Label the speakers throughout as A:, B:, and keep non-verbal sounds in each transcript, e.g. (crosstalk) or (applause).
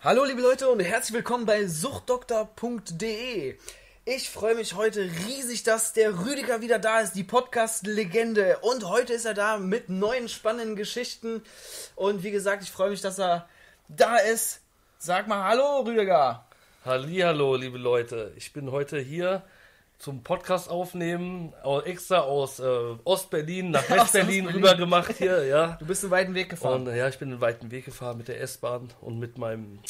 A: Hallo liebe Leute und herzlich willkommen bei suchtdoktor.de. Ich freue mich heute riesig, dass der Rüdiger wieder da ist, die Podcast-Legende. Und heute ist er da mit neuen spannenden Geschichten. Und wie gesagt, ich freue mich, dass er da ist. Sag mal Hallo, Rüdiger.
B: Hallo, liebe Leute. Ich bin heute hier zum Podcast aufnehmen, extra aus äh, Ostberlin nach (laughs) Westberlin rüber gemacht hier, ja.
A: Du bist einen weiten Weg gefahren.
B: Und, ja, ich bin einen weiten Weg gefahren mit der S-Bahn und mit meinem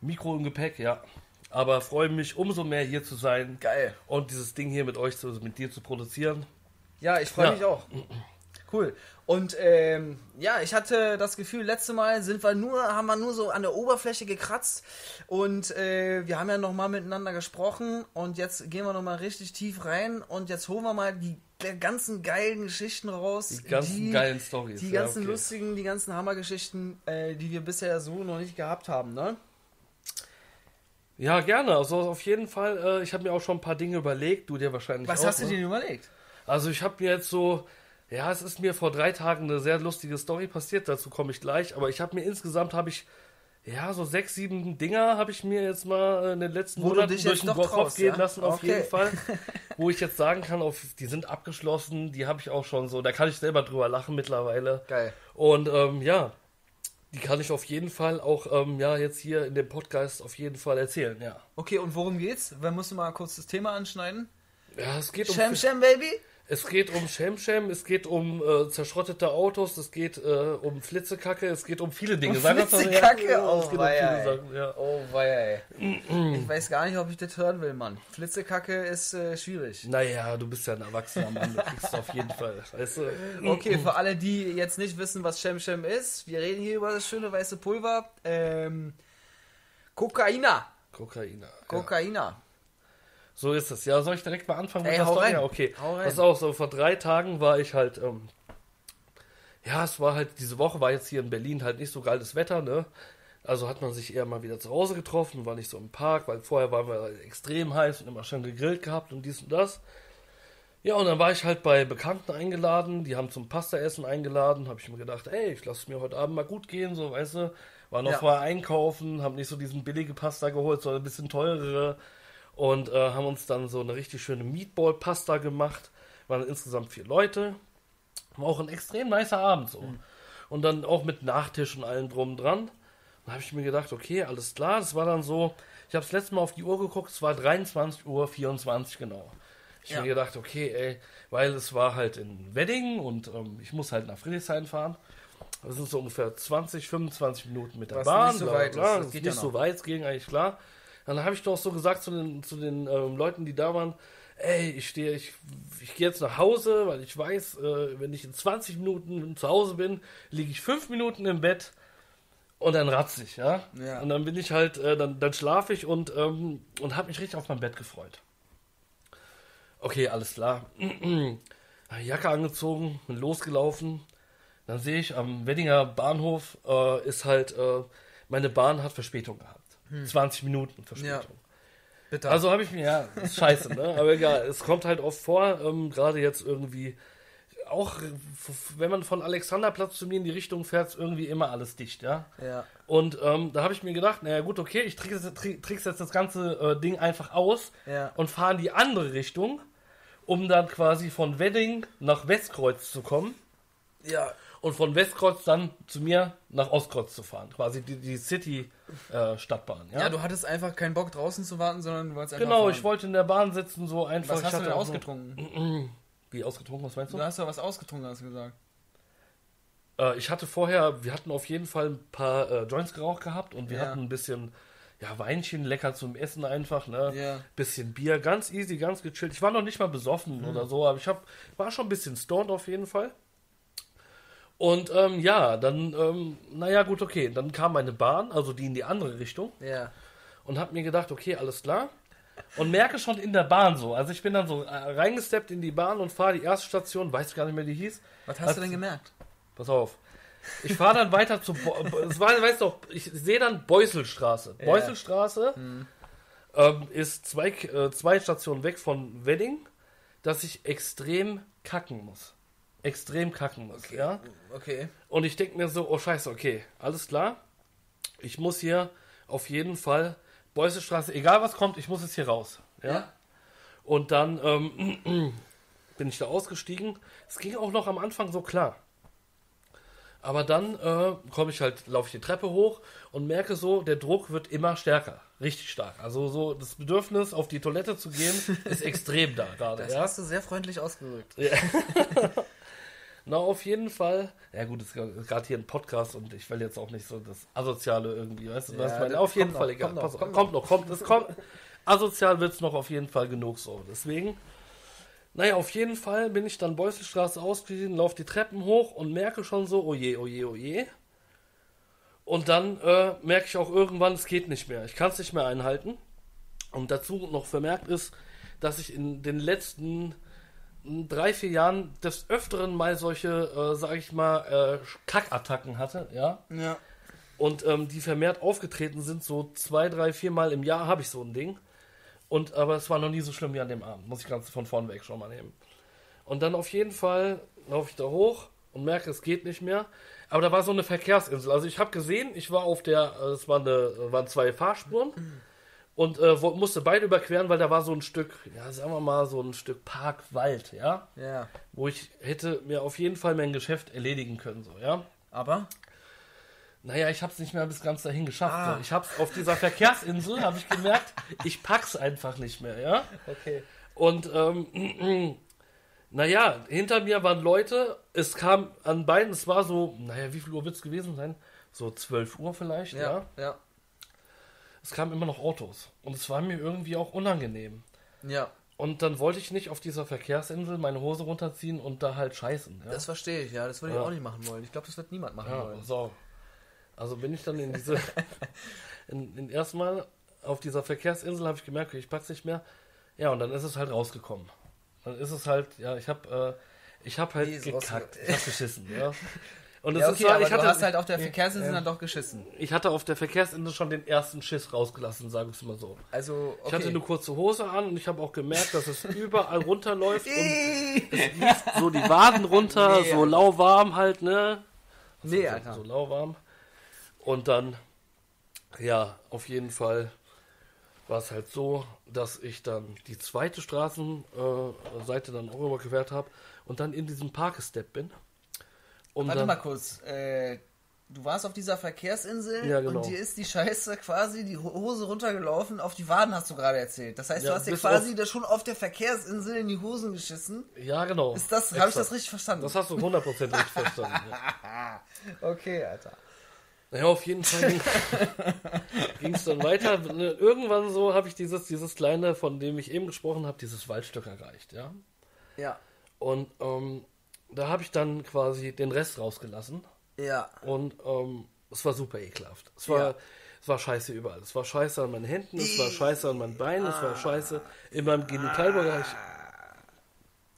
B: Mikro im Gepäck, ja. Aber freue mich umso mehr hier zu sein.
A: Geil.
B: Und dieses Ding hier mit euch, zu, mit dir zu produzieren.
A: Ja, ich freue ja. mich auch. Cool. Und ähm, ja, ich hatte das Gefühl, letzte Mal sind wir nur, haben wir nur so an der Oberfläche gekratzt und äh, wir haben ja nochmal miteinander gesprochen und jetzt gehen wir nochmal richtig tief rein und jetzt holen wir mal die ganzen geilen Geschichten raus.
B: Die ganzen die, geilen Stories.
A: Die ganzen ja, okay. lustigen, die ganzen Hammergeschichten, äh, die wir bisher so noch nicht gehabt haben, ne?
B: Ja, gerne. Also auf jeden Fall, äh, ich habe mir auch schon ein paar Dinge überlegt, du dir wahrscheinlich
A: Was
B: auch,
A: hast du dir überlegt?
B: Also ich habe mir jetzt so ja, es ist mir vor drei Tagen eine sehr lustige Story passiert, dazu komme ich gleich, aber ich habe mir insgesamt, habe ich, ja, so sechs, sieben Dinger habe ich mir jetzt mal in den letzten
A: Wo
B: Monaten
A: durch den Kopf
B: traust, gehen
A: ja?
B: lassen, auf okay. jeden Fall. (laughs) Wo ich jetzt sagen kann, auf, die sind abgeschlossen, die habe ich auch schon so, da kann ich selber drüber lachen mittlerweile.
A: Geil.
B: Und ähm, ja, die kann ich auf jeden Fall auch ähm, ja jetzt hier in dem Podcast auf jeden Fall erzählen, ja.
A: Okay, und worum geht's? Wer muss mal kurz das Thema anschneiden?
B: Ja, es geht
A: um Sham Sham Baby.
B: Es geht um Shemshem, es geht um äh, zerschrottete Autos, es geht äh, um Flitzekacke, es geht um viele Dinge.
A: Um Flitzekacke? Ja,
B: oh, um viele Sachen, ja.
A: Oh, weia, Ich weiß gar nicht, ob ich das hören will, Mann. Flitzekacke ist äh, schwierig.
B: Naja, du bist ja ein erwachsener Mann, du kriegst es auf jeden Fall. Weißt du? (laughs)
A: Okay, für alle, die jetzt nicht wissen, was Shemshem ist, wir reden hier über das schöne weiße Pulver. Ähm, Kokaina.
B: Kokaina.
A: Kokaina.
B: Ja. So ist es. Ja, soll ich direkt mal anfangen
A: Ey, mit der Story?
B: Ja, okay. Pass auf, so vor drei Tagen war ich halt, ähm, ja, es war halt, diese Woche war jetzt hier in Berlin halt nicht so geiles Wetter, ne? Also hat man sich eher mal wieder zu Hause getroffen, war nicht so im Park, weil vorher waren wir extrem heiß und immer schon gegrillt gehabt und dies und das. Ja, und dann war ich halt bei Bekannten eingeladen, die haben zum Pasta-Essen eingeladen, habe ich mir gedacht, ey, ich lasse mir heute Abend mal gut gehen, so, weißt du. War noch ja. vorher einkaufen, haben nicht so diesen billige Pasta geholt, sondern ein bisschen teurere und äh, haben uns dann so eine richtig schöne Meatball-Pasta gemacht. Waren insgesamt vier Leute. War auch ein extrem nicer Abend so. Mhm. Und dann auch mit Nachtisch und allem drum dran. Dann habe ich mir gedacht, okay, alles klar. Das war dann so, ich habe das letzte Mal auf die Uhr geguckt, es war 23 Uhr 24 genau. Ich ja. habe mir gedacht, okay, ey, weil es war halt in Wedding und ähm, ich muss halt nach Friedrichshain fahren. Das sind so ungefähr 20, 25 Minuten mit der
A: Was
B: Bahn.
A: Nicht so weit
B: bla, bla. Das, das geht nicht ja so weit, es ging eigentlich klar. Dann habe ich doch so gesagt zu den, zu den ähm, Leuten, die da waren, ey, ich stehe, ich, ich gehe jetzt nach Hause, weil ich weiß, äh, wenn ich in 20 Minuten zu Hause bin, liege ich 5 Minuten im Bett und dann ratze ich, ja?
A: ja.
B: Und dann bin ich halt, äh, dann, dann schlafe ich und, ähm, und habe mich richtig auf mein Bett gefreut. Okay, alles klar. (clears throat) Jacke angezogen, bin losgelaufen. Dann sehe ich am Weddinger Bahnhof äh, ist halt, äh, meine Bahn hat Verspätung gehabt. Hm. 20 Minuten Verspätung. Ja. Bitte. Also habe ich mir, ja, ist scheiße, ne? Aber egal, es kommt halt oft vor, ähm, gerade jetzt irgendwie, auch wenn man von Alexanderplatz zu mir in die Richtung fährt, ist irgendwie immer alles dicht, ja?
A: Ja.
B: Und ähm, da habe ich mir gedacht, naja gut, okay, ich trickse, trickse jetzt das ganze äh, Ding einfach aus
A: ja.
B: und fahre in die andere Richtung, um dann quasi von Wedding nach Westkreuz zu kommen.
A: Ja
B: und von Westkreuz dann zu mir nach Ostkreuz zu fahren. Quasi die, die City-Stadtbahn. Äh, ja?
A: ja, du hattest einfach keinen Bock draußen zu warten, sondern du wolltest
B: einfach. Genau, fahren. ich wollte in der Bahn sitzen, so einfach.
A: Was hast du denn ausgetrunken? (clears throat)
B: Wie ausgetrunken, was meinst du?
A: Du hast ja was ausgetrunken, hast du gesagt.
B: Äh, ich hatte vorher, wir hatten auf jeden Fall ein paar äh, Joints geraucht gehabt und wir ja. hatten ein bisschen. Ja, Weinchen, lecker zum Essen einfach, ne?
A: Ja.
B: Bisschen Bier, ganz easy, ganz gechillt. Ich war noch nicht mal besoffen mhm. oder so, aber ich hab, war schon ein bisschen stoned auf jeden Fall. Und ähm, ja, dann, ähm, naja, gut, okay. Dann kam meine Bahn, also die in die andere Richtung.
A: Ja.
B: Und hab mir gedacht, okay, alles klar. Und merke schon in der Bahn so. Also ich bin dann so äh, reingesteppt in die Bahn und fahre die erste Station, weiß gar nicht mehr, wie die hieß.
A: Was hast Als, du denn gemerkt?
B: Pass auf. Ich fahre dann weiter zu. Bo es war, weißt du, ich sehe dann Beuselstraße. Ja. Beuselstraße hm. ähm, ist zwei, äh, zwei Stationen weg von Wedding, dass ich extrem kacken muss extrem kacken muss,
A: okay. ja. Okay.
B: Und ich denke mir so, oh scheiße, okay, alles klar. Ich muss hier, auf jeden Fall Beusselstraße, egal was kommt, ich muss jetzt hier raus. Ja.
A: Ja.
B: Und dann ähm, (clears throat) bin ich da ausgestiegen. Es ging auch noch am Anfang so klar. Aber dann äh, komme ich halt, laufe ich die Treppe hoch und merke so, der Druck wird immer stärker. Richtig stark. Also so das Bedürfnis, auf die Toilette zu gehen, (laughs) ist extrem da gerade.
A: Das
B: Ja?
A: hast du sehr freundlich ausgedrückt. (laughs)
B: Na, auf jeden Fall. Ja gut, es ist gerade hier ein Podcast und ich will jetzt auch nicht so das Asoziale irgendwie, weißt du,
A: Ja,
B: was ich meine?
A: das
B: Auf jeden Fall
A: noch,
B: egal.
A: kommt noch, kommt
B: kommt noch, kommt, es kommt. (laughs) Asozial wird es noch auf jeden Fall genug so. Deswegen, naja, auf jeden Fall bin ich dann Beusselstraße ausgestiegen, laufe die Treppen hoch und merke schon so, oh je, oh je, oh je. Und dann äh, merke ich auch irgendwann, es geht nicht mehr. Ich kann es nicht mehr einhalten. Und dazu noch vermerkt ist, dass ich in den letzten drei, vier Jahren des Öfteren mal solche, äh, sag ich mal, äh, Kackattacken hatte, ja.
A: Ja.
B: Und ähm, die vermehrt aufgetreten sind, so zwei, drei, vier Mal im Jahr habe ich so ein Ding. Und aber es war noch nie so schlimm wie an dem Abend, muss ich ganz von vorn weg schon mal nehmen. Und dann auf jeden Fall laufe ich da hoch und merke, es geht nicht mehr. Aber da war so eine Verkehrsinsel. Also ich habe gesehen, ich war auf der, äh, es war eine, waren zwei Fahrspuren und äh, musste beide überqueren, weil da war so ein Stück, ja, sagen wir mal, so ein Stück Parkwald, ja,
A: Ja.
B: wo ich hätte mir auf jeden Fall mein Geschäft erledigen können, so, ja.
A: Aber?
B: Naja, ich habe es nicht mehr bis ganz dahin geschafft.
A: Ah.
B: So. Ich habe auf dieser Verkehrsinsel, habe ich gemerkt, ich pack's einfach nicht mehr, ja.
A: Okay.
B: Und ähm, (clears throat) naja, hinter mir waren Leute, es kam an beiden, es war so, naja, wie viel Uhr wird es gewesen sein? So 12 Uhr vielleicht, ja.
A: Ja. Ja.
B: Es kamen immer noch Autos. Und es war mir irgendwie auch unangenehm.
A: Ja.
B: Und dann wollte ich nicht auf dieser Verkehrsinsel meine Hose runterziehen und da halt scheißen. Ja?
A: Das verstehe ich, ja. Das würde ich
B: Ja.
A: auch nicht machen wollen. Ich glaube, das wird niemand machen
B: Ja,
A: wollen.
B: so. Also bin ich dann in diese, (laughs) in, in erstmal auf dieser Verkehrsinsel habe ich gemerkt, okay, ich pack's nicht mehr. Ja, und dann ist es halt rausgekommen. Dann ist es halt, ja, ich habe, äh, ich habe halt gekackt, ich habe geschissen, ja. (laughs) Und es
A: Ja,
B: ist
A: okay,
B: zwar,
A: aber
B: ich
A: du
B: hatte,
A: hast halt auf der Verkehrsinsel dann doch geschissen.
B: ich hatte auf der Verkehrsinsel schon den ersten Schiss rausgelassen, sage ich mal so.
A: Also, okay.
B: Ich hatte eine kurze Hose an und ich habe auch gemerkt, dass es (laughs) überall runterläuft und es lief so die Waden runter,
A: Nee,
B: so lauwarm halt, ne?
A: nee,
B: so,
A: Alter.
B: so lauwarm. Und dann, ja, auf jeden Fall war es halt so, dass ich dann die zweite Straßenseite äh, dann auch überquert habe und dann in diesen Park gesteppt bin. Und
A: Warte mal kurz. Äh, du warst auf dieser Verkehrsinsel
B: Ja, genau.
A: und dir ist die Scheiße quasi die Ho- Hose runtergelaufen. Auf die Waden hast du gerade erzählt. Das heißt,
B: Ja,
A: du hast dir quasi
B: auf-
A: schon auf der Verkehrsinsel in die Hosen geschissen.
B: Ja, genau.
A: Ist das, habe ich das richtig verstanden?
B: Das hast du 100% richtig (laughs) verstanden. Ja.
A: okay, Alter.
B: Naja, auf jeden Fall ging (laughs) es dann weiter. Ne, Irgendwann so habe ich dieses, dieses kleine, von dem ich eben gesprochen habe, dieses Waldstück erreicht, ja.
A: Ja.
B: Und ähm, da habe ich dann quasi den Rest rausgelassen.
A: Ja.
B: Und ähm, es war super ekelhaft. Es war,
A: Ja.
B: es war scheiße überall. Es war scheiße an meinen Händen, es war scheiße an meinen Beinen, es
A: Ah.
B: war scheiße in meinem Genitalbereich.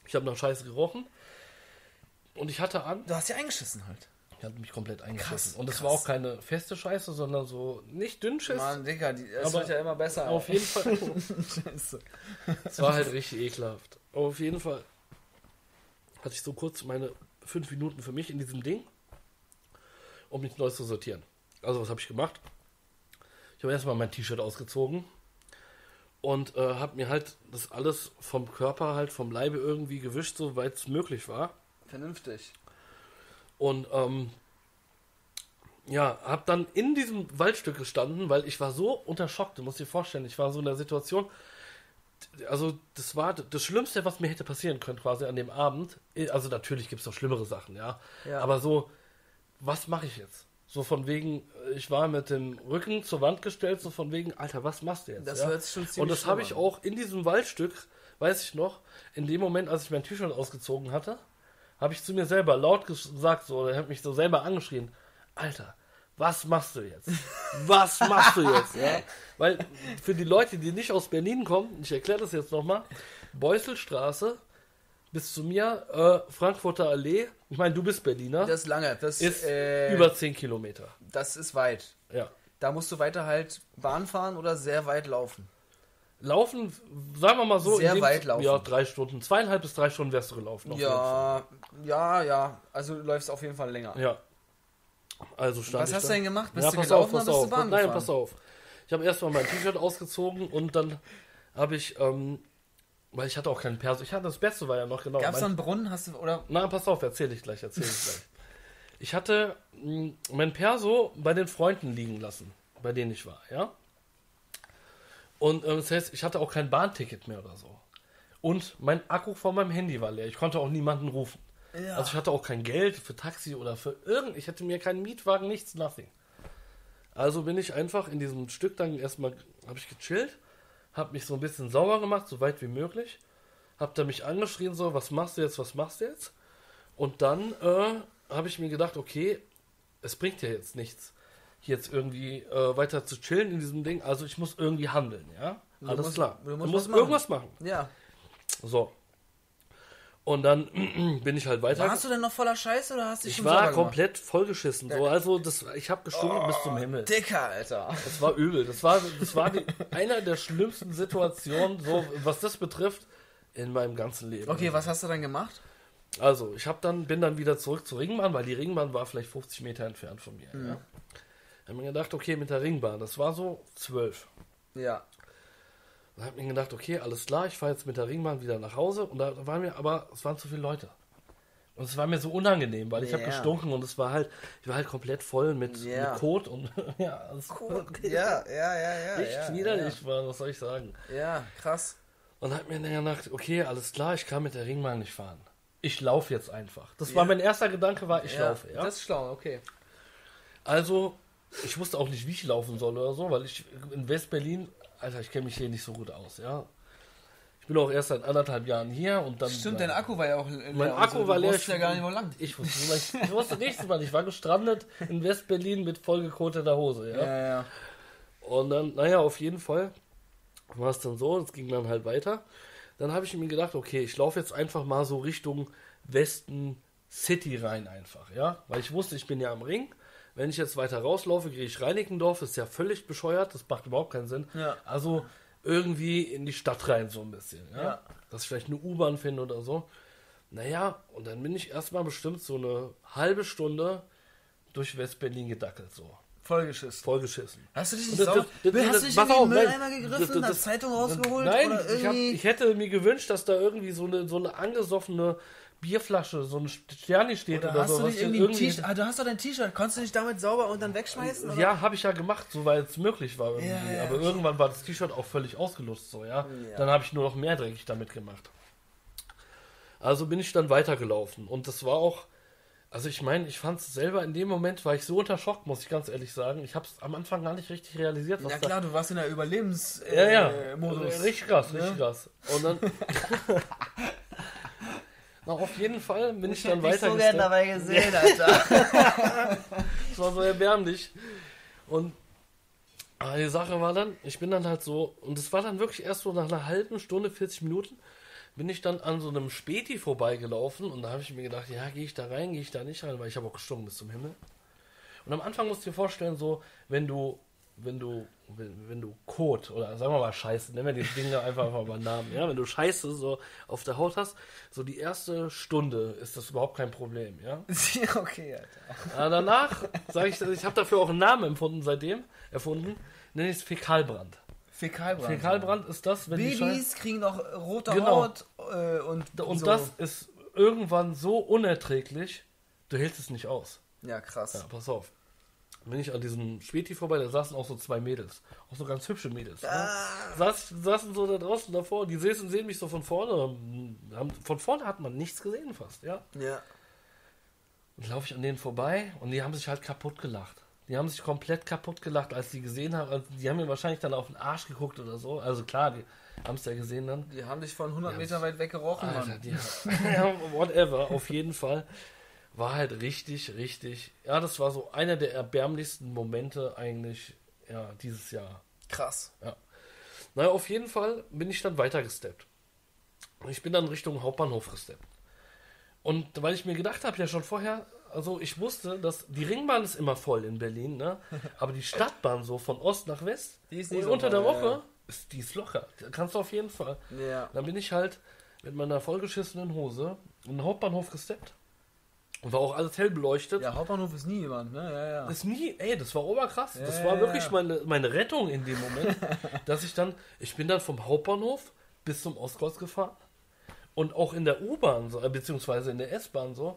B: Ich habe nach Scheiße gerochen. Und ich hatte an,
A: Du hast ja eingeschissen halt.
B: ich hatte mich komplett eingeschissen.
A: Krass,
B: Und es war auch keine feste Scheiße, sondern so nicht Dünnschiss.
A: Mann, Digga, die, es
B: Aber
A: wird ja immer besser.
B: Auf jeden Fall. (laughs)
A: Scheiße.
B: Es war halt richtig ekelhaft. Auf jeden Fall hatte ich so kurz meine fünf Minuten für mich in diesem Ding, um mich neu zu sortieren. Also was habe ich gemacht? Ich habe erstmal mein T-Shirt ausgezogen und äh, habe mir halt das alles vom Körper halt vom Leibe irgendwie gewischt, soweit es möglich war.
A: Vernünftig.
B: Und ähm, ja, habe dann in diesem Waldstück gestanden, weil ich war so unter Schock, du musst dir vorstellen, ich war so in der Situation, also das war das Schlimmste, was mir hätte passieren können quasi an dem Abend. Also natürlich gibt es noch schlimmere Sachen, ja.
A: Ja.
B: Aber so, was mache ich jetzt? So von wegen, ich war mit dem Rücken zur Wand gestellt, so von wegen, Alter, was machst du jetzt?
A: Das
B: ja?
A: hört sich schon ziemlich
B: Und das habe ich auch in diesem Waldstück, weiß ich noch, in dem Moment, als ich mein T-Shirt ausgezogen hatte, habe ich zu mir selber laut gesagt, so, er hat mich so selber angeschrien, Alter, was machst du jetzt? Was machst du jetzt? Ja? (laughs) Weil für die Leute, die nicht aus Berlin kommen, ich erkläre das jetzt nochmal, Beusselstraße bis zu mir, äh, Frankfurter Allee, ich meine, du bist Berliner,
A: Das ist lange. Das
B: ist
A: äh,
B: über 10 Kilometer.
A: Das ist weit.
B: Ja.
A: Da musst du weiter halt Bahn fahren oder sehr weit laufen.
B: Laufen, sagen wir mal so,
A: Sehr weit laufen.
B: Ja, drei Stunden, zweieinhalb bis drei Stunden wärst du gelaufen.
A: Ja, ja, ja. Also du läufst auf jeden Fall länger.
B: Ja. Also stand
A: Was
B: ich
A: hast
B: da.
A: du denn gemacht? Bist
B: ja,
A: du
B: pass
A: gelaufen
B: auf,
A: oder
B: pass
A: bist
B: auf.
A: du Bahn
B: Nein,
A: gefahren?
B: pass auf. Ich habe erstmal mein T-Shirt ausgezogen und dann habe ich, ähm, weil ich hatte auch keinen Perso. Ich hatte das Beste war ja noch genau.
A: Gab es da einen Brunnen? Hast du, oder?
B: Nein, pass auf, erzähle ich gleich, erzähle ich gleich. Ich hatte mh, mein Perso bei den Freunden liegen lassen, bei denen ich war, ja. Und ähm, das heißt, ich hatte auch kein Bahnticket mehr oder so. Und mein Akku von meinem Handy war leer. Ich konnte auch niemanden rufen.
A: Ja.
B: Also ich hatte auch kein Geld für Taxi oder für irgend. Ich hätte mir keinen Mietwagen, nichts, nothing. Also bin ich einfach in diesem Stück dann erstmal, habe ich gechillt, habe mich so ein bisschen sauber gemacht, so weit wie möglich. Hab da mich angeschrien, so, was machst du jetzt, was machst du jetzt? Und dann äh, habe ich mir gedacht, okay, es bringt ja jetzt nichts, jetzt irgendwie äh, weiter zu chillen in diesem Ding. Also ich muss irgendwie handeln, ja?
A: Du
B: Alles
A: musst-
B: klar.
A: du
B: Du
A: musst
B: musst,
A: was machen.
B: irgendwas machen.
A: Ja.
B: So. Und dann (clears throat) bin ich halt weiter.
A: Warst du denn noch voller Scheiße oder hast du dich
B: ich war
A: sauber gemacht?
B: komplett vollgeschissen. So. Also das, ich habe gestunken bis zum Himmel.
A: Dicker, Alter.
B: Das war übel. Das war, das war die, einer der schlimmsten Situationen, so was das betrifft, in meinem ganzen Leben.
A: Okay, was hast du dann gemacht?
B: Also, ich habe dann, bin dann wieder zurück zur Ringbahn, weil die Ringbahn war vielleicht 50 Meter entfernt von mir. Ja. Hab mir gedacht, okay, mit der Ringbahn, das war so 12.
A: Ja.
B: Dann hab mir gedacht, okay, alles klar, ich fahre jetzt mit der Ringbahn wieder nach Hause. Und da war mir aber, es waren zu viele Leute. Und es war mir so unangenehm, weil ich habe
A: Ja.
B: gestunken und es war halt, ich war halt komplett voll mit,
A: Ja.
B: mit Kot und (laughs) ja, es (laughs)
A: Ja, ja, ja, ja.
B: richtig
A: ja,
B: widerlich war, was soll ich sagen.
A: Ja, ja krass.
B: Und hab mir dann gedacht, okay, alles klar, ich kann mit der Ringbahn nicht fahren. Ich laufe jetzt einfach. Das
A: Ja.
B: war mein erster Gedanke, war ich
A: ja,
B: laufe. Ja?
A: Das ist schlau, okay.
B: Also, ich wusste auch nicht, wie ich laufen soll oder so, weil ich in West-Berlin, Alter, ich kenne mich hier nicht so gut aus, ja. Ich bin auch erst seit anderthalb Jahren hier und dann.
A: Stimmt, dein Akku war ja auch leer.
B: Mein Akku
A: so.
B: war
A: Du
B: leer.
A: wusstest ja gar nicht, wo lang.
B: Ich wusste, ich, ich wusste nichts, Mann. Ich war gestrandet in West-Berlin mit vollgekoteter Hose, ja.
A: Ja, ja.
B: Und dann, naja, auf jeden Fall war es dann so, es ging dann halt weiter. Dann habe ich mir gedacht, okay, ich laufe jetzt einfach mal so Richtung Westen City rein einfach, ja. Weil ich wusste, ich bin ja am Ring. Wenn ich jetzt weiter rauslaufe, gehe ich Reinickendorf, ist ja völlig bescheuert, das macht überhaupt keinen Sinn.
A: Ja.
B: Also irgendwie in die Stadt rein so ein bisschen, ja.
A: Ja.
B: Dass ich vielleicht eine U-Bahn finde oder so. Naja, und dann bin ich erstmal bestimmt so eine halbe Stunde durch West-Berlin gedackelt, so.
A: Vollgeschissen.
B: Vollgeschissen.
A: Hast du dich nicht
B: das- das- das-
A: Hast du dich in den Mülleimer gegriffen,
B: das-
A: Zeitung rausgeholt?
B: Nein,
A: oder
B: ich, hab, ich hätte mir gewünscht, dass da irgendwie so eine, so eine angesoffene Bierflasche, so ein Sterni steht oder,
A: Oder hast
B: so.
A: du nicht
B: ich
A: irgendwie
B: irgendwie-
A: T-Shirt... Ah, du hast doch dein T-Shirt. Konntest du nicht damit sauber und dann wegschmeißen? Oder?
B: Ja, habe ich ja gemacht, soweit es möglich war irgendwie.
A: Ja, ja,
B: Aber
A: okay.
B: irgendwann war das T-Shirt auch völlig ausgelust, so, ja.
A: Ja.
B: Dann habe ich nur noch mehr dreckig damit gemacht. Also bin ich dann weitergelaufen. Und das war auch, also ich meine, ich fand es selber in dem Moment, war ich so unter Schock, muss ich ganz ehrlich sagen. Ich habe es am Anfang gar nicht richtig realisiert, was
A: Ja klar, du warst in der Überlebens...
B: Ja, ja.
A: Äh, Modus.
B: Richtig krass,
A: Ne?
B: richtig krass. Und dann. (laughs) (laughs) Na, auf jeden Fall bin ich, dann
A: hätte dich so
B: weiter.
A: gern dabei gesehen, Alter. (laughs)
B: Das war so erbärmlich. Und aber die Sache war dann, ich bin dann halt so, und es war dann wirklich erst so nach einer halben Stunde, 40 Minuten, bin ich dann an so einem Späti vorbeigelaufen und da habe ich mir gedacht, ja, gehe ich da rein, gehe ich da nicht rein, weil ich habe auch gestunken bis zum Himmel. Und am Anfang musst du dir vorstellen, so, wenn du, wenn du, wenn, wenn du Kot oder sagen wir mal Scheiße, nennen wir die Dinge einfach, einfach mal Namen, ja, wenn du Scheiße so auf der Haut hast, so die erste Stunde ist das überhaupt kein Problem, ja. (laughs)
A: okay, Alter.
B: Aber danach sage ich, ich habe dafür auch einen Namen empfunden seitdem, erfunden, nenne ich es Fäkalbrand.
A: Fäkalbrand.
B: Fäkalbrand ist das, wenn die Scheiße,
A: Babys kriegen doch rote
B: Genau.
A: Haut äh, und,
B: und
A: so.
B: das ist irgendwann so unerträglich, du hältst es nicht aus.
A: Ja, krass.
B: Ja, pass auf. Bin ich an diesem Späti vorbei, da saßen auch so zwei Mädels. Auch so ganz hübsche Mädels. Ne?
A: Ah.
B: Saß, saßen so da draußen davor, die sehen, sehen mich so von vorne. Haben, von vorne hat man nichts gesehen fast, ja.
A: Ja.
B: Und laufe ich an denen vorbei und die haben sich halt kaputt gelacht. Die haben sich komplett kaputt gelacht, als die gesehen haben. Also die haben mir wahrscheinlich dann auf den Arsch geguckt oder so. Also klar, die haben es ja gesehen dann.
A: Die haben dich von 100
B: Ja,
A: Meter weit weg gerochen,
B: Alter,
A: Mann.
B: die, ja, (laughs) whatever, auf jeden Fall. War halt richtig, richtig. Ja, das war so einer der erbärmlichsten Momente eigentlich, ja, dieses Jahr.
A: Krass.
B: Naja, auf jeden Fall bin ich dann weitergesteppt. Ich bin dann Richtung Hauptbahnhof gesteppt. Und weil ich mir gedacht habe, ja schon vorher, also ich wusste, dass die Ringbahn ist immer voll in Berlin, ne? (laughs) Aber die Stadtbahn so von Ost nach West
A: Die ist
B: und
A: nicht so
B: unter der Woche
A: ja.
B: ist die ist locker. Kannst du auf jeden Fall.
A: Ja.
B: Dann bin ich halt mit meiner vollgeschissenen Hose in den Hauptbahnhof gesteppt. Und war auch alles hell beleuchtet.
A: Ja, Hauptbahnhof ist nie jemand, ne? Ja, ja.
B: Das ist nie, ey, das war oberkrass.
A: Ja,
B: das
A: ja,
B: war
A: ja,
B: wirklich
A: ja.
B: meine, meine Rettung in dem Moment, (laughs) dass ich dann, ich bin dann vom Hauptbahnhof bis zum Ostkreuz gefahren und auch in der U-Bahn, so, äh, beziehungsweise in der S-Bahn so,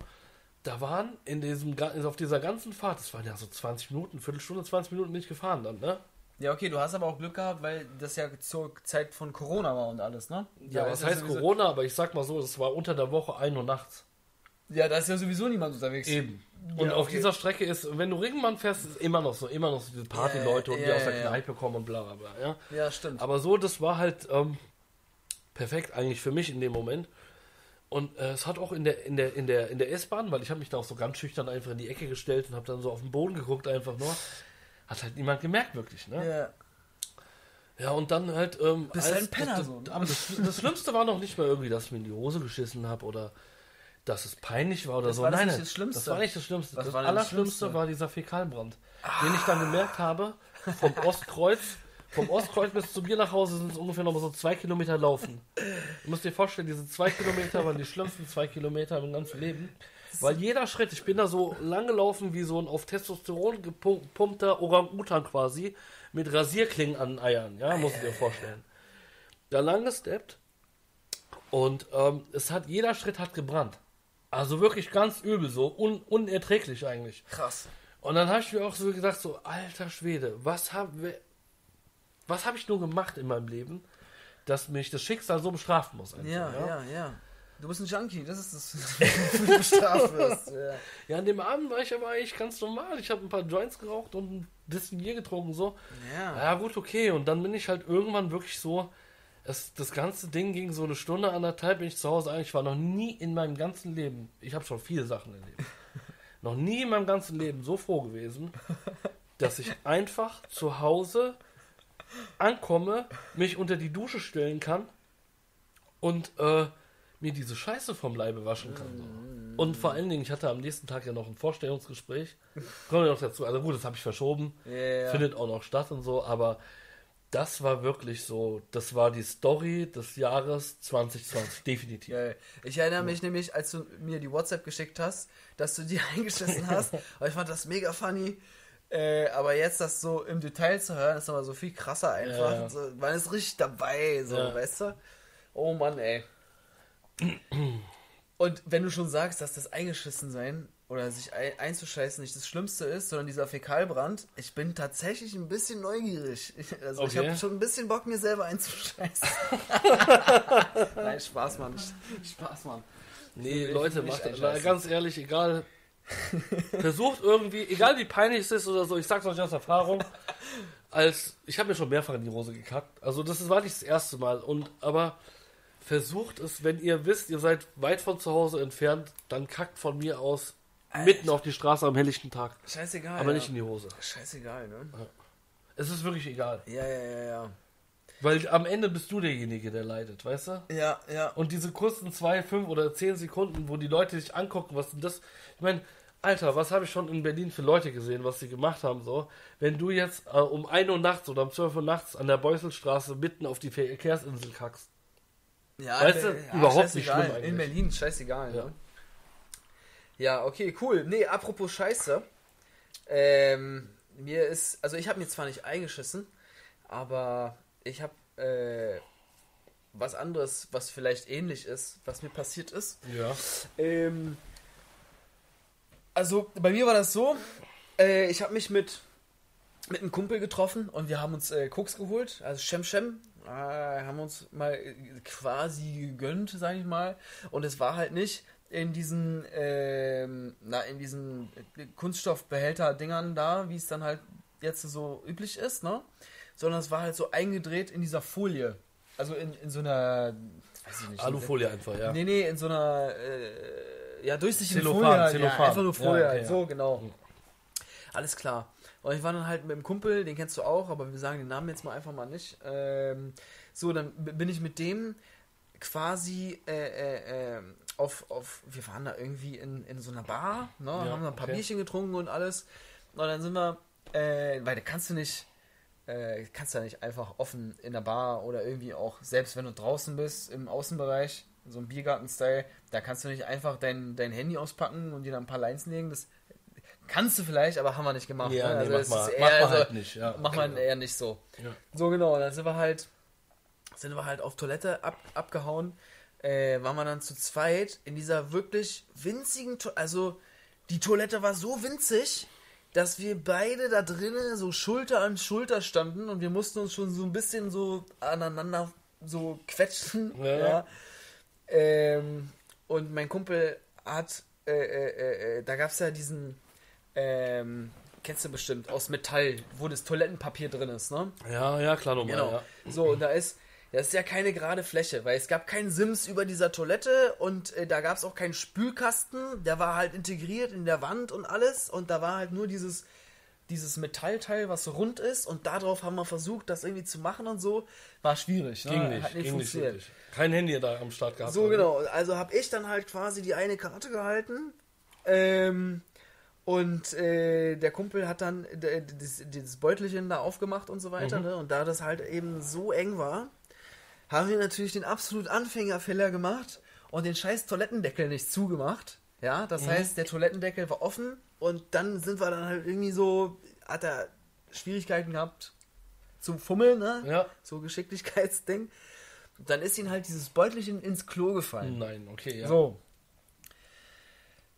B: da waren in diesem, auf dieser ganzen Fahrt, das waren ja so 20 Minuten, Viertelstunde, 20 Minuten bin ich gefahren dann, ne?
A: Ja, okay, du hast aber auch Glück gehabt, weil das ja zur Zeit von Corona war und alles, ne?
B: Ja,
A: Da
B: was heißt Corona, aber ich sag mal so, das war unter der Woche 1 Uhr nachts.
A: Ja, da ist ja sowieso niemand unterwegs.
B: Eben. Und
A: Ja,
B: auf
A: okay.
B: dieser Strecke ist, wenn du Ringmann fährst, ist immer noch so, immer noch so diese Partyleute
A: Ja,
B: und die
A: ja,
B: aus der
A: ja.
B: Kneipe kommen und bla bla bla, ja.
A: Ja, stimmt.
B: Aber so, das war halt ähm, perfekt eigentlich für mich in dem Moment. Und äh, es hat auch in der, in der, in der, in der S-Bahn, weil ich habe mich da auch so ganz schüchtern einfach in die Ecke gestellt und habe dann so auf den Boden geguckt einfach nur. Hat halt niemand gemerkt, wirklich, ne?
A: ja.
B: Ja, und dann halt. Ähm,
A: Bist
B: als-
A: ein Penner
B: das,
A: so, ne?
B: Aber das, das Schlimmste war noch nicht mal irgendwie, dass ich mir in die Hose geschissen habe oder dass es peinlich war oder
A: Das
B: so.
A: war das
B: Nein,
A: nicht das Schlimmste.
B: Das war nicht das Schlimmste.
A: Was
B: das
A: war
B: Allerschlimmste
A: Schlimmste?
B: war dieser Fäkalbrand, den ich dann gemerkt habe vom Ostkreuz. Vom Ostkreuz bis zu mir nach Hause sind es ungefähr noch mal so zwei Kilometer laufen. Du musst dir vorstellen, diese zwei Kilometer waren die schlimmsten zwei Kilometer im ganzen Leben. Weil jeder Schritt, ich bin da so lang gelaufen wie so ein auf Testosteron gepumpter Orang-Utan quasi, mit Rasierklingen an den Eiern, ja, musst du dir vorstellen. Da lang gesteppt und ähm, es hat, jeder Schritt hat gebrannt. Also wirklich ganz übel, so un, unerträglich eigentlich.
A: Krass.
B: Und dann habe ich mir auch so gedacht, so, alter Schwede, was habe was hab ich nur gemacht in meinem Leben, dass mich das Schicksal so bestrafen muss? einfach,
A: Ja, ja, ja. Du bist ein Junkie, das ist das, (laughs) (laughs) wofür du bestraft wirst. Ja.
B: Ja, an dem Abend war ich aber eigentlich ganz normal. Ich habe ein paar Joints geraucht und ein bisschen Bier getrunken, so.
A: Ja.
B: Ja, gut, okay. Und dann bin ich halt irgendwann wirklich so. Es, das ganze Ding ging so eine Stunde, anderthalb, bin ich zu Hause eigentlich. Ich war noch nie in meinem ganzen Leben. Ich habe schon viele Sachen erlebt. (laughs) noch nie in meinem ganzen Leben so froh gewesen, dass ich einfach zu Hause ankomme, mich unter die Dusche stellen kann und äh, mir diese Scheiße vom Leibe waschen kann. So. Und vor allen Dingen, ich hatte am nächsten Tag ja noch ein Vorstellungsgespräch. Kommen wir noch dazu. Also gut, das habe ich verschoben.
A: Ja.
B: Findet auch noch statt und so, aber das war wirklich so, das war die Story des Jahres 2020, (laughs) definitiv.
A: Geil. Ich erinnere mich nämlich, als du mir die WhatsApp geschickt hast, dass du die (laughs) eingeschissen hast. (laughs) Aber ich fand das mega funny. Äh, aber jetzt das so im Detail zu hören, ist aber so viel krasser einfach.
B: Ja, ja.
A: So, man ist richtig dabei, so,
B: Ja.
A: weißt du? Oh Mann, ey. (clears throat) Und wenn du schon sagst, dass das eingeschissen sein oder sich ein einzuscheißen nicht das Schlimmste ist, sondern dieser Fäkalbrand, ich bin tatsächlich ein bisschen neugierig. Ich, (laughs) also ich
B: Okay.
A: habe schon ein bisschen Bock, mir selber einzuscheißen. (laughs) Nein, Spaß, Mann. Spaß, Mann.
B: Nee,
A: will
B: Leute, macht ganz ehrlich, egal. Versucht irgendwie, egal wie peinlich es ist oder so, ich sag's euch aus Erfahrung, als ich habe mir schon mehrfach in die Hose gekackt. Also das war nicht das erste Mal und aber versucht es, wenn ihr wisst, ihr seid weit von zu Hause entfernt, dann kackt von mir aus mitten auf die Straße am helllichten Tag,
A: Scheißegal.
B: aber
A: ja.
B: nicht in die Hose.
A: Scheißegal, ne?
B: Es ist wirklich egal,
A: Ja, ja, ja, ja.
B: weil am Ende bist du derjenige, der leidet, weißt du?
A: Ja, ja.
B: Und diese kurzen zwei, fünf oder zehn Sekunden, wo die Leute sich angucken, was denn das. Ich meine, Alter, was habe ich schon in Berlin für Leute gesehen, was sie gemacht haben, so. Wenn du jetzt äh, um 1 Uhr nachts oder um 12 Uhr nachts an der Beuselstraße mitten auf die Verkehrsinsel kackst.
A: Ja,
B: Weißt du,
A: ja,
B: überhaupt nicht schlimm eigentlich.
A: In Berlin, scheißegal.
B: Ja.
A: Ne? Ja, okay, cool. Nee, apropos Scheiße. Ähm, mir ist, also ich habe mir zwar nicht eingeschissen, aber ich habe äh, was anderes, was vielleicht ähnlich ist, was mir passiert ist.
B: Ja.
A: Ähm, also bei mir war das so, äh, ich habe mich mit, mit einem Kumpel getroffen und wir haben uns äh, Koks geholt, also Shem Shem, äh, haben uns mal äh, quasi gegönnt, sag ich mal. Und es war halt nicht in diesen, ähm, na, in diesen Kunststoffbehälter-Dingern da, wie es dann halt jetzt so üblich ist, ne? Sondern es war halt so eingedreht in dieser Folie. Also in, in so einer, nicht.
B: Alufolie einfach, ja.
A: Nee, nee, in so einer äh, ja, durchsichtigen Folie. halt. Ja, einfach nur Folie,
B: Ja,
A: halt,
B: ja,
A: so
B: ja.
A: genau. Alles klar. Und ich war dann halt mit dem Kumpel, den kennst du auch, aber wir sagen den Namen jetzt mal einfach mal nicht. Ähm, so, dann bin ich mit dem quasi äh, äh, äh, auf, auf, wir waren da irgendwie in, in so einer Bar, ne, haben da ein paar
B: okay.
A: Bierchen getrunken und alles. Und dann sind wir, äh, weil da kannst du nicht, äh, kannst du ja nicht einfach offen in der Bar oder irgendwie auch, selbst wenn du draußen bist, im Außenbereich, so ein Biergarten-Style, da kannst du nicht einfach dein, dein Handy auspacken und dir dann ein paar Lines legen. Das kannst du vielleicht, aber haben wir nicht gemacht.
B: Ja,
A: ne?
B: nee,
A: also
B: mach mal-
A: ist
B: mach
A: eher
B: halt nicht, ja.
A: Mach man eher nicht so.
B: Ja.
A: So genau, dann sind wir halt, sind wir halt auf Toilette ab, abgehauen. Äh, waren wir dann zu zweit in dieser wirklich winzigen, to also die Toilette war so winzig, dass wir beide da drinnen so Schulter an Schulter standen und wir mussten uns schon so ein bisschen so aneinander so quetschen.
B: Ja.
A: Ja. Ähm, und mein Kumpel hat, äh, äh, äh, da gab es ja diesen, ähm, kennst du bestimmt, aus Metall, wo das Toilettenpapier drin ist, ne?
B: Ja, ja, klar, nochmal.
A: Genau.
B: Ja.
A: So, und da ist, das ist ja keine gerade Fläche, weil es gab keinen Sims über dieser Toilette und äh, da gab es auch keinen Spülkasten, der war halt integriert in der Wand und alles und da war halt nur dieses, dieses Metallteil, was rund ist und darauf haben wir versucht, das irgendwie zu machen und so. War schwierig, ne?
B: Ging nicht,
A: Hat nicht
B: ging nicht
A: funktioniert.
B: wirklich. Kein Handy da am Start gehabt.
A: So genau, also habe ich dann halt quasi die eine Karte gehalten. Ähm, und äh, der Kumpel hat dann das, dieses Beutelchen da aufgemacht und so weiter.
B: Mhm.
A: Ne? Und da das halt eben so eng war, haben wir natürlich den absolut Anfängerfehler gemacht und den scheiß Toilettendeckel nicht zugemacht. Ja, das
B: Mhm.
A: heißt, der Toilettendeckel war offen und dann sind wir dann halt irgendwie so, hat er Schwierigkeiten gehabt zum Fummeln, ne?
B: Ja.
A: So Geschicklichkeitsding. Dann ist ihm halt dieses Beutelchen ins Klo gefallen.
B: Nein, okay, ja.
A: So.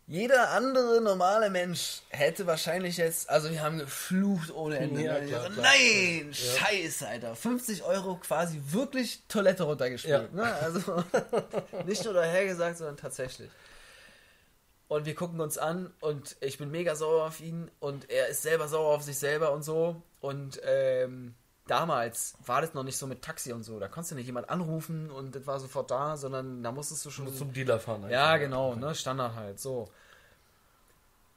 A: Jeder andere normale Mensch hätte wahrscheinlich jetzt, also wir haben geflucht ohne Ende.
B: Ja,
A: ne?
B: klar, klar.
A: Nein, scheiße, Alter. 50 Euro quasi wirklich Toilette runtergespielt.
B: Ja.
A: Ne? Also (laughs) nicht nur dahergesagt, sondern tatsächlich. Und wir gucken uns an und ich bin mega sauer auf ihn und er ist selber sauer auf sich selber und so. Und ähm, damals war das noch nicht so mit Taxi und so. Da konntest du nicht jemand anrufen und das war sofort da, sondern da musstest du schon
B: Nur zum Dealer fahren.
A: ja, genau, ne? Standard halt, so.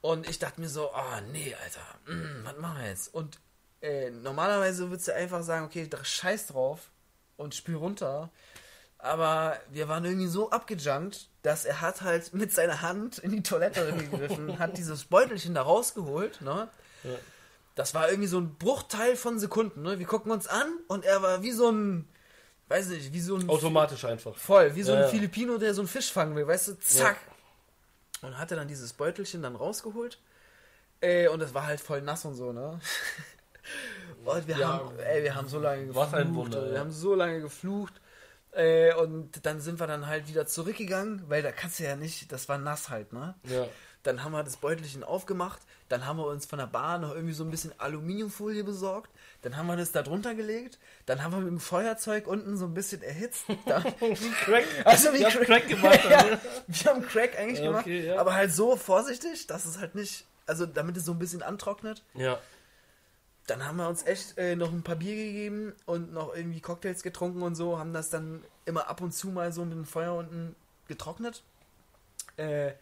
A: Und ich dachte mir so, ah, nee, Alter, mm, was machen wir jetzt? Und äh, normalerweise würdest du einfach sagen, okay, da- scheiß drauf und spül runter. Aber wir waren irgendwie so abgejunkt, dass er hat halt mit seiner Hand in die Toilette (laughs) gegriffen, hat dieses Beutelchen da rausgeholt, ne?
B: Ja.
A: Das war irgendwie so ein Bruchteil von Sekunden, ne? Wir gucken uns an und er war wie so ein, weiß nicht, wie so ein
B: Automatisch einfach.
A: Voll, wie so
B: Ja,
A: ein
B: ja.
A: Filipino, der so einen Fisch fangen will, weißt du, zack. Und hatte dann dieses Beutelchen dann rausgeholt. Äh, und es war halt voll nass und so, ne? (laughs) Und wir
B: Ja.
A: haben, ey, wir haben so lange geflucht.
B: Was ein Wunder,
A: Wir
B: ja.
A: haben so lange geflucht. Äh, und dann sind wir dann halt wieder zurückgegangen, weil da kannst du ja nicht, das war nass halt, ne?
B: Ja.
A: Dann haben wir das Beutelchen aufgemacht. Dann haben wir uns von der Bar noch irgendwie so ein bisschen Aluminiumfolie besorgt. Dann haben wir das da drunter gelegt. Dann haben wir mit dem Feuerzeug unten so ein bisschen erhitzt. (laughs) Da,
B: Crack.
A: also wie Crack,
B: Crack gemacht. (laughs)
A: ja, wir haben Crack eigentlich
B: Ja,
A: gemacht.
B: okay, ja.
A: Aber halt so vorsichtig, dass es halt nicht, also damit es so ein bisschen antrocknet.
B: Ja.
A: Dann haben wir uns echt äh, noch ein paar Bier gegeben und noch irgendwie Cocktails getrunken und so. Haben das dann immer ab und zu mal so mit dem Feuer unten getrocknet. Äh,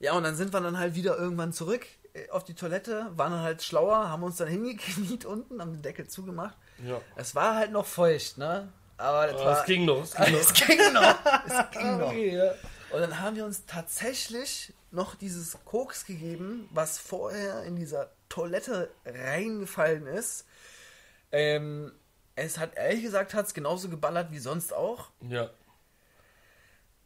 A: ja, und dann sind wir dann halt wieder irgendwann zurück äh, auf die Toilette, waren dann halt schlauer, haben uns dann (laughs) hingekniet unten, haben den Deckel zugemacht.
B: Ja.
A: Es war halt noch feucht, ne? Aber das
B: Aber
A: war.
B: es ging noch. Es ging (laughs) noch.
A: es ging noch. Es ging noch.
B: Okay, ja.
A: Und dann haben wir uns tatsächlich noch dieses Koks gegeben, was vorher in dieser Toilette reingefallen ist. Ähm, es hat, ehrlich gesagt, hat es genauso geballert wie sonst auch.
B: Ja.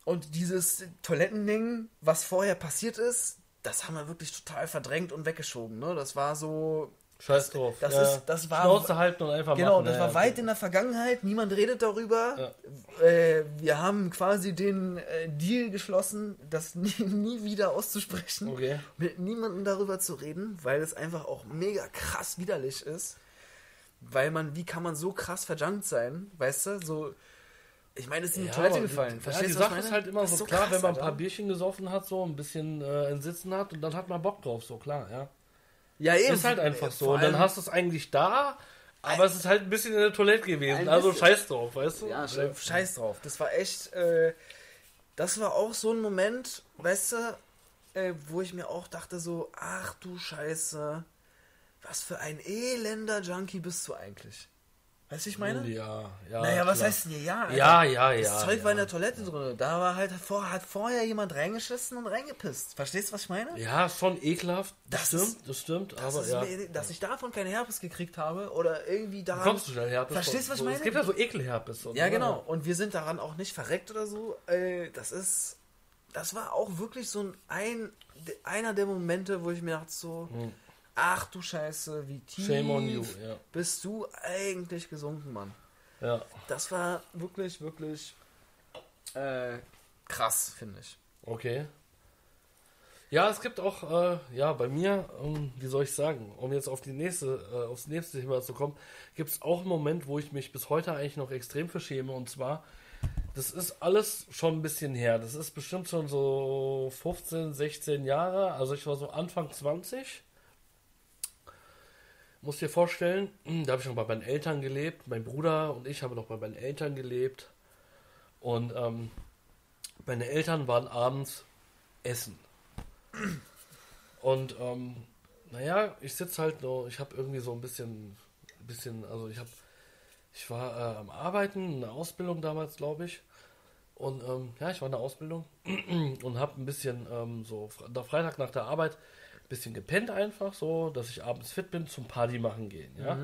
A: Und dieses Toilettending, was vorher passiert ist, das haben wir wirklich total verdrängt und weggeschoben. Ne? Das war so.
B: Scheiß drauf.
A: das
B: ja.
A: ist- das war-
B: Schnauze halten und einfach
A: Genau,
B: machen.
A: das
B: ja,
A: war
B: ja.
A: weit in der Vergangenheit, niemand redet darüber. Äh, wir haben quasi den äh, Deal geschlossen, das (laughs) nie, nie wieder auszusprechen,
B: Okay.
A: mit niemandem darüber zu reden, weil es einfach auch mega krass widerlich ist. Weil man, wie kann man so krass verjunkt sein, weißt du? So, ich meine, es ist in die
B: Ja,
A: Toilette gefallen.
B: Ja,
A: Verstehst
B: die
A: du, was
B: Sache
A: ich
B: ist
A: meine?
B: halt immer so
A: ist
B: klar,
A: krass,
B: wenn man ein paar. Bierchen gesoffen hat, so ein bisschen äh, in Sitzen hat und dann hat man Bock drauf, so klar, ja.
A: Ja, eben.
B: Ist halt einfach so. Und dann hast du es eigentlich da, aber es ist halt ein bisschen in der Toilette gewesen.
A: Ein
B: Also scheiß drauf, weißt du?
A: Ja, sche- scheiß drauf. Das war echt, äh, das war auch so ein Moment, weißt du, äh, wo ich mir auch dachte so, ach du Scheiße, was für ein elender Junkie bist du eigentlich? Weißt du, ich meine?
B: Ja, ja.
A: Naja, was
B: klar.
A: heißt denn hier ja? Alter?
B: Ja, ja, ja.
A: Das Zeug
B: ja.
A: war in der Toilette drin. Da war halt vor, hat vorher jemand reingeschissen und reingepisst. Verstehst du, was ich meine?
B: Ja, schon ekelhaft. Das,
A: Das
B: stimmt, das stimmt.
A: Das
B: aber ja.
A: mir, dass ich davon keine Herpes gekriegt habe oder irgendwie daran.
B: Kommst du schnell Herpes?
A: Verstehst du, was ich meine?
B: Es gibt ja so Ekelherpes. und
A: Ja, genau. Und wir sind daran auch nicht verreckt oder so. Äh, das ist. Das war auch wirklich so ein, ein einer der Momente, wo ich mir dachte so, ach du Scheiße, wie tief.
B: Shame on you, ja.
A: bist du eigentlich gesunken, Mann.
B: Ja,
A: Das war wirklich, wirklich äh, krass, finde ich.
B: okay. Ja, es gibt auch, äh, ja, bei mir, ähm, wie soll ich sagen, um jetzt auf die nächste, äh, aufs nächste Thema zu kommen, gibt es auch einen Moment, wo ich mich bis heute eigentlich noch extrem verschäme. Und zwar, das ist alles schon ein bisschen her. Das ist bestimmt schon so 15, 16 Jahre. Also ich war so Anfang 20. Muss dir vorstellen, (clears throat) da habe ich noch bei meinen Eltern gelebt. Mein Bruder und ich haben noch bei meinen Eltern gelebt. Und ähm, meine Eltern waren abends essen. (clears throat) Und ähm, naja, ich sitze halt nur, ich habe irgendwie so ein bisschen, bisschen, also ich habe, ich war äh, am Arbeiten, in der Ausbildung damals, glaube ich. Und ähm, ja, ich war in der Ausbildung (clears throat) und habe ein bisschen ähm, so Freitag nach der Arbeit bisschen gepennt einfach so, dass ich abends fit bin zum Party machen gehen, ja.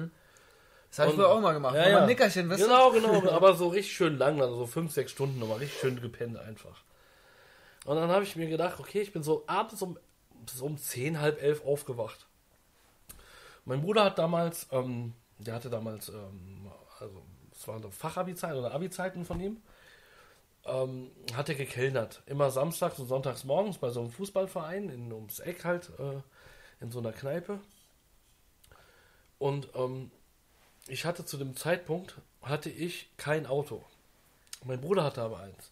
A: Das habe ich früher auch mal gemacht.
B: Ja,
A: Mal
B: ja.
A: ein Nickerchen, weißt
B: Genau, genau, (laughs) aber so richtig schön lang, also so fünf, sechs Stunden nochmal richtig schön gepennt einfach. Und dann habe ich mir gedacht, okay, ich bin so abends um, so um zehn, halb elf aufgewacht. Mein Bruder hat damals, ähm, der hatte damals, ähm, also es waren so Fachabi-Zeiten oder Abi-Zeiten von ihm, ähm, hat er gekellnert. Immer samstags und sonntags morgens bei so einem Fußballverein, in, ums Eck halt, äh, in so einer Kneipe. Und ähm, ich hatte zu dem Zeitpunkt, hatte ich kein Auto. Mein Bruder hatte aber eins.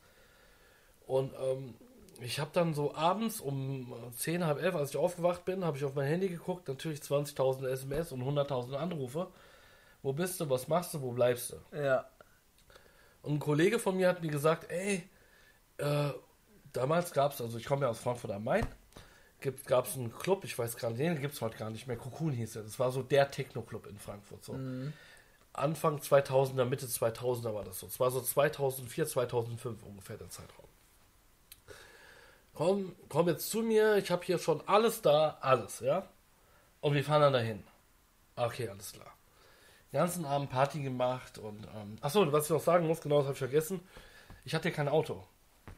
B: Und ähm, ich habe dann so abends um 10, halb elf, als ich aufgewacht bin, habe ich auf mein Handy geguckt, natürlich 20.000 SMS und 100.000 Anrufe. Wo bist du, was machst du, wo bleibst du?
A: Ja.
B: Und ein Kollege von mir hat mir gesagt, ey, äh, damals gab es, also ich komme ja aus Frankfurt am Main, gab es einen Club, ich weiß gar nicht, den gibt es heute gar nicht mehr, Cocoon hieß er. Das war so der Techno-Club in Frankfurt. So. Anfang 2000er, Mitte 2000er war das so. Es war so 2004, 2005 ungefähr der Zeitraum. Komm, komm jetzt zu mir, ich habe hier schon alles da, alles, ja? Und wir fahren dann dahin. Okay, alles klar. Den ganzen Abend Party gemacht und, ähm, achso, was ich noch sagen muss, genau das habe ich vergessen. Ich hatte kein Auto.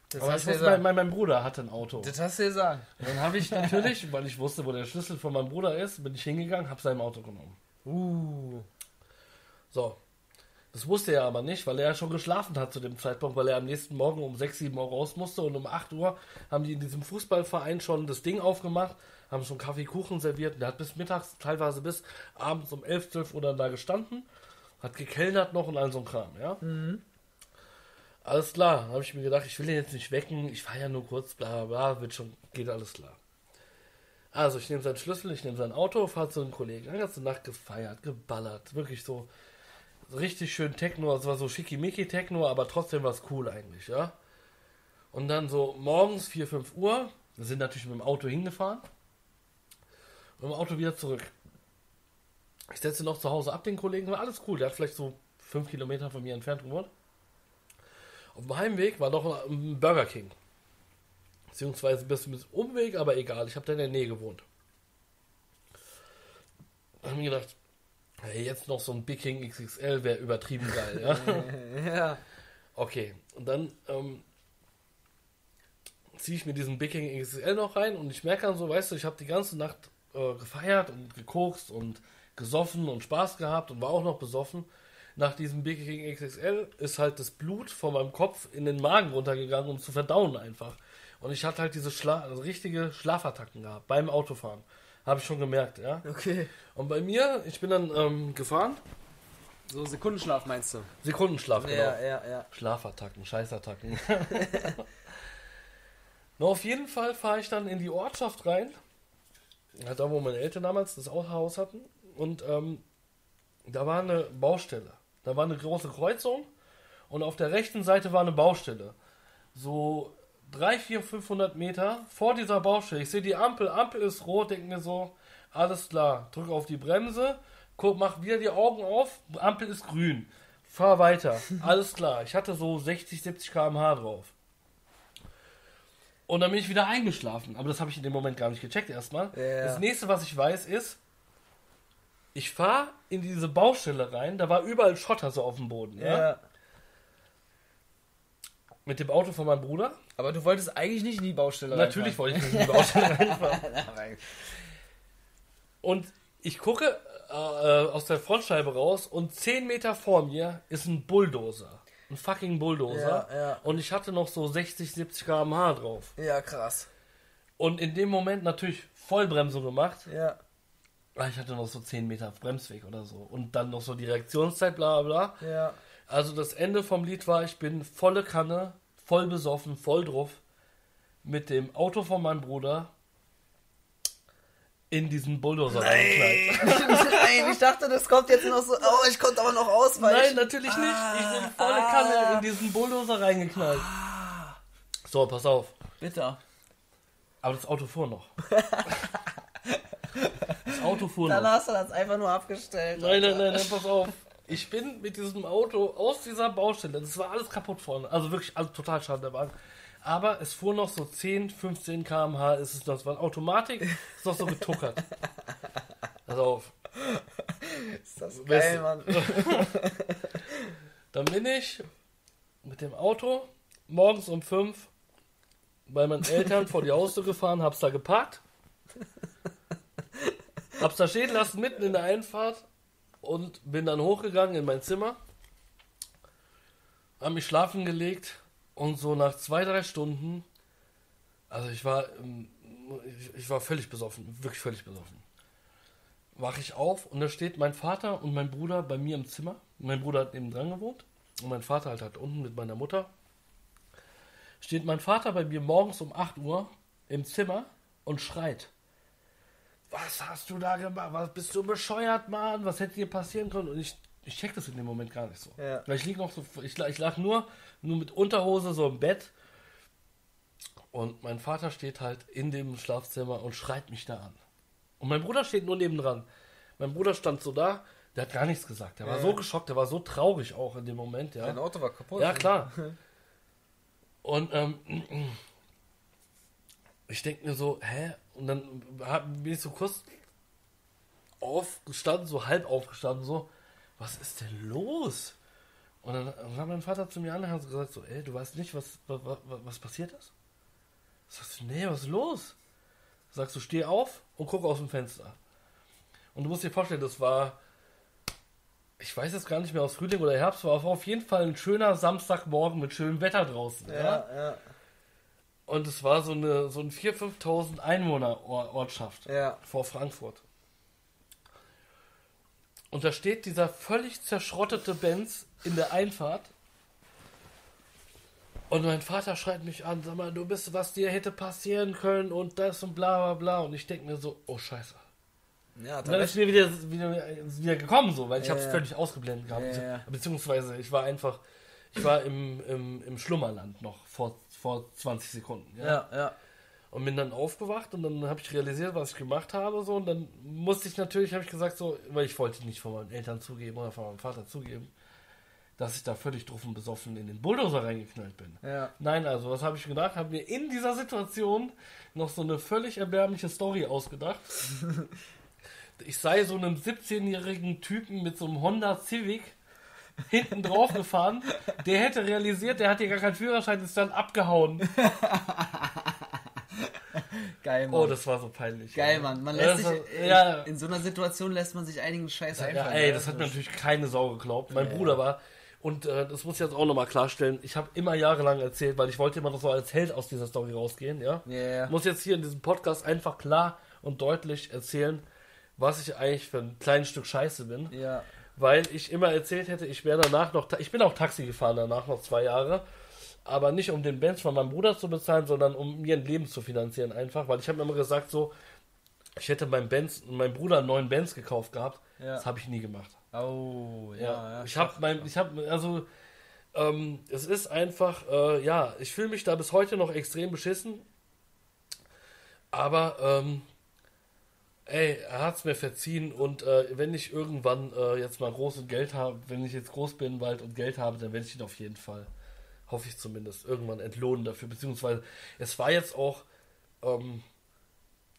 A: Das
B: Aber
A: hast
B: ich
A: du
B: wusste, mein, mein, mein Bruder hatte ein Auto.
A: Das hast du gesagt.
B: Und dann habe ich natürlich, (laughs) weil ich wusste, wo der Schlüssel von meinem Bruder ist, bin ich hingegangen, habe sein Auto genommen.
A: Uh.
B: So. Das wusste er aber nicht, weil er ja schon geschlafen hat zu dem Zeitpunkt, weil er am nächsten Morgen um 6, 7 Uhr raus musste und um 8 Uhr haben die in diesem Fußballverein schon das Ding aufgemacht, haben schon Kaffee, Kuchen serviert. Und der hat bis mittags, teilweise bis abends um 11, 12 Uhr dann da gestanden, hat gekellnert noch und all so ein Kram, ja. Alles klar, habe ich mir gedacht, ich will ihn jetzt nicht wecken, ich fahre ja nur kurz, bla bla bla, wird schon, geht alles klar. Also ich nehme seinen Schlüssel, ich nehme sein Auto, fahre zu einem Kollegen, die ganze Nacht gefeiert, geballert, wirklich so richtig schön Techno, es war so schickimicki Techno, aber trotzdem war es cool eigentlich, ja. Und dann so morgens 4, 5 Uhr, wir sind natürlich mit dem Auto hingefahren im Auto wieder zurück. Ich setze noch zu Hause ab den Kollegen, war alles cool, der hat vielleicht so 5 Kilometer von mir entfernt gewohnt. Auf dem Heimweg war noch ein Burger King. Beziehungsweise ein bisschen mit Umweg, aber egal, ich habe da in der Nähe gewohnt. Da habe ich mir gedacht, hey, jetzt noch so ein Big King XXL wäre übertrieben geil, ja. (laughs)
A: Ja.
B: Okay, und dann ähm, ziehe ich mir diesen Big King XXL noch rein und ich merke dann so, weißt du, ich habe die ganze Nacht äh, gefeiert und gekokst und gesoffen und Spaß gehabt und war auch noch besoffen. Nach diesem Big King XXL ist halt das Blut von meinem Kopf in den Magen runtergegangen, um zu verdauen einfach. Und ich hatte halt diese Schla also richtige Schlafattacken gehabt beim Autofahren. Habe ich schon gemerkt, ja.
A: Okay.
B: Und bei mir, ich bin dann ähm, gefahren,
A: So Sekundenschlaf meinst du?
B: Sekundenschlaf, genau.
A: Ja, ja, ja.
B: Schlafattacken, Scheißattacken. (laughs) Na, auf jeden Fall fahre ich dann in die Ortschaft rein. Da, wo meine Eltern damals das Haus hatten. Und ähm, da war eine Baustelle. Da war eine große Kreuzung. Und auf der rechten Seite war eine Baustelle. So 3, 4, 500 Meter vor dieser Baustelle. Ich sehe die Ampel. Ampel ist rot. Denke mir so, alles klar. Drücke auf die Bremse. guck, mach wieder die Augen auf, Ampel ist grün. Fahr weiter. Alles klar. Ich hatte so 60, 70 km/h drauf. Und dann bin ich wieder eingeschlafen. Aber das habe ich in dem Moment gar nicht gecheckt erstmal.
A: Ja.
B: Das nächste, was ich weiß, ist, ich fahre in diese Baustelle rein. Da war überall Schotter so auf dem Boden. Ja?
A: Ja.
B: Mit dem Auto von meinem Bruder.
A: Aber du wolltest eigentlich nicht in die Baustelle
B: Natürlich wollte ich nicht in die (laughs) Baustelle reinfahren. (laughs) Und ich gucke äh, aus der Frontscheibe raus und 10 Meter vor mir ist ein Bulldozer. Ein fucking Bulldozer.
A: Ja, ja.
B: Und ich hatte noch so 60, 70 km/h drauf.
A: Ja, krass.
B: Und in dem Moment natürlich Vollbremsung gemacht.
A: Ja.
B: Ah, Ich hatte noch so 10 Meter Bremsweg oder so. Und dann noch so die Reaktionszeit, bla bla bla.
A: Ja.
B: Also das Ende vom Lied war, ich bin volle Kanne, voll besoffen, voll drauf, mit dem Auto von meinem Bruder in diesen Bulldozer reingeknallt.
A: Nein, ich dachte, das kommt jetzt noch so. Oh, ich konnte aber noch ausweichen.
B: Nein, natürlich nicht. Ich bin volle Kanne in diesen Bulldozer reingeknallt. So, pass auf.
A: Bitte.
B: Aber das Auto fuhr noch. (laughs) Das Auto fuhr
A: Dann
B: noch.
A: hast du das einfach nur abgestellt.
B: Nein, nein, nein, nein, pass auf. Ich bin mit diesem Auto aus dieser Baustelle, das war alles kaputt vorne, also wirklich alles total schade der Wagen. Aber es fuhr noch so 10, 15 km/h, ist es noch, eine Automatik, ist noch so getuckert. (laughs) Pass auf.
A: Ist das geil, Mann. (laughs)
B: Dann bin ich mit dem Auto morgens um 5 bei meinen Eltern vor die Haustür gefahren, hab's da geparkt, hab's da stehen lassen mitten in der Einfahrt und bin dann hochgegangen in mein Zimmer, hab mich schlafen gelegt und so nach zwei, drei Stunden, also ich war, ähm, ich, war völlig besoffen, wirklich völlig besoffen. Wache ich auf und da steht mein Vater und mein Bruder bei mir im Zimmer. Mein Bruder hat neben dran gewohnt und mein Vater halt, halt unten mit meiner Mutter. Steht mein Vater bei mir morgens um 8 Uhr im Zimmer und schreit. Was hast du da gemacht? Was bist du bescheuert, Mann? Was hätte dir passieren können? Und ich, ich check das in dem Moment gar nicht so.
A: Ja.
B: Weil ich lieg noch so, ich, lag- ich lag nur, nur mit Unterhose so im Bett. Und mein Vater steht halt in dem Schlafzimmer und schreit mich da an. Und mein Bruder steht nur nebendran. Mein Bruder stand so da, der hat gar nichts gesagt. Der war
A: Ja.
B: so geschockt, der war so traurig auch in dem Moment, ja.
A: Dein Auto war kaputt.
B: Ja, klar. (laughs) Und ähm, ich denke mir so, hä? Und dann bin ich so kurz aufgestanden, so halb aufgestanden, so, was ist denn los? Und dann, dann hat mein Vater zu mir angehauen und gesagt, so, ey, du weißt nicht, was, was, was, passiert ist? Sagst du, nee, was ist los? Sagst du, steh auf und guck aus dem Fenster. Und du musst dir vorstellen, das war, ich weiß jetzt gar nicht mehr, aus Frühling oder Herbst, war auf jeden Fall ein schöner Samstagmorgen mit schönem Wetter draußen. Ja?
A: Ja, ja,
B: Und es war so eine so ein 4.000, 5.000 Einwohner Ortschaft
A: ja.
B: vor Frankfurt. Und da steht dieser völlig zerschrottete Benz in der Einfahrt. Und mein Vater schreit mich an, sag mal, du bist, was dir hätte passieren können und das und bla bla bla. Und ich denke mir so, oh scheiße.
A: Ja,
B: Und dann ist mir wieder, wieder, wieder gekommen, so, weil ich
A: Ja,
B: habe es
A: ja.
B: völlig ausgeblendet gehabt.
A: Ja, ja.
B: Beziehungsweise ich war einfach, ich war im, im, im Schlummerland noch vor, vor 20 Sekunden. Ja?
A: ja, ja.
B: Und bin dann aufgewacht und dann habe ich realisiert, was ich gemacht habe. So, und dann musste ich natürlich, habe ich gesagt, so, weil ich wollte nicht von meinen Eltern zugeben oder von meinem Vater zugeben, dass ich da völlig drauf und besoffen in den Bulldozer reingeknallt bin.
A: Ja.
B: Nein, also was habe ich gedacht? Habe mir in dieser Situation noch so eine völlig erbärmliche Story ausgedacht. (laughs) Ich sei so einem 17-jährigen Typen mit so einem Honda Civic hinten drauf gefahren. Der hätte realisiert, der hat hier gar keinen Führerschein, ist dann abgehauen. (laughs) (laughs)
A: Geil, Mann.
B: Oh, das war so peinlich.
A: Geil. Mann. Man lässt sich,
B: war-
A: in,
B: ja,
A: in so einer Situation lässt man sich einigen Scheiß
B: ja,
A: einfallen.
B: ey, das hat mir natürlich keine Sau geglaubt. Mein Bruder war, und äh, das muss ich jetzt auch nochmal klarstellen, ich habe immer jahrelang erzählt, weil ich wollte immer noch so als Held aus dieser Story rausgehen, ja. Ich muss jetzt hier in diesem Podcast einfach klar und deutlich erzählen, was ich eigentlich für ein kleines Stück Scheiße bin.
A: Ja.
B: Weil ich immer erzählt hätte, ich wäre danach noch, ich bin auch Taxi gefahren danach noch zwei Jahre, aber nicht um den Benz von meinem Bruder zu bezahlen, sondern um mir ein Leben zu finanzieren einfach, weil ich habe mir immer gesagt so, ich hätte meinem Benz, meinem Bruder einen neuen Benz gekauft gehabt,
A: Ja.
B: das habe ich nie gemacht.
A: Oh, ja.
B: Ja,
A: ja,
B: ich habe mein, ich habe, also ähm, es ist einfach, äh, ja, ich fühle mich da bis heute noch extrem beschissen, aber ähm, ey, er hat's mir verziehen und äh, wenn ich irgendwann äh, jetzt mal großes Geld habe, wenn ich jetzt groß bin bald und Geld habe, dann werde ich ihn auf jeden Fall, hoffe ich zumindest, irgendwann entlohnen dafür. Beziehungsweise es war jetzt auch, ähm,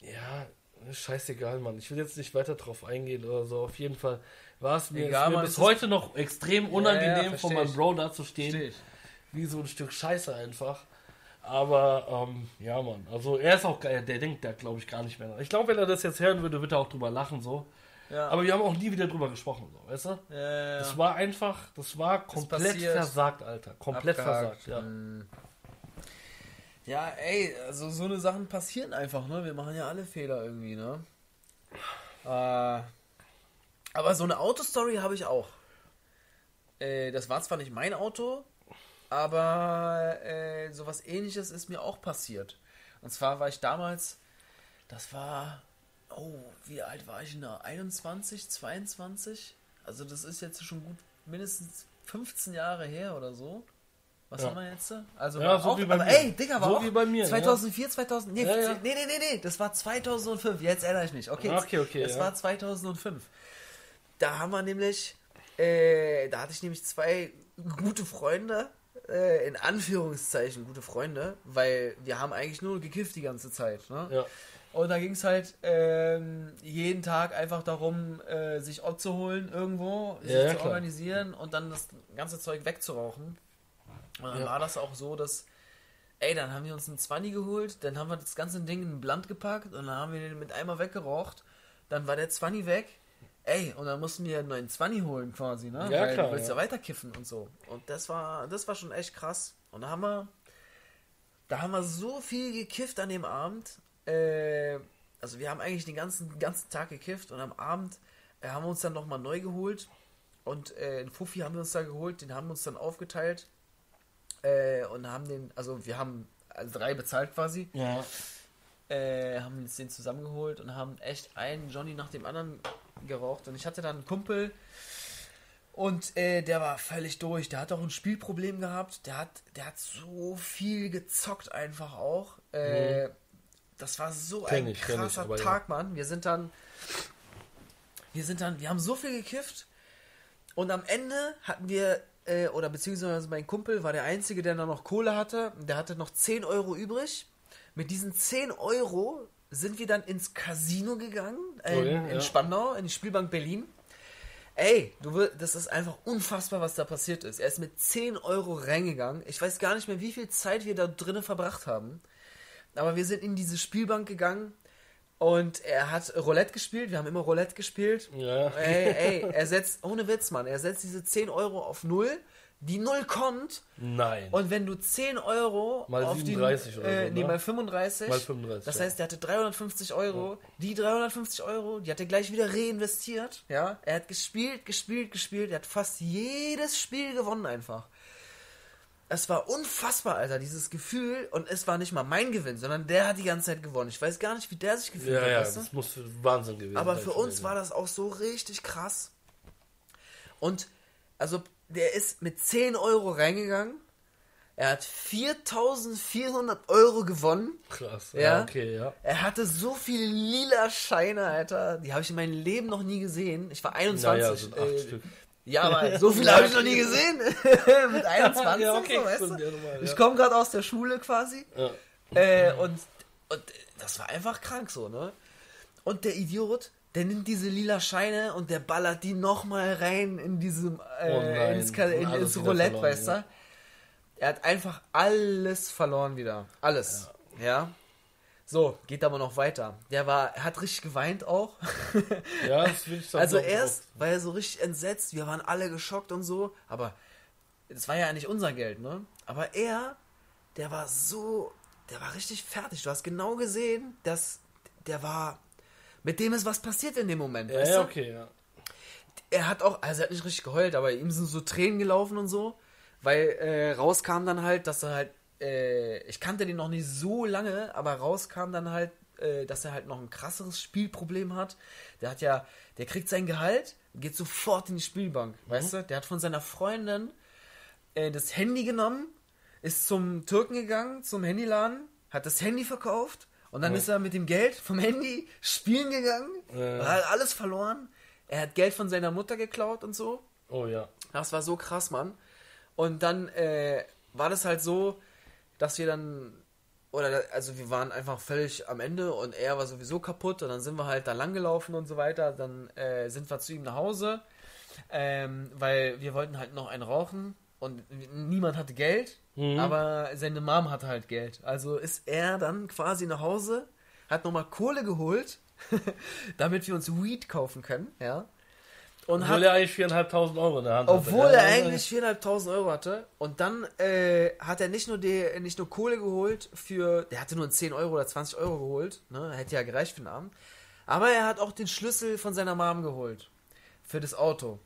B: ja, scheißegal, Mann. Ich will jetzt nicht weiter drauf eingehen oder so. Auf jeden Fall war es mir,
A: Egal,
B: mir
A: Mann,
B: bis heute noch extrem unangenehm,
A: ja,
B: von
A: versteh
B: meinem. Bro da zu stehen. Wie so ein Stück Scheiße einfach. Aber, ähm, ja, Mann. Also, er ist auch geil. Der denkt da, glaube ich, gar nicht mehr. nach. Ich glaube, wenn er das jetzt hören würde, würde er auch drüber lachen, so.
A: Ja.
B: Aber wir haben auch nie wieder drüber gesprochen, so, weißt du?
A: ja,
B: Das war einfach, das war komplett versagt, Alter. Komplett
A: Abgehakt.
B: versagt, ja.
A: Hm. Ja, ey, also so eine Sachen passieren einfach, ne? Wir machen ja alle Fehler irgendwie, ne? Äh, aber so eine Autostory habe ich auch. Äh, das war zwar nicht mein Auto, aber äh, sowas ähnliches ist mir auch passiert. Und zwar war ich damals, das war, oh, wie alt war ich denn da? 21, 22? Also das ist jetzt schon gut mindestens 15 Jahre her oder so. Was
B: Ja.
A: haben wir jetzt? Also
B: Ja,
A: war
B: so
A: auch,
B: wie bei
A: aber
B: mir.
A: ey, Digga, war
B: So
A: auch
B: wie bei mir, ja.
A: 2004, 2000, nee,
B: Ja, ja.
A: nee, nee, nee, nee, das war 2005, jetzt erinnere ich mich. Okay,
B: Okay, okay,
A: das
B: ja.
A: war 2005. Da haben wir nämlich, äh, da hatte ich nämlich zwei gute Freunde, äh, in Anführungszeichen gute Freunde, weil wir haben eigentlich nur gekifft die ganze Zeit, ne?
B: Ja.
A: Und da ging es halt ähm, jeden Tag einfach darum, äh, sich Ott zu holen irgendwo, sich
B: Ja,
A: zu
B: klar.
A: organisieren und dann das ganze Zeug wegzurauchen. Und dann
B: Ja.
A: war das auch so, dass, ey, dann haben wir uns einen 20 geholt, dann haben wir das ganze Ding in ein Blatt gepackt und dann haben wir den mit einmal weggeraucht. Dann war der 20 weg. Ey, und dann mussten wir einen neuen 20 holen quasi, ne?
B: Ja,
A: Weil
B: klar,
A: du willst ja.
B: ja.
A: weiter kiffen und so. Und das war, das war schon echt krass. Und da haben wir, da haben wir so viel gekifft an dem Abend. Äh, also wir haben eigentlich den ganzen, ganzen Tag gekifft und am Abend äh, haben wir uns dann nochmal neu geholt. Und äh, einen Fuffi haben wir uns da geholt, den haben wir uns dann aufgeteilt. Äh, und haben den, also wir haben also drei bezahlt quasi.
B: Ja.
A: Äh, haben uns den zusammengeholt und haben echt einen Johnny nach dem anderen geraucht. Und ich hatte dann einen Kumpel und äh, der war völlig durch. Der hat auch ein Spielproblem gehabt. Der hat, der hat so viel gezockt einfach auch. Äh, Das war so.
B: Kenn
A: ein
B: ich, kenn ich,
A: krasser
B: aber ja.
A: Tag, Mann. Wir sind dann, wir sind dann, wir haben so viel gekifft und am Ende hatten wir, äh, oder beziehungsweise mein Kumpel war der Einzige, der noch Kohle hatte. Der hatte noch 10 Euro übrig. Mit diesen 10 Euro sind wir dann ins Casino gegangen, äh,
B: Okay,
A: in
B: ja.
A: Spandau, in die Spielbank Berlin. Ey, du das ist einfach unfassbar, was da passiert ist. Er ist mit 10 Euro reingegangen. Ich weiß gar nicht mehr, wie viel Zeit wir da drinnen verbracht haben. Aber wir sind in diese Spielbank gegangen und er hat Roulette gespielt. Wir haben immer Roulette gespielt.
B: Ja.
A: Ey, ey, er setzt, ohne Witz, Mann, er setzt diese 10 Euro auf Null. Die Null kommt
B: Nein.
A: und wenn du 10 Euro
B: Mal
A: auf
B: 37
A: die,
B: oder
A: äh,
B: so,
A: nee,
B: ne?
A: mal 35.
B: Mal 35,
A: Das
B: ja.
A: heißt, der hatte 350 Euro. Die 350 Euro, die hat er gleich wieder reinvestiert. Ja, er hat gespielt, gespielt, gespielt. Er hat fast jedes Spiel gewonnen einfach. Es war unfassbar, Alter, dieses Gefühl. Und es war nicht mal mein Gewinn, sondern der hat die ganze Zeit gewonnen. Ich weiß gar nicht, wie der sich gefühlt
B: ja,
A: hat.
B: ja,
A: weißt du?
B: das muss Wahnsinn gewesen
A: Aber
B: sein
A: für
B: für
A: uns war das auch so richtig krass. Und also der ist mit 10 Euro reingegangen. Er hat 4400 Euro gewonnen.
B: krass.
A: Ja.
B: Ja, okay, ja.
A: Er hatte so viele lila Scheine, Alter. Die habe ich in meinem Leben noch nie gesehen. Ich war 21.
B: Naja, acht
A: äh,
B: Stück.
A: Ja, aber (laughs) so viele habe ich noch nie gesehen. (laughs) Mit 21,
B: Ja, okay,
A: so, weißt du?
B: ja, normal,
A: Ich
B: ja.
A: komme gerade aus der Schule quasi.
B: Ja.
A: Äh, und, und das war einfach krank so, ne? Und der Idiot, der nimmt diese lila Scheine und der ballert die nochmal rein in diesem äh,
B: Oh nein,
A: ins, in, ins Roulette,
B: verloren,
A: weißt du?
B: ja.
A: Er hat einfach alles verloren wieder. Alles. Ja. So, geht aber noch weiter. Der war, er hat richtig geweint auch. (laughs)
B: Ja, das will ich dann
A: Also erst war er so richtig entsetzt, wir waren alle geschockt und so, aber das war ja nicht unser Geld, ne? Aber er, der war so, der war richtig fertig. Du hast genau gesehen, dass der war, mit dem ist was passiert in dem Moment.
B: auch. Ja, ja, okay, ja.
A: Er hat auch, also er hat nicht richtig geheult, aber ihm sind so Tränen gelaufen und so, weil äh, rauskam dann halt, dass er halt, äh, ich kannte den noch nicht so lange, aber rauskam dann halt, äh, dass er halt noch ein krasseres Spielproblem hat. Der hat ja, der kriegt sein Gehalt, geht sofort in die Spielbank, weißt du? Der hat von seiner Freundin äh, das Handy genommen, ist zum Türken gegangen, zum Handyladen, hat das Handy verkauft Und dann ist er mit dem Geld vom Handy spielen gegangen,
B: Ja.
A: hat alles verloren. Er hat Geld von seiner Mutter geklaut und so.
B: Oh ja.
A: Das war so krass, Mann. Und dann äh, war das halt so, dass wir dann, oder also wir waren einfach völlig am Ende und er war sowieso kaputt und dann sind wir halt da lang gelaufen und so weiter. Dann äh, sind wir zu ihm nach Hause, ähm, weil wir wollten halt noch einen rauchen und niemand hatte Geld,
B: Mhm.
A: aber seine Mom hatte halt Geld. Also ist er dann quasi nach Hause, hat nochmal Kohle geholt, (laughs) damit wir uns Weed kaufen können, ja. Und
B: Obwohl er eigentlich 4.500 Euro in der Hand
A: obwohl
B: hatte.
A: er
B: Ja,
A: eigentlich 4.500 Euro hatte. Und dann äh, hat er nicht nur, die, nicht nur Kohle geholt für. Der hatte nur 10 Euro oder 20 Euro geholt. Ne? Hätte ja gereicht für den Abend. Aber er hat auch den Schlüssel von seiner Mom geholt. Für das Auto.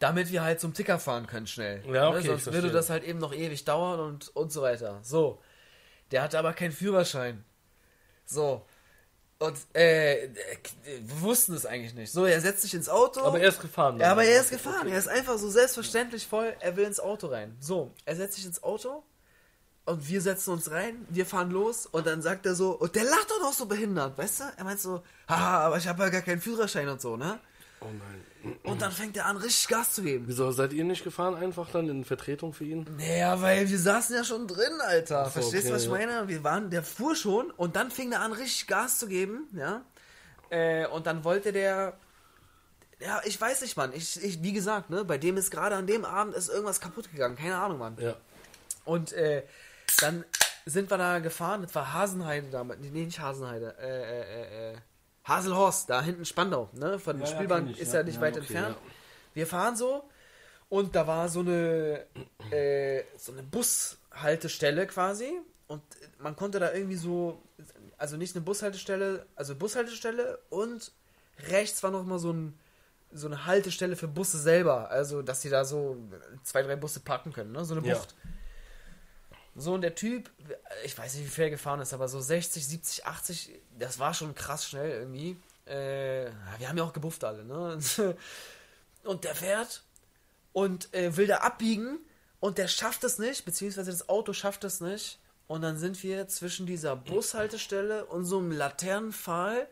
A: Damit wir halt zum Ticker fahren können schnell.
B: Ja, okay,
A: ne? Sonst würde das halt eben noch ewig dauern und, und so weiter. So. Der hatte aber keinen Führerschein. So. Und äh, wir wussten es eigentlich nicht. So, er setzt sich ins Auto.
B: Aber er ist gefahren.
A: Ja, aber er ist gefahren. Er ist einfach so selbstverständlich voll. Er will ins Auto rein. So, er setzt sich ins Auto und wir setzen uns rein. Wir fahren los und dann sagt er so, und der lacht doch noch so behindert, weißt du? Er meint so, haha, aber ich habe ja gar keinen Führerschein und so, ne?
B: Oh nein.
A: Und dann fängt er an, richtig Gas zu geben.
B: Wieso seid ihr nicht gefahren einfach dann in Vertretung für ihn?
A: Naja, weil wir saßen ja schon drin, Alter.
B: so,
A: Verstehst du,
B: okay,
A: was ich
B: ja.
A: meine? Wir waren, der fuhr schon und dann fing er an, richtig Gas zu geben, ja. Äh, und dann wollte der, ja, ich weiß nicht, Mann. Ich, ich, wie gesagt, ne, bei dem ist gerade an dem Abend ist irgendwas kaputt gegangen. Keine Ahnung, Mann.
B: Ja.
A: Und äh, dann sind wir da gefahren. Das war Hasenheide damals. Nee, nicht Hasenheide. Äh, äh, äh, äh, Haselhorst, da hinten Spandau. Ne? Von der
B: Ja,
A: Spielbahn
B: ich,
A: ist
B: ja.
A: ja nicht
B: Ja,
A: weit
B: okay,
A: entfernt. Wir fahren so und da war so eine, äh, so eine Bushaltestelle quasi. Und man konnte da irgendwie so, also nicht eine Bushaltestelle, also Bushaltestelle und rechts war noch mal so ein so eine Haltestelle für Busse selber, also dass sie da so zwei, drei Busse parken können, ne? So eine. Bucht. So, und der Typ, ich weiß nicht, wie viel er gefahren ist, aber so 60, 70, 80, das war schon krass schnell irgendwie. Äh, wir haben ja auch gebufft alle, ne? (laughs) Und der fährt und äh, will da abbiegen und der schafft es nicht, beziehungsweise das Auto schafft es nicht. Und dann sind wir zwischen dieser Bushaltestelle und so einem Laternenpfahl,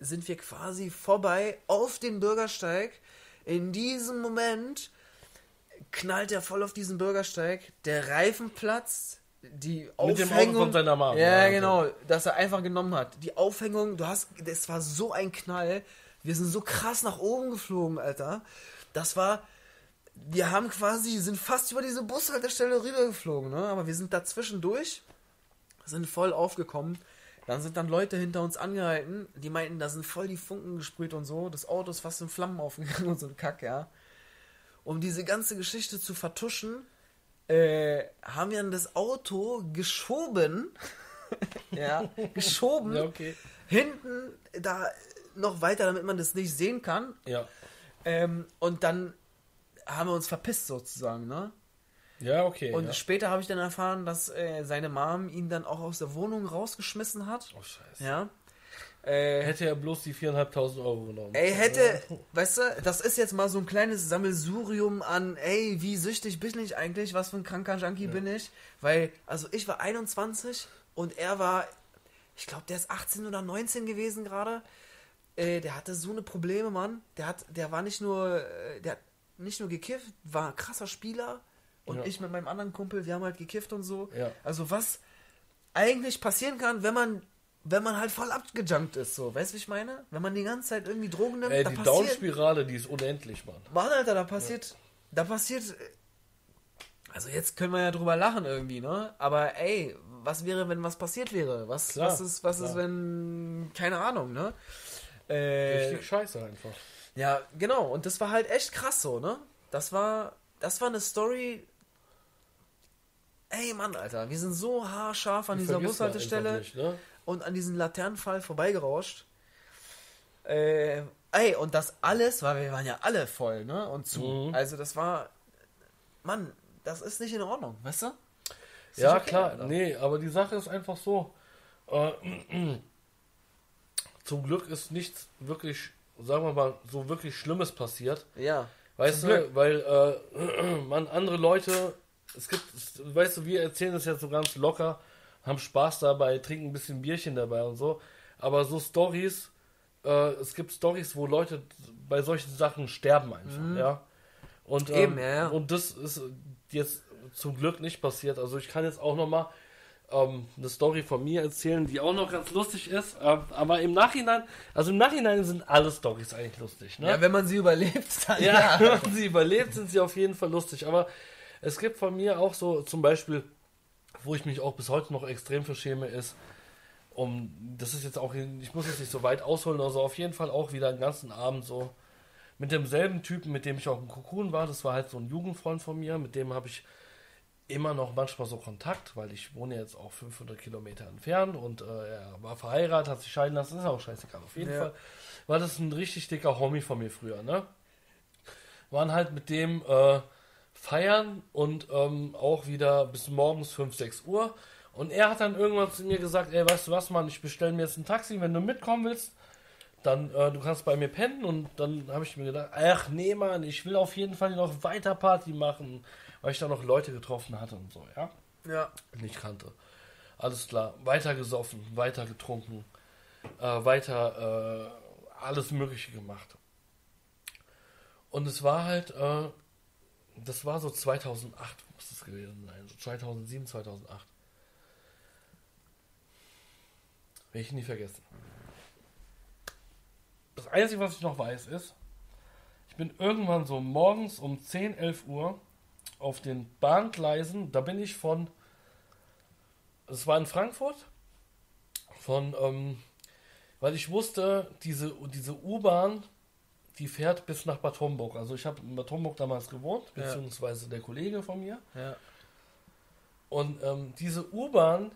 A: sind wir quasi vorbei auf den Bürgersteig. In diesem Moment knallt er voll auf diesen Bürgersteig, der Reifen platzt, die
B: Mit dem
A: Aufhängung...
B: Auto von seiner Mom.
A: Ja, genau, dass er einfach genommen hat. Die Aufhängung, du hast, das war so ein Knall. Wir sind so krass nach oben geflogen, Alter. Das war, wir haben quasi, sind fast über diese Bushaltestelle rübergeflogen, ne? Aber wir sind dazwischen durch, sind voll aufgekommen. Dann sind dann Leute hinter uns angehalten, die meinten, da sind voll die Funken gesprüht und so. Das Auto ist fast in Flammen aufgegangen und so ein Kack, ja. Um diese ganze Geschichte zu vertuschen, äh, haben wir dann das Auto geschoben. (laughs) ja, geschoben.
B: Ja, okay.
A: Hinten da noch weiter, damit man das nicht sehen kann.
B: Ja.
A: Ähm, und dann haben wir uns verpisst sozusagen, ne?
B: Ja, okay.
A: Und
B: ja.
A: später habe ich dann erfahren, dass äh, seine Mom ihn dann auch aus der Wohnung rausgeschmissen hat.
B: Oh, scheiße.
A: Ja. Äh,
B: Hätte er bloß die 4.500 Euro genommen.
A: Ey, hätte, weißt du, das ist jetzt mal so ein kleines Sammelsurium an, ey, wie süchtig bin ich eigentlich, was für ein kranker Junkie bin ich, weil, also ich war 21 und er war, ich glaube, der ist 18 oder 19 gewesen gerade, äh, der hatte so eine Probleme, Mann, der hat, der war nicht nur, äh, der hat nicht nur gekifft, war ein krasser Spieler. Und
B: Ja.
A: ich mit meinem anderen Kumpel, wir haben halt gekifft und so,
B: Ja.
A: also was eigentlich passieren kann, wenn man wenn man halt voll abgejunkt ist, so, weißt du, wie ich meine? Wenn man die ganze Zeit irgendwie Drogen nimmt,
B: Ey,
A: da
B: die
A: passiert,
B: Downspirale, die ist unendlich, Mann.
A: Mann, Alter, da passiert, da passiert, also jetzt können wir ja drüber lachen irgendwie, ne? Aber ey, was wäre, wenn was passiert wäre? Was,
B: Klar,
A: was ist, was ist,
B: klar.
A: wenn, keine Ahnung, ne? Äh,
B: Richtig scheiße einfach.
A: ja, genau. Und das war halt echt krass so, ne? Das war, das war eine Story. Ey, Mann, Alter, wir sind so haarscharf an
B: Die
A: dieser Bushaltestelle
B: Nicht, ne?
A: Und an diesem Laternenfall vorbeigerauscht. Äh, ey, und das alles, weil wir waren ja alle voll, ne? Und zu.
B: Mhm.
A: Also das war. Mann, das ist nicht in Ordnung, weißt du? Ist
B: Ja,
A: okay,
B: klar.
A: Alter.
B: Nee, aber die Sache ist einfach so. Äh, (clears throat) zum Glück ist nichts wirklich, sagen wir mal, so wirklich Schlimmes passiert.
A: Ja.
B: Weißt du,
A: Glück.
B: weil äh, (clears throat) man andere Leute, es gibt, weißt du, wir erzählen es jetzt so ganz locker, haben Spaß dabei, trinken ein bisschen Bierchen dabei und so. Aber so Stories, äh, es gibt Stories, wo Leute bei solchen Sachen sterben einfach, mhm. ja. Und, ähm, Eben, ja. und das ist jetzt zum Glück nicht passiert. Also ich kann jetzt auch noch mal ähm, eine Story von mir erzählen, die auch noch ganz lustig ist. Ähm, aber im Nachhinein, also im Nachhinein sind alle Stories eigentlich lustig. Ne?
A: Ja, wenn man sie überlebt, (laughs)
B: dann ja. ja. (laughs) wenn man sie überlebt, sind sie auf jeden Fall lustig. Aber es gibt von mir auch so zum Beispiel, wo ich mich auch bis heute noch extrem verschäme, ist, um, das ist jetzt auch, ich muss jetzt nicht so weit ausholen, also auf jeden Fall auch wieder einen ganzen Abend so mit demselben Typen, mit dem ich auch im Kokun war. Das war halt so ein Jugendfreund von mir, mit dem habe ich immer noch manchmal so Kontakt, weil ich wohne jetzt auch 500 Kilometer entfernt und äh, er war verheiratet, hat sich scheiden lassen, ist auch scheißegal. Auf jeden ja. Fall war das ein richtig dicker Homie von mir früher, ne? Waren halt mit dem äh, feiern und ähm, auch wieder bis morgens 5, 6 Uhr. Und er hat dann irgendwann zu mir gesagt, ey, weißt du was, Mann, ich bestelle mir jetzt ein Taxi, wenn du mitkommen willst, dann, äh, du kannst bei mir pennen. Und dann habe ich mir gedacht, ach nee, Mann, ich will auf jeden Fall noch weiter Party machen, weil ich da noch Leute getroffen hatte und so, ja?
A: Ja.
B: Nicht kannte. Alles klar, weiter gesoffen, weiter getrunken, äh, weiter äh, alles Mögliche gemacht. Und es war halt, äh, das war so 2008, muss es gewesen sein, so 2007, 2008. Werde ich nie vergessen. Das Einzige, was ich noch weiß, ist, ich bin irgendwann so morgens um 10, 11 Uhr auf den Bahngleisen, da bin ich von, es war in Frankfurt, von, ähm, weil ich wusste, diese, diese U-Bahn, die fährt bis nach Bad Homburg. Also ich habe in Bad Homburg damals gewohnt, beziehungsweise der Kollege von mir.
A: Ja.
B: Und ähm, diese U-Bahn,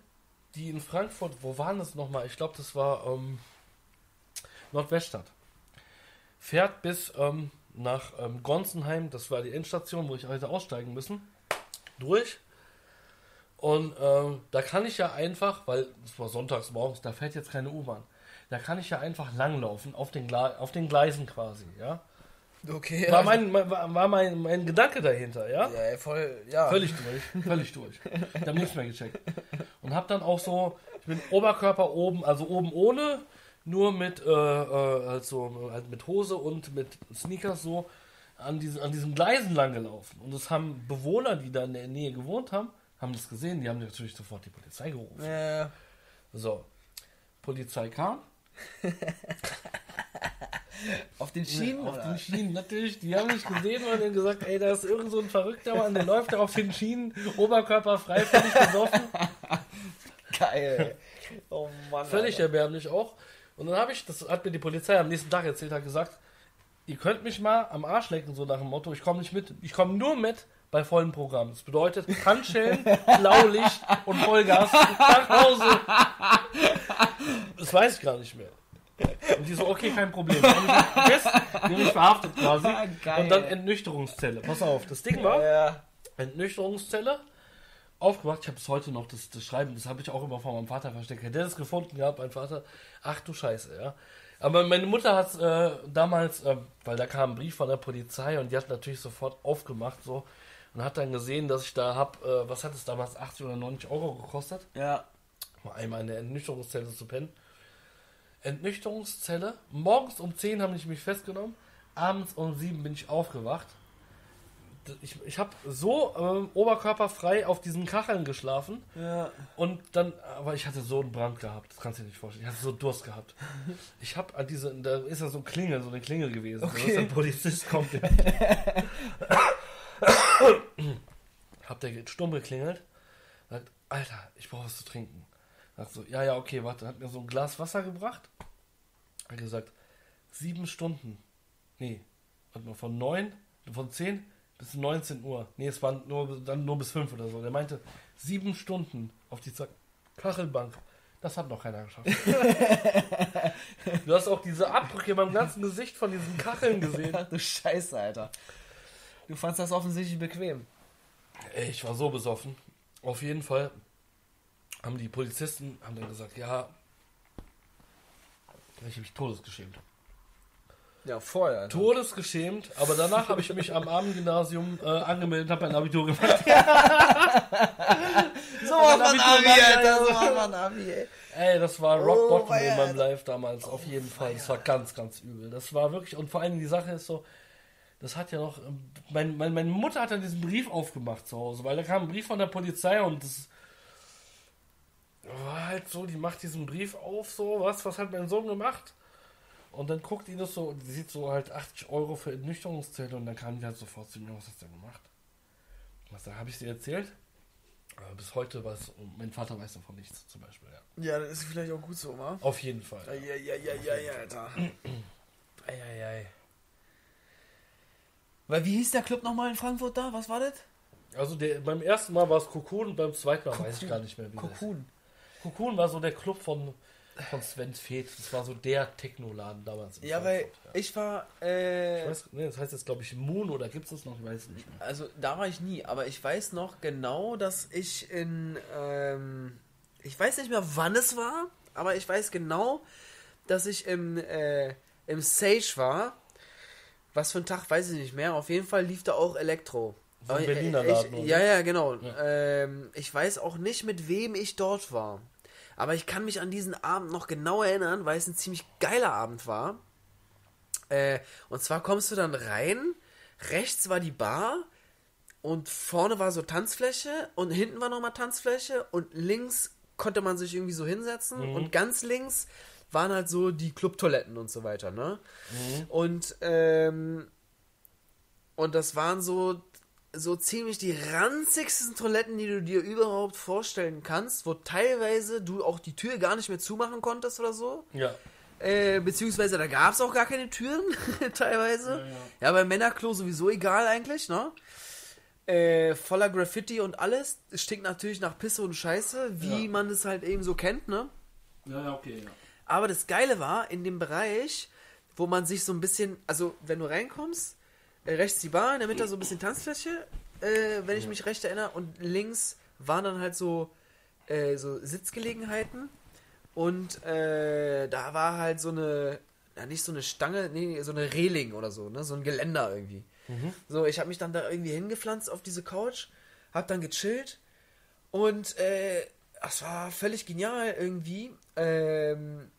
B: die in Frankfurt, wo waren das nochmal? Ich glaube, das war ähm, Nordweststadt. Fährt bis ähm, nach ähm, Gonsenheim, das war die Endstation, wo ich heute aussteigen müssen, durch. Und ähm, da kann ich ja einfach, weil es war sonntags morgens, da fährt jetzt keine U-Bahn, da kann ich ja einfach langlaufen, auf den, auf den Gleisen quasi, ja.
A: Okay.
B: War also mein, war, war mein, mein Gedanke dahinter, ja?
A: Ja, voll, ja.
B: Völlig durch, völlig durch. Ich habe nichts mehr gecheckt. Und habe dann auch so, ich bin Oberkörper oben, also oben ohne, nur mit, äh, also, halt mit Hose und mit Sneakers so an diesen, an diesen Gleisen lang gelaufen. Und das haben Bewohner, die da in der Nähe gewohnt haben, haben das gesehen, die haben natürlich sofort die Polizei gerufen.
A: Ja.
B: So. Polizei kam. (laughs)
A: Auf den Schienen?
B: Auf den Schienen, natürlich. Die haben mich gesehen und haben gesagt, ey, da ist irgend so ein verrückter Mann, der läuft da auf den Schienen, oberkörperfrei, völlig besoffen. (laughs)
A: Geil. Oh Mann.
B: Völlig Alter. erbärmlich auch. Und dann habe ich, das hat mir die Polizei am nächsten Tag erzählt, hat gesagt, ihr könnt mich mal am Arsch lecken, so nach dem Motto, ich komme nicht mit, ich komme nur mit bei vollem Programm. Das bedeutet Handschellen, (laughs) Blaulicht und Vollgas nach Hause. Das weiß ich gar nicht mehr. Und die so, okay, kein Problem. Dann habe ich mich verhaftet quasi. Geil. Und dann Entnüchterungszelle. Pass auf, das Ding war,
A: ja.
B: Entnüchterungszelle, aufgemacht. Ich habe bis heute noch das, das Schreiben, das habe ich auch immer von meinem Vater versteckt. Hätte er das gefunden gehabt, mein Vater, ach du Scheiße, ja. Aber meine Mutter hat äh, damals, äh, weil da kam ein Brief von der Polizei und die hat natürlich sofort aufgemacht so und hat dann gesehen, dass ich da habe, äh, was hat es damals, 80 oder 90 Euro gekostet?
A: Ja.
B: Mal einmal in der Entnüchterungszelle zu pennen. Entnüchterungszelle. Morgens um 10 haben die mich festgenommen. Abends um 7 bin ich aufgewacht. Ich, ich habe so ähm, oberkörperfrei auf diesen Kacheln geschlafen.
A: Ja.
B: Und dann, aber ich hatte so einen Brand gehabt, das kannst du dir nicht vorstellen. Ich hatte so Durst gehabt. (laughs) Ich habe an diese, da ist ja so ein Klingel, so eine Klingel gewesen. Okay. Dass ein Polizist kommt. (laughs) hab der stumm geklingelt. Sagt, Alter, ich brauche was zu trinken. Sagt so, ja, ja, okay, warte, hat mir so ein Glas Wasser gebracht. Hat gesagt, sieben Stunden. Nee, warte mal, von neun, von zehn bis 19 Uhr. Nee, es waren nur, dann nur bis fünf oder so. Der meinte, sieben Stunden auf die Kachelbank. Das hat noch keiner geschafft. (laughs) du hast auch diese Abdrücke beim ganzen Gesicht von diesen Kacheln gesehen.
A: Ach du Scheiße, Alter. Du fandst das offensichtlich bequem.
B: Ey, ich war so besoffen. Auf jeden Fall haben die Polizisten haben dann gesagt, ja, ich habe mich todesgeschämt.
A: Ja, vorher. Alter.
B: Todesgeschämt, aber danach habe ich mich am (laughs) Abendgymnasium äh, angemeldet, habe ein Abitur gemacht. (laughs)
A: so macht man
B: Abitur
A: Abi, Alter. So macht man Abi, ey.
B: Ey, das war Rock
A: Oh,
B: Bottom in meinem. Live damals, auf jeden Fall. Das war ganz, ganz übel. Das war wirklich, und vor allem die Sache ist so, das hat ja noch, ähm, mein, mein, meine Mutter hat dann diesen Brief aufgemacht zu Hause, weil da kam ein Brief von der Polizei und das war halt so, die macht diesen Brief auf, so, was, was hat mein Sohn gemacht? Und dann guckt ihn das so, die sieht so halt 80 Euro für Ernüchterungszelle und dann kam die halt sofort zu mir, was hast du denn gemacht? Was habe ich dir erzählt? Aber bis heute weiß, mein Vater weiß davon nichts, zum Beispiel, ja.
A: Ja, das ist vielleicht auch gut so, wa?
B: Auf jeden Fall.
A: Ja, ja, ja, ja, ja, Alter. (clears throat) Eieiei. Weil wie hieß der Club nochmal in Frankfurt da? Was war das?
B: Also der, beim ersten Mal war es Cocoon, beim zweiten Mal weiß ich gar nicht mehr, wie das
A: Cocoon.
B: Cocoon war so der Club von, von Sven Feth. Das war so der Technoladen damals. in
A: Ja, weil
B: ja.
A: ich war, äh,
B: Ich weiß, nee, das heißt jetzt, glaube ich, Moon oder gibt es das noch? Ich weiß es nicht mehr.
A: also da war ich nie, aber ich weiß noch genau, dass ich in, ähm, ich weiß nicht mehr, wann es war, aber ich weiß genau, dass ich im, äh, im Sage war. Was für ein Tag, weiß ich nicht mehr. Auf jeden Fall lief da auch Elektro.
B: So ein
A: Aber,
B: Berliner
A: ich,
B: Laden, oder?
A: Ja, ja, genau.
B: Ja.
A: Ähm, ich weiß auch nicht, mit wem ich dort war. Aber ich kann mich an diesen Abend noch genau erinnern, weil es ein ziemlich geiler Abend war. Äh, und zwar kommst du dann rein, rechts war die Bar und vorne war so Tanzfläche und hinten war nochmal Tanzfläche und links konnte man sich irgendwie so hinsetzen
B: Mhm.
A: und ganz links waren halt so die Clubtoiletten und so weiter, ne?
B: Mhm.
A: Und, ähm, und das waren so, so ziemlich die ranzigsten Toiletten, die du dir überhaupt vorstellen kannst, wo teilweise du auch die Tür gar nicht mehr zumachen konntest oder so.
B: Ja.
A: Äh, beziehungsweise da gab es auch gar keine Türen, (laughs) teilweise.
B: Ja, ja.
A: Ja, bei Männerklo sowieso egal eigentlich, ne? Äh, voller Graffiti und alles. Es stinkt natürlich nach Pisse und Scheiße, wie
B: Ja.
A: man es halt eben so kennt, ne?
B: Ja, ja, okay, ja.
A: Aber das Geile war, in dem Bereich, wo man sich so ein bisschen, also wenn du reinkommst, äh, rechts die Bar, in der Mitte so ein bisschen Tanzfläche, äh, wenn ich mich recht erinnere, und links waren dann halt so, äh, so Sitzgelegenheiten. Und äh, da war halt so eine, ja nicht so eine Stange, nee, so eine Reling oder so, ne, so ein Geländer irgendwie. So, ich habe mich dann da irgendwie hingepflanzt auf diese Couch, hab dann gechillt und äh, das war völlig genial irgendwie, ähm,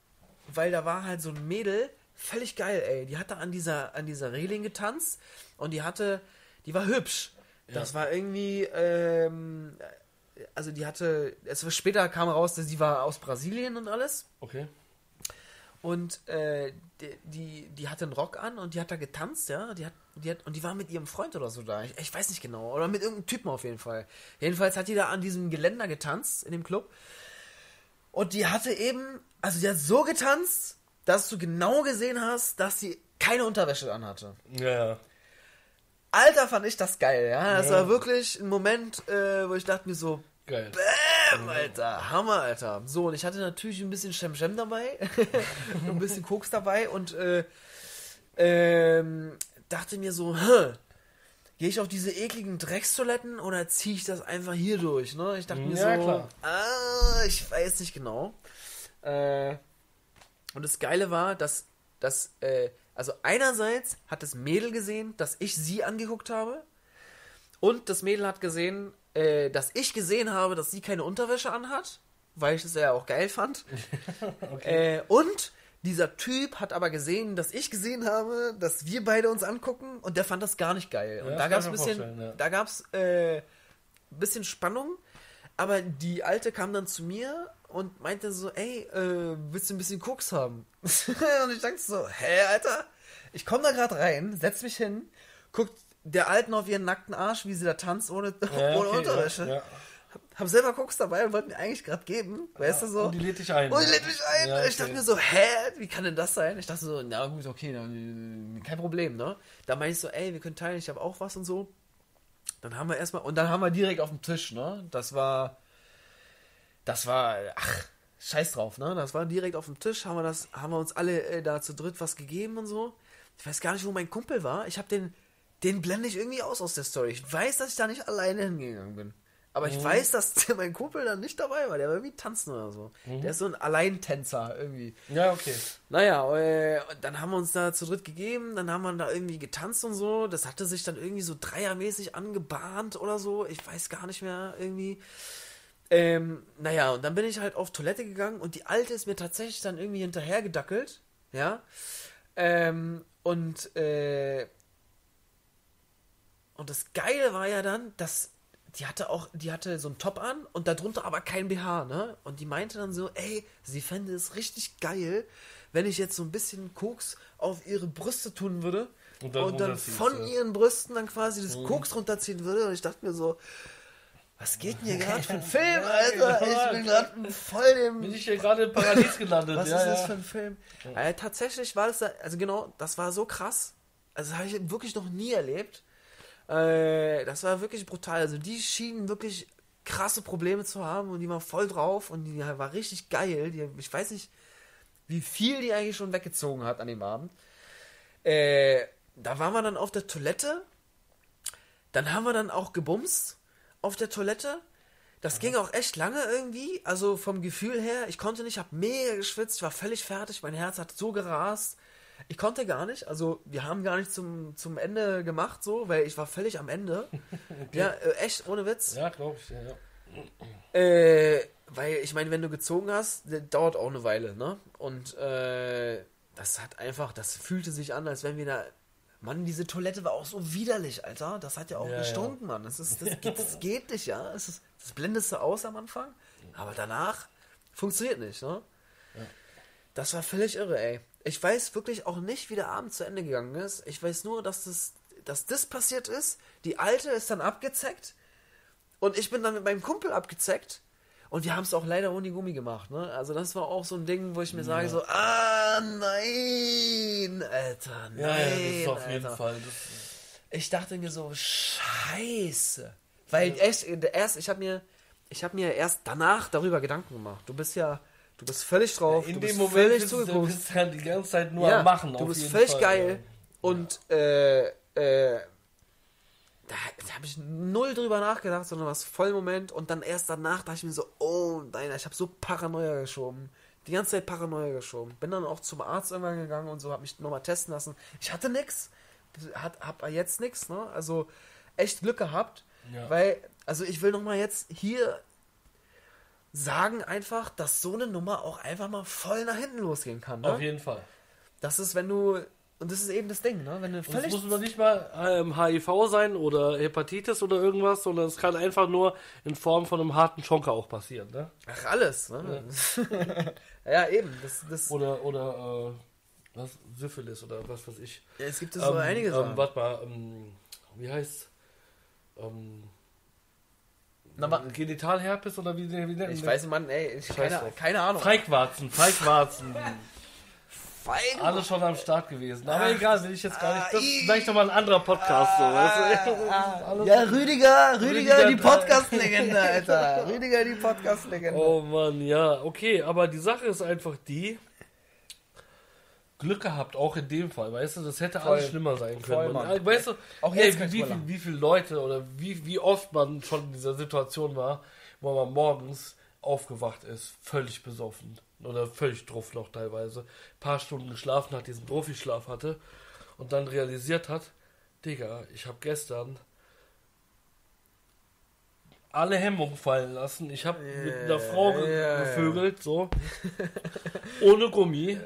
A: weil da war halt so ein Mädel, völlig geil, ey. Die hat da an dieser, an dieser Reling getanzt und die hatte, die war hübsch. Das
B: Ja.
A: war irgendwie, ähm, also die hatte, es war später kam raus, dass die war aus Brasilien und alles.
B: Okay.
A: Und äh, die, die, die hatte einen Rock an und die hat da getanzt, ja. Die hat, die hat, und die war mit ihrem Freund oder so da. Ich, ich weiß nicht genau. Oder mit irgendeinem Typen auf jeden Fall. Jedenfalls hat die da an diesem Geländer getanzt in dem Club. Und die hatte eben, also die hat so getanzt, dass du genau gesehen hast, dass sie keine Unterwäsche anhatte.
B: Ja, ja.
A: Alter, fand ich das geil, ja. Das
B: Ja.
A: war wirklich ein Moment, äh, wo ich dachte mir so,
B: Geil.
A: Bäm, Alter, Hammer, Alter. So, und ich hatte natürlich ein bisschen Shem-Shem dabei, (laughs) ein bisschen Koks dabei und äh, ähm, dachte mir so, hä, gehe ich auf diese ekligen Dreckstoiletten oder ziehe ich das einfach hier durch? Ne? Ich dachte mir
B: Ja,
A: so,
B: klar.
A: ah, ich weiß nicht genau. Äh, und das Geile war, dass, dass äh, also einerseits hat das Mädel gesehen, dass ich sie angeguckt habe und das Mädel hat gesehen, äh, dass ich gesehen habe, dass sie keine Unterwäsche anhat, weil ich es ja auch geil fand. (laughs) äh, und dieser Typ hat aber gesehen, dass ich gesehen habe, dass wir beide uns angucken und der fand das gar nicht geil. Und
B: Ja,
A: da
B: das
A: gab es ein bisschen,
B: ja.
A: da gab es äh, ein bisschen Spannung, aber die Alte kam dann zu mir und meinte so, ey, äh, willst du ein bisschen Koks haben? (laughs) und ich dachte so, hä, Alter? Ich komme da gerade rein, setz mich hin, guck der Alten auf ihren nackten Arsch, wie sie da tanzt, ohne,
B: Ja, (laughs)
A: ohne
B: okay,
A: Unterwäsche.
B: Ja, ja.
A: Hab selber Koks dabei und wollte mir eigentlich gerade geben, weißt du so.
B: Und die lädt dich ein.
A: Und
B: ja.
A: lädt mich ein.
B: Ja,
A: Ich dachte
B: okay.
A: mir so, hä, wie kann denn das sein? Ich dachte so, na gut, okay, dann, äh, kein Problem, ne? Da meinte ich so, ey, wir können teilen, ich habe auch was und so. Dann haben wir erstmal, und dann haben wir direkt auf dem Tisch, ne? Das war, das war, ach, scheiß drauf, ne? Das war direkt auf dem Tisch, haben wir das, haben wir uns alle äh, da zu dritt was gegeben und so. Ich weiß gar nicht, wo mein Kumpel war. Ich habe den, den blende ich irgendwie aus aus der Story. Ich weiß, dass ich da nicht alleine hingegangen bin. Aber ich weiß, dass (laughs) mein Kumpel dann nicht dabei war. Der war irgendwie tanzen oder so. Der ist so ein Alleintänzer irgendwie.
B: Ja, okay.
A: Naja, äh, und dann haben wir uns da zu dritt gegeben, dann haben wir da irgendwie getanzt und so. Das hatte sich dann irgendwie so dreiermäßig angebahnt oder so. Ich weiß gar nicht mehr irgendwie. Ähm, naja, und dann bin ich halt auf Toilette gegangen und die Alte ist mir tatsächlich dann irgendwie hinterhergedackelt. Ja. Ähm, und, äh, und das Geile war ja dann, dass die hatte auch, die hatte so einen Top an und darunter aber kein BH, ne? Und die meinte dann so, ey, sie fände es richtig geil, wenn ich jetzt so ein bisschen Koks auf ihre Brüste tun würde
B: Und
A: und
B: dann
A: dann,
B: runterziehst,
A: von ihren Brüsten dann quasi das Koks runterziehen würde. Und ich dachte mir so, was geht denn hier gerade für ein Film, Alter? Ich bin gerade voll dem
B: Bin ich hier gerade im Paradies gelandet,
A: was
B: ja,
A: ist das
B: ja.
A: für ein Film? Äh, tatsächlich war das, da, also genau, das war so krass. Also habe ich wirklich noch nie erlebt. Äh, das war wirklich brutal. Also die schienen wirklich krasse Probleme zu haben und die war voll drauf und die war richtig geil. Die, ich weiß nicht, wie viel die eigentlich schon weggezogen hat an dem Abend. Äh, da waren wir dann auf der Toilette. Dann haben wir dann auch gebumst auf der Toilette. Das ging auch echt lange irgendwie. Also vom Gefühl her, ich konnte nicht, ich habe mega geschwitzt, ich war völlig fertig, mein Herz hat so gerast. Ich konnte gar nicht, also wir haben gar nicht zum, zum Ende gemacht, so, weil ich war völlig am Ende. (laughs) Ja, äh, echt, ohne Witz.
B: Ja, glaube ich, ja, ja.
A: Äh, weil ich meine, wenn du gezogen hast, das dauert auch eine Weile, ne? Und äh, das hat einfach, das fühlte sich an, als wenn wir da. Mann, diese Toilette war auch so widerlich, Alter. Das hat ja auch
B: Ja,
A: gestunken, Mann. Das, ist, das, geht, das geht nicht, ja. Das, ist, das blendest du aus am Anfang, aber danach funktioniert nicht, ne? Das war völlig irre, ey. Ich weiß wirklich auch nicht, wie der Abend zu Ende gegangen ist. Ich weiß nur, dass das, dass das passiert ist. Die Alte ist dann abgezeckt. Und ich bin dann mit meinem Kumpel abgezeckt. Und wir haben es auch leider ohne Gummi gemacht, ne? Also das war auch so ein Ding, wo ich mir sage so, ah, nein, Alter, nein,
B: Ja, ja, das ist auf jeden
A: Alter.
B: Fall. Das,
A: Ich dachte mir so, scheiße. Weil erst, erst ich habe mir, ich habe mir erst danach darüber Gedanken gemacht. Du bist ja, du bist völlig drauf,
B: in
A: du
B: dem
A: bist
B: Moment
A: völlig
B: bist du bist ja die ganze Zeit nur
A: Ja,
B: am Machen.
A: du bist
B: jeden
A: völlig
B: Fall,
A: geil.
B: ja.
A: Und äh, äh, da, da habe ich null drüber nachgedacht, sondern was voll Moment. Und dann erst danach dachte ich mir so, oh nein, ich habe so Paranoia geschoben. Die ganze Zeit Paranoia geschoben. Bin dann auch zum Arzt irgendwann gegangen und so, habe mich nochmal testen lassen. Ich hatte nix. Hat, hab jetzt nix, ne? Also echt Glück gehabt.
B: Ja.
A: Weil, also ich will nochmal jetzt hier sagen einfach, dass so eine Nummer auch einfach mal voll nach hinten losgehen kann. Ne?
B: Auf jeden Fall.
A: Das ist, wenn du. Und das ist eben das Ding, ne? Wenn du
B: es
A: völlig.
B: muss noch nicht mal ähm, HIV sein oder Hepatitis oder irgendwas, sondern es kann einfach nur in Form von einem harten Schonker auch passieren, ne?
A: Ach, alles, ne? Ja, (laughs) eben. Das, das,
B: Oder, oder, äh, was, Syphilis oder was weiß ich.
A: es gibt so einige
B: ähm,
A: Sachen.
B: Warte mal, ähm, wie heißt ähm,
A: Na,
B: Genitalherpes oder wie, wie nennt
A: ich
B: man
A: weiß, Mann, ey, ich, keine, keine Ahnung.
B: Feigwarzen, Feigwarzen. (laughs)
A: Feig-
B: Alles schon am Start gewesen. Aber
A: Ach,
B: egal, will ich jetzt gar nicht. Das
A: ah,
B: ist vielleicht nochmal ein anderer Podcast. So, weißt du? (laughs) Alles-
A: Ja, Rüdiger, Rüdiger,
B: Rüdiger,
A: die Podcast-Legende, (laughs) Alter. Rüdiger, die Podcast-Legende.
B: Oh Mann, ja, okay, aber die Sache ist einfach die, Glück gehabt, auch in dem Fall, weißt du, das hätte
A: Voll.
B: alles schlimmer sein können.
A: Mann.
B: Und, weißt du,
A: Auch
B: ey,
A: jetzt
B: wie,
A: haben.
B: wie viele Leute oder wie, wie oft man schon in dieser Situation war, wo man morgens aufgewacht ist, völlig besoffen oder völlig druff noch teilweise, paar Stunden geschlafen hat, diesen Profischlaf hatte und dann realisiert hat, Digga, ich habe gestern alle Hemmungen fallen lassen. Ich habe mit einer Frau
A: ja.
B: gevögelt, so. (laughs) Ohne Gummi.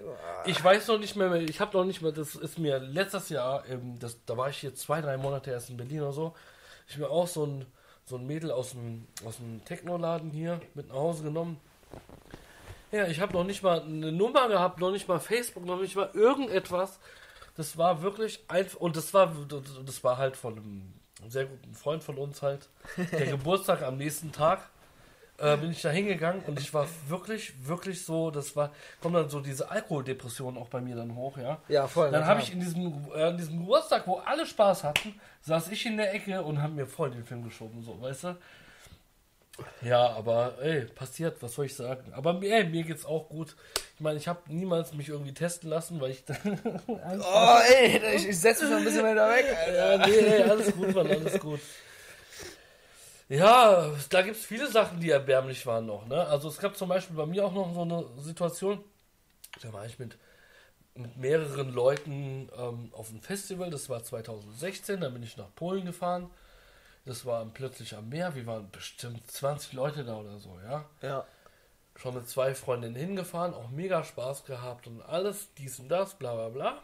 B: Ich weiß noch nicht mehr, ich habe noch nicht mehr, das ist mir letztes Jahr, das, da war ich hier zwei, drei Monate erst in Berlin oder so, ich mir auch so ein, so ein Mädel aus dem, aus dem Technoladen hier mit nach Hause genommen. Ja, ich habe noch nicht mal eine Nummer gehabt, noch nicht mal Facebook, noch nicht mal irgendetwas. Das war wirklich einfach, und das war, das war halt von einem sehr guten Freund von uns halt, der (laughs) Geburtstag am nächsten Tag. Äh, bin ich da hingegangen und ich war wirklich, wirklich so, das war, kommt dann so diese Alkoholdepression auch bei mir dann hoch, ja.
A: Ja, voll.
B: Dann habe ich in diesem, äh, in diesem Geburtstag, wo alle Spaß hatten, saß ich in der Ecke und habe mir voll den Film geschoben, so, weißt du? Ja, aber ey, passiert, was soll ich sagen? Aber ey, mir geht's auch gut. Ich meine, ich habe niemals mich irgendwie testen lassen, weil ich (laughs)
A: Oh, ey, ich, ich setze mich noch ein bisschen weiter weg, Alter.
B: Ja, nee, ey, alles gut, Mann, alles gut. Ja, da gibt es viele Sachen, die erbärmlich waren noch. Ne? Also es gab zum Beispiel bei mir auch noch so eine Situation, da war ich mit, mit mehreren Leuten ähm, auf einem Festival, das war 2016, da bin ich nach Polen gefahren. Das war plötzlich am Meer, wir waren bestimmt 20 Leute da oder so, ja.
A: Ja.
B: Schon mit zwei Freundinnen hingefahren, auch mega Spaß gehabt und alles, dies und das, bla bla bla.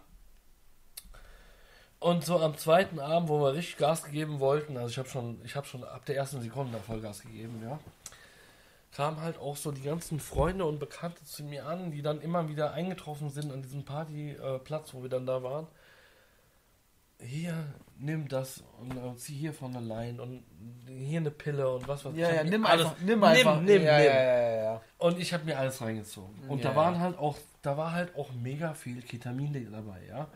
B: Und so am zweiten Abend, wo wir richtig Gas gegeben wollten, also ich habe schon, ich habe schon ab der ersten Sekunde da Vollgas gegeben, ja, kamen halt auch so die ganzen Freunde und Bekannte zu mir an, die dann immer wieder eingetroffen sind an diesem Partyplatz, wo wir dann da waren. Hier, nimm das und äh, zieh hier von der Line und hier eine Pille und was was.
A: Ja,
B: ich
A: ja, nimm
B: alles,
A: einfach, nimm einfach.
B: nimm, nimm,
A: ja,
B: nimm.
A: Ja, ja.
B: Und ich habe mir alles reingezogen. Und da waren halt auch, da war halt auch mega viel Ketamin dabei, ja.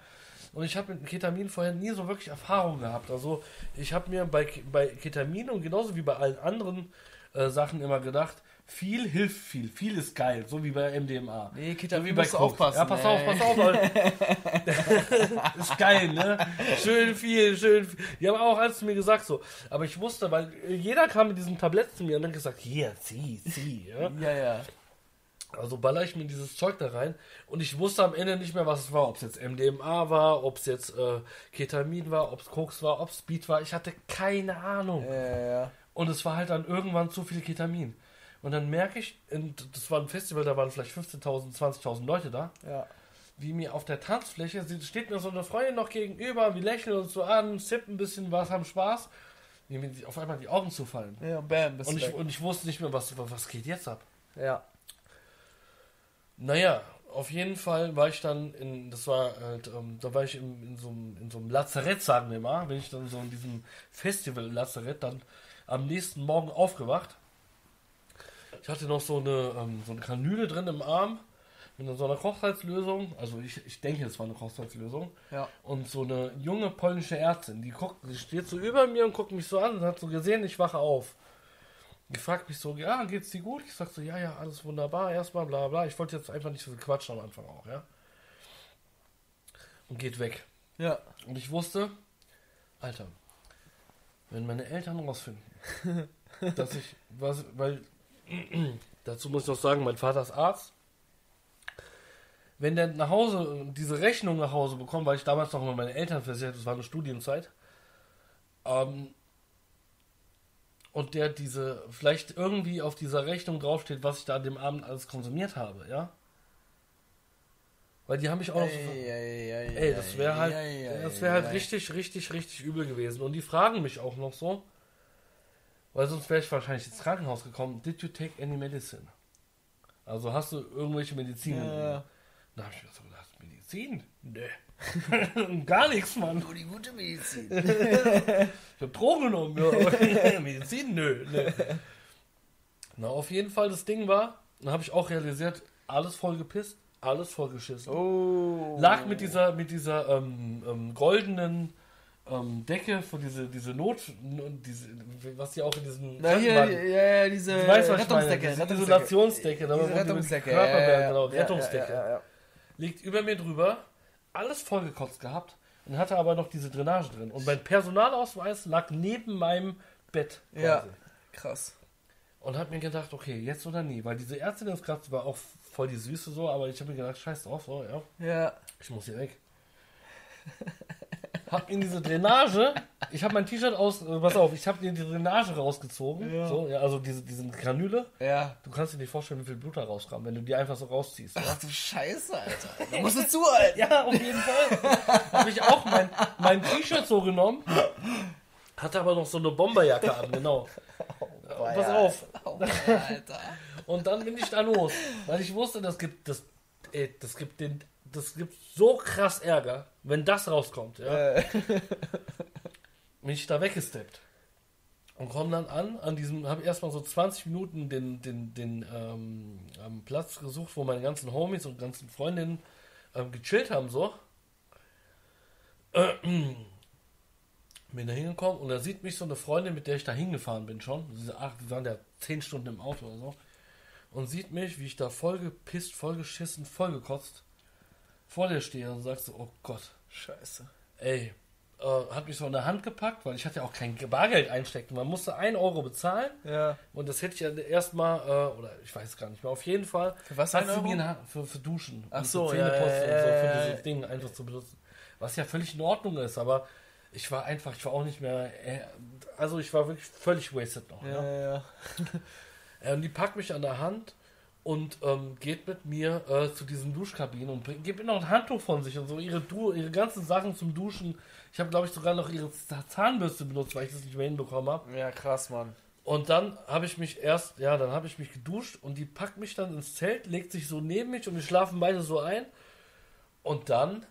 B: Und ich habe mit Ketamin vorher nie so wirklich Erfahrung gehabt. Also ich habe mir bei, bei Ketamin und genauso wie bei allen anderen äh, Sachen immer gedacht, viel hilft viel, viel ist geil, so wie bei MDMA.
A: Nee,
B: so
A: Ketamin
B: wie bei Koks.
A: aufpassen.
B: Ja, pass
A: ey.
B: auf, pass auf. Leute. (laughs) ist geil, ne? Schön viel, schön viel. Die haben auch alles zu mir gesagt so. Aber ich wusste, weil jeder kam mit diesem Tablett zu mir und hat gesagt, hier, zieh, zieh. Ja?
A: Ja, ja.
B: Also baller ich mir dieses Zeug da rein und ich wusste am Ende nicht mehr, was es war. Ob es jetzt MDMA war, ob es jetzt äh, Ketamin war, ob es Koks war, ob es Speed war. Ich hatte keine Ahnung.
A: Ja, ja, ja.
B: Und es war halt dann irgendwann zu viel Ketamin. Und dann merke ich, und das war ein Festival, da waren vielleicht 15.000, 20.000 Leute da,
A: ja.
B: wie mir auf der Tanzfläche sie- steht mir so eine Freundin noch gegenüber, wir lächeln uns so an, sippen ein bisschen was, haben Spaß, wie mir auf einmal die Augen zufallen.
A: Ja, bam, bist
B: Und ich,
A: weg.
B: und ich wusste nicht mehr, was, was geht jetzt ab.
A: Ja.
B: Naja, auf jeden Fall war ich dann in, das war halt, ähm, da war ich in, in, so, einem- in so einem Lazarett, sagen wir mal, bin ich dann so in diesem Festival-Lazarett dann am nächsten Morgen aufgewacht. Ich hatte noch so eine, ähm, so eine Kanüle drin im Arm mit so einer Kochsalzlösung, also ich, ich denke, es war eine Kochsalzlösung,
A: Ja.
B: und so eine junge polnische Ärztin, die guckt, die steht so über mir und guckt mich so an und hat so gesehen, ich wache auf. Die fragt mich so, ja, geht's dir gut? Ich sag so, ja, ja, alles wunderbar, erstmal, bla bla. Ich wollte jetzt einfach nicht so viel quatschen am Anfang auch, ja. Und geht weg.
A: Ja.
B: Und ich wusste, Alter, wenn meine Eltern rausfinden, (laughs) dass ich, was, weil, (clears throat) dazu muss ich noch sagen, mein Vater ist Arzt. Wenn der nach Hause, diese Rechnung nach Hause bekommt, weil ich damals noch mal meine Eltern versichert, das war eine Studienzeit, ähm, und der diese, vielleicht irgendwie auf dieser Rechnung draufsteht, was ich da an dem Abend alles konsumiert habe, ja? Weil die haben mich auch noch so, Ey,
A: Ey,
B: das wäre halt, das wäre halt richtig, richtig, richtig übel gewesen. Und die fragen mich auch noch so, weil sonst wäre ich wahrscheinlich ins Krankenhaus gekommen. Did you take any medicine? Also hast du irgendwelche Medizin?
A: Ja.
B: Da habe ich mir so gedacht, Medizin? Nee. (laughs) Gar nichts, Mann.
A: Nur die gute Medizin. (laughs)
B: Ich hab Drogen genommen, ja. (laughs) Medizin? Nö. nö. Na, auf jeden Fall, das Ding war, dann habe ich auch realisiert, alles voll gepisst, alles voll geschissen.
A: Oh.
B: lag mit dieser mit dieser ähm, ähm, goldenen ähm, Decke für diese diese Not diese, was die auch in diesen
A: Na, hier, ja, ja, diese
B: Du weißt, was ich meine,
A: Rettungsdecke.
B: diese
A: Rettungsdecke.
B: Isolationsdecke,
A: Diese Rettungsdecke.
B: Genau,
A: ja,
B: Rettungsdecke.
A: Ja, ja, ja.
B: liegt über mir drüber alles vollgekotzt gehabt und hatte aber noch diese Drainage drin und mein Personalausweis lag neben meinem Bett quasi.
A: Ja. Krass.
B: und hab mir gedacht okay jetzt oder nie weil diese Ärztin das gerade war auch voll die Süße so aber ich habe mir gedacht scheiß drauf so ja
A: Ja.
B: Ich muss hier weg. (laughs) Hab in diese Drainage, ich habe mein T-Shirt aus, äh, pass auf, ich habe die Drainage rausgezogen,
A: Ja.
B: so, ja, also diese, diese Kanüle.
A: Ja.
B: Du kannst dir nicht vorstellen, wie viel Blut da rauskam, wenn du die einfach so rausziehst. Ja,
A: Ach du Scheiße, Alter. (laughs) Da musst du zuhalten.
B: ja auf jeden Fall. habe ich auch mein, mein T-Shirt so genommen, hatte aber noch so eine Bomberjacke an, genau. Pass
A: ja.
B: auf.
A: Oh, Alter.
B: Und dann bin ich da los, weil ich wusste, das gibt, das, ey, das gibt den, das gibt so krass Ärger, wenn das rauskommt, ja.
A: Äh, (laughs)
B: bin ich da weggesteppt. Und komme dann an, an diesem, habe erstmal so 20 Minuten den, den, den ähm, Platz gesucht, wo meine ganzen Homies und ganzen Freundinnen ähm, gechillt haben, so. Äh, (clears throat) bin da hingekommen und da sieht mich so eine Freundin, mit der ich da hingefahren bin schon. Diese acht, die waren ja 10 Stunden im Auto oder so. Und sieht mich, wie ich da voll gepisst, voll geschissen, voll gekotzt vor dir stehe und sagst so, oh Gott,
A: Scheiße.
B: ey, äh, hat mich so in der Hand gepackt, weil ich hatte ja auch kein Bargeld einstecken. Man musste 1 Euro bezahlen.
A: Ja.
B: Und das hätte ich ja erstmal, äh, oder ich weiß gar nicht mehr, auf jeden Fall.
A: Für was
B: hat
A: ein
B: sie mir für, für Duschen.
A: Ach so,
B: für
A: ja, ja,
B: und so, für dieses. Ding einfach zu benutzen. Was ja völlig in Ordnung ist, aber ich war einfach, ich war auch nicht mehr, äh, also ich war wirklich völlig wasted noch.
A: Ja,
B: ne?
A: ja, ja. (laughs)
B: Äh, Und die packt mich an der Hand und ähm, geht mit mir äh, zu diesen Duschkabinen und bringt, gibt mir noch ein Handtuch von sich und so ihre, du ihre ganzen Sachen zum Duschen. Ich habe, glaube ich, sogar noch ihre Zahnbürste benutzt, weil ich das nicht mehr hinbekommen habe.
A: Ja, krass, Mann.
B: Und dann habe ich mich erst, ja, dann habe ich mich geduscht und die packt mich dann ins Zelt, legt sich so neben mich und wir schlafen beide so ein. Und dann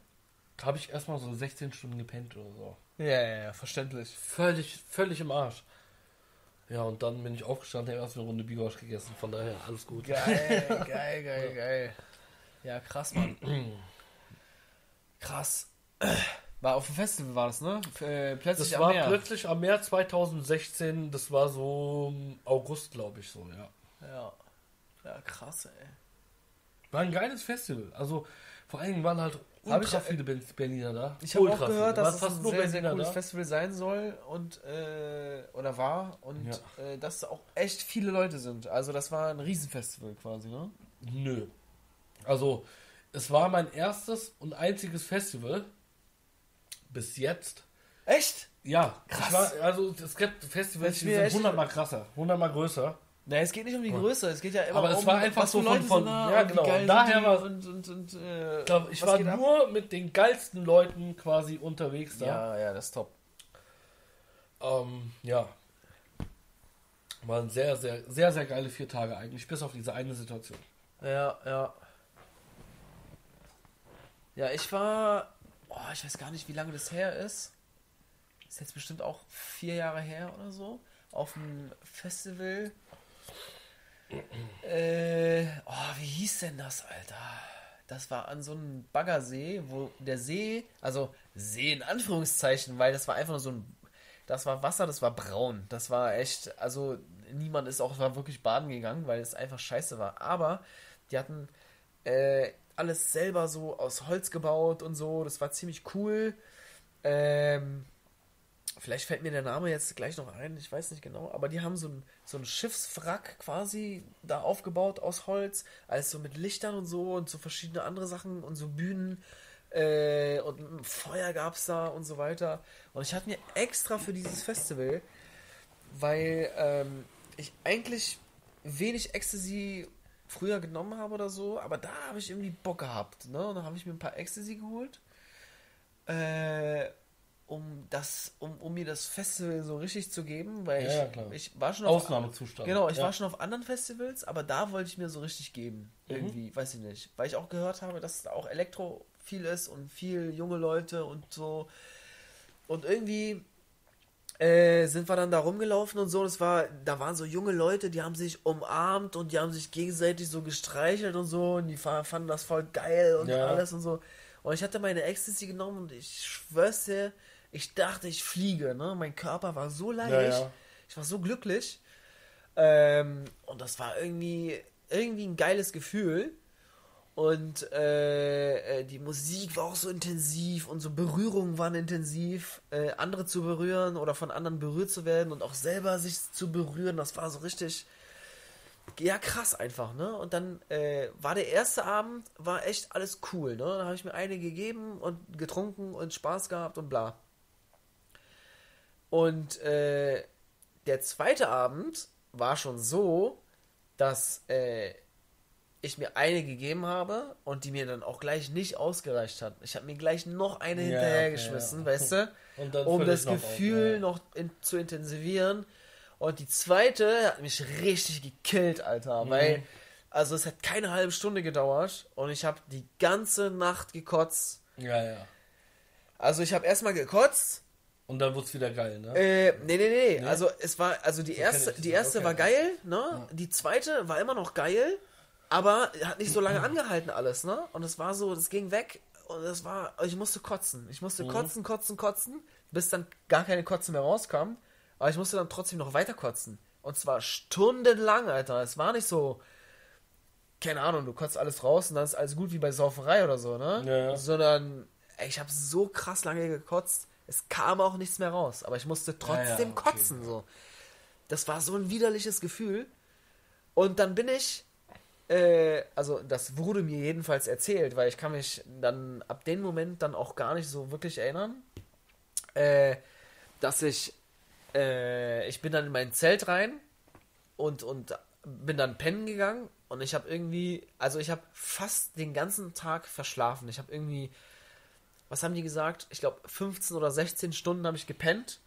B: habe ich erstmal so 16 Stunden gepennt oder so.
A: Ja, ja, ja, verständlich.
B: Völlig, völlig im Arsch. Ja, und dann bin ich aufgestanden, habe erst eine Runde Bigosch gegessen. Von daher alles gut.
A: Geil, (laughs) geil, geil, geil. Ja, krass, Mann. Krass. War auf dem Festival war das, ne? Äh, plötzlich
B: Das
A: am
B: war
A: Meer.
B: plötzlich am Meer 2016, das war so August, glaube ich, so, ja.
A: Ja. Ja, krass, ey.
B: War ein geiles Festival. Also vor allen Dingen waren halt
A: Hab
B: ultra
A: ich-
B: viele Berliner da.
A: Ich habe auch
B: Ultra
A: gehört, dass es ein sehr, sehr cooles
B: da.
A: Festival sein soll und äh, oder war und
B: Ja.
A: äh, dass auch echt viele Leute sind. Also das war ein Riesenfestival quasi, ne?
B: Nö. Also, es war mein erstes und einziges Festival bis jetzt.
A: Echt?
B: Ja,
A: Krass.
B: War, also es gibt Festivals, die sind
A: echt-
B: 100 mal krasser, 100 mal größer.
A: Na, es geht nicht um die Größe, es geht ja immer
B: Aber es
A: um
B: war einfach so von- von- ja,
A: und
B: genau.
A: geil
B: Daher war-
A: und, und, und äh,
B: Ich, glaub, ich war
A: geht ab?
B: nur mit den geilsten Leuten quasi unterwegs da.
A: Ja, ja, das ist top.
B: Ähm, ja. Waren sehr, sehr, sehr, sehr geile vier Tage eigentlich, bis auf diese eine Situation.
A: Ja, ja. Ja, ich war. Oh, ich weiß gar nicht, wie lange das her ist. Ist jetzt bestimmt auch vier Jahre her oder so. Auf dem Festival. Äh, oh, wie hieß denn das, Alter? Das war an so einem Baggersee, wo der See, also See in Anführungszeichen, weil das war einfach nur so ein, das war Wasser, das war braun. Das war echt, also niemand ist auch war wirklich baden gegangen, weil es einfach scheiße war. Aber die hatten äh, alles selber so aus Holz gebaut und so. Das war ziemlich cool. Ähm, vielleicht fällt mir der Name jetzt gleich noch ein, ich weiß nicht genau, aber die haben so ein, so ein Schiffswrack quasi da aufgebaut aus Holz, alles so mit Lichtern und so und so verschiedene andere Sachen und so Bühnen äh, und Feuer gab es da und so weiter. Und ich hatte mir extra für dieses Festival, weil ähm, ich eigentlich wenig Ecstasy früher genommen habe oder so, aber da habe ich irgendwie Bock gehabt. Ne? Und dann habe ich mir ein paar Ecstasy geholt. Äh, um das, um, um mir das Festival so richtig zu geben, weil
B: Ja,
A: ich,
B: ja, klar.
A: ich war schon auf,
B: Ausnahmezustand.
A: genau, ich
B: ja.
A: war schon auf anderen Festivals, aber da wollte ich mir so richtig geben.
B: Mhm.
A: Irgendwie, weiß ich nicht. Weil ich auch gehört habe, dass da auch Elektro viel ist und viel junge Leute und so. Und irgendwie äh, sind wir dann da rumgelaufen und so. Das war, da waren so junge Leute, die haben sich umarmt und die haben sich gegenseitig so gestreichelt und so und die fa- fanden das voll geil und alles und so. Und ich hatte meine Ecstasy genommen und ich schwör's dir, ich dachte, ich fliege. Ne? Mein Körper war so leicht.
B: Ja.
A: Ich war so glücklich. Ähm, und das war irgendwie, irgendwie ein geiles Gefühl. Und äh, äh, die Musik war auch so intensiv und so Berührungen waren intensiv. Äh, andere zu berühren oder von anderen berührt zu werden und auch selber sich zu berühren, das war so richtig, ja krass einfach, ne? Und dann äh, war der erste Abend, war echt alles cool, ne? Da habe ich mir eine gegeben und getrunken und Spaß gehabt und bla. Und äh, der zweite Abend war schon so, dass äh, ich mir eine gegeben habe und die mir dann auch gleich nicht ausgereicht hat. Ich habe mir gleich noch eine
B: Ja,
A: hinterhergeschmissen,
B: okay, ja.
A: weißt du? (laughs)
B: Und dann
A: Um das
B: Knockout,
A: Gefühl
B: ja.
A: noch in, zu intensivieren. Und die zweite hat mich richtig gekillt, Alter.
B: Mhm.
A: Weil, also es hat keine halbe Stunde gedauert und ich habe die ganze Nacht gekotzt.
B: Ja, ja.
A: Also ich habe erstmal gekotzt,
B: Und dann wurde es wieder geil, ne?
A: äh, nee, nee, nee,
B: Nee?
A: Also es war, also die
B: So
A: erste, die erste
B: okay.
A: war geil, ne? Die zweite war immer noch geil, aber hat nicht so lange (clears throat) angehalten alles, ne? Und es war so, das ging weg und es war, ich musste kotzen. Ich musste kotzen, kotzen, kotzen, bis dann gar keine Kotzen mehr rauskam. Aber ich musste dann trotzdem noch weiter kotzen. Und zwar stundenlang, Alter. Es war nicht so, keine Ahnung, du kotzt alles raus und dann ist alles gut wie bei Sauferei oder so, ne?
B: Ja, ja.
A: Sondern, ey, ich habe so krass lange gekotzt. Es kam auch nichts mehr raus, aber ich musste trotzdem
B: Ja, ja, okay,
A: kotzen. So. Das war so ein widerliches Gefühl. Und dann bin ich, äh, also das wurde mir jedenfalls erzählt, weil ich kann mich dann ab dem Moment dann auch gar nicht so wirklich erinnern, äh, dass ich, äh, ich bin dann in mein Zelt rein und, und bin dann pennen gegangen und ich habe irgendwie, also ich habe fast den ganzen Tag verschlafen. Ich habe irgendwie, was haben die gesagt? Ich glaube 15 oder 16 Stunden habe ich gepennt.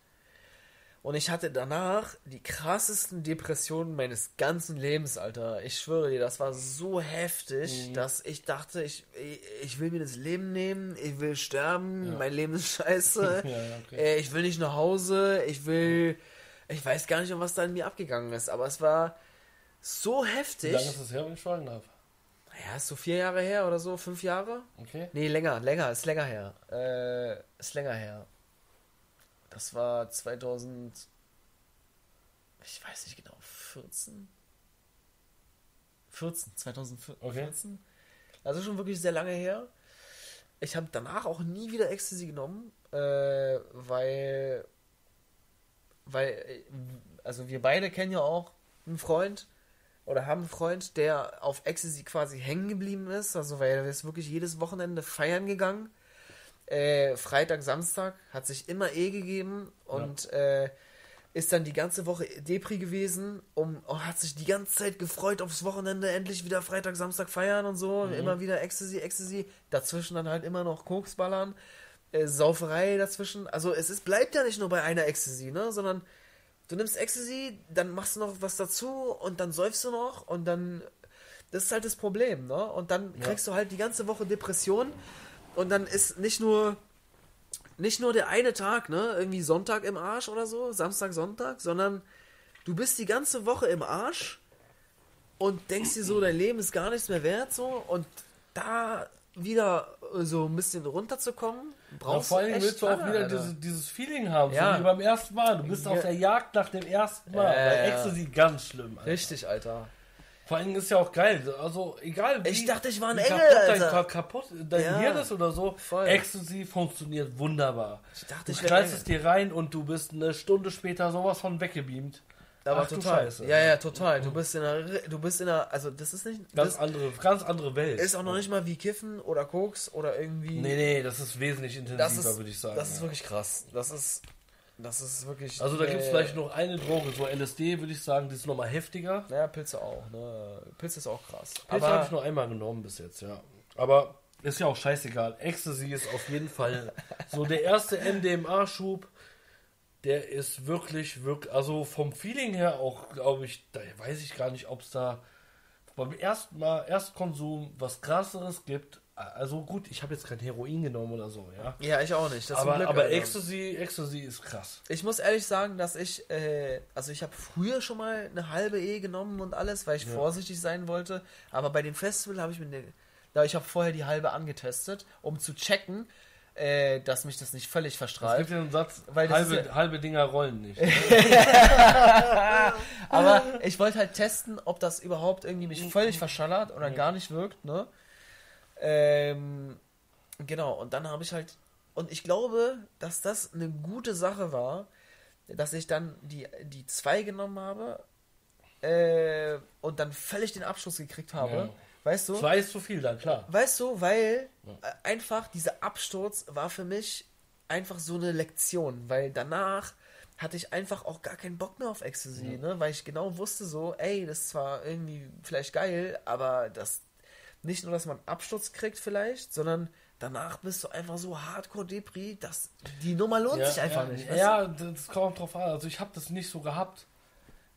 A: Und ich hatte danach die krassesten Depressionen meines ganzen Lebens, Alter. Ich schwöre dir, das war so heftig,
B: Mhm.
A: dass ich dachte, ich, ich, will mir das Leben nehmen, ich will sterben,
B: Ja.
A: mein Leben ist (laughs) scheiße,
B: Ja, okay.
A: äh, ich will nicht nach Hause, ich will, ich weiß gar nicht, um was da in mir abgegangen ist, aber es war so
B: Wie
A: heftig.
B: lange ist das her, wenn ich fragen darf?
A: Ja, ist so vier Jahre her oder so, fünf Jahre?
B: Okay.
A: Nee, länger, länger, ist länger her. Äh, ist länger her. Das war 2000. Ich weiß nicht genau, 14? 14, 2014.
B: Okay.
A: Also schon wirklich sehr lange her. Ich habe danach auch nie wieder Ecstasy genommen, äh, weil. Weil, äh, also wir beide kennen ja auch einen Freund oder haben einen Freund, der auf Ecstasy quasi hängen geblieben ist. Also weil er ist wirklich jedes Wochenende feiern gegangen. Äh, Freitag, Samstag hat sich immer eh gegeben und äh, ist dann die ganze Woche Depri gewesen, um, oh, hat sich die ganze Zeit gefreut aufs Wochenende, endlich wieder Freitag, Samstag feiern und so, immer wieder Ecstasy, Ecstasy, dazwischen dann halt immer noch Koksballern, äh, Sauferei dazwischen, also es ist, bleibt ja nicht nur bei einer Ecstasy, ne, sondern du nimmst Ecstasy, dann machst du noch was dazu und dann säufst du noch und dann, das ist halt das Problem, ne, und dann
B: Ja.
A: kriegst du halt die ganze Woche Depression und dann ist nicht nur nicht nur der eine Tag, ne, irgendwie Sonntag im Arsch oder so, Samstag, Sonntag, sondern du bist die ganze Woche im Arsch und denkst dir so, dein Leben ist gar nichts mehr wert, so, und da wieder so ein bisschen runterzukommen,
B: Ja,
A: brauchst
B: vor allem
A: echt
B: willst du auch
A: lange,
B: wieder
A: Alter.
B: dieses, Feeling haben,
A: Ja.
B: so wie beim ersten Mal. Du bist
A: Ja.
B: auf der Jagd nach dem ersten Mal.
A: Ja,
B: Bei
A: ja.
B: Ecstasy ganz schlimm. Alter.
A: Richtig, Alter.
B: Vor allem ist ja auch geil. Also egal wie,
A: Ich dachte, ich war ein Engel,
B: kaputt dein,
A: Alter.
B: Ka- kaputt dein
A: Ja.
B: Hirn ist oder so.
A: Voll.
B: Ecstasy funktioniert wunderbar.
A: Ich dachte,
B: Du
A: ich
B: knallst es dir rein und du bist eine Stunde später sowas von weggebeamt.
A: Aber
B: Ach
A: total. Ja, ja, total. Du bist in einer, du bist in einer, also das ist nicht,
B: Ganz
A: das
B: andere, ganz andere Welt.
A: ist auch noch nicht mal wie Kiffen oder Koks oder irgendwie.
B: Nee, nee, das ist wesentlich intensiver, würde ich sagen.
A: das ist
B: ja.
A: wirklich krass. Das ist, das ist wirklich.
B: Also da gibt es
A: äh,
B: vielleicht noch eine Droge, so LSD, würde ich sagen, die ist nochmal heftiger.
A: Naja, Pilze auch, ne? Pilze ist auch krass.
B: Pilze habe ich nur einmal genommen bis jetzt, ja. Aber ist ja auch scheißegal. Ecstasy ist auf jeden Fall (laughs) so der erste MDMA-Schub. Der ist wirklich, wirklich, also vom Feeling her auch, glaube ich, da weiß ich gar nicht, ob es da beim ersten Mal, Erstkonsum was krasseres gibt. Also gut, ich habe jetzt kein Heroin genommen oder so, ja.
A: ja, ich auch nicht.
B: Aber,
A: Glück,
B: aber. Ecstasy, Ecstasy ist krass.
A: Ich muss ehrlich sagen, dass ich, äh, also ich habe früher schon mal eine halbe E genommen und alles, weil ich
B: Ja.
A: vorsichtig sein wollte. Aber bei dem Festival habe ich mir, ne, da ich habe vorher die halbe angetestet, um zu checken, äh, dass mich das nicht völlig
B: Es
A: verstrahlt.
B: gibt ja einen Satz,
A: Weil
B: halbe,
A: ja-
B: halbe Dinger rollen nicht. (laughs)
A: Aber ich wollte halt testen, ob das überhaupt irgendwie mich völlig verschallert oder gar nicht wirkt, ne? Ähm, genau, und dann habe ich halt, und ich glaube, dass das eine gute Sache war, dass ich dann die, die zwei genommen habe äh, und dann völlig den Abschluss gekriegt habe.
B: Ja.
A: Weißt du?
B: Zwei ist zu viel, dann klar.
A: Weißt du, weil äh, einfach dieser Absturz war für mich einfach so eine Lektion, weil danach hatte ich einfach auch gar keinen Bock mehr auf Ecstasy, ne? weil ich genau wusste so, ey, das ist zwar irgendwie vielleicht geil, aber das nicht nur, dass man Absturz kriegt vielleicht, sondern danach bist du einfach so hardcore Depri, dass die Nummer lohnt sich einfach
B: ja,
A: nicht.
B: Ja, das kommt drauf an. Also ich habe das nicht so gehabt.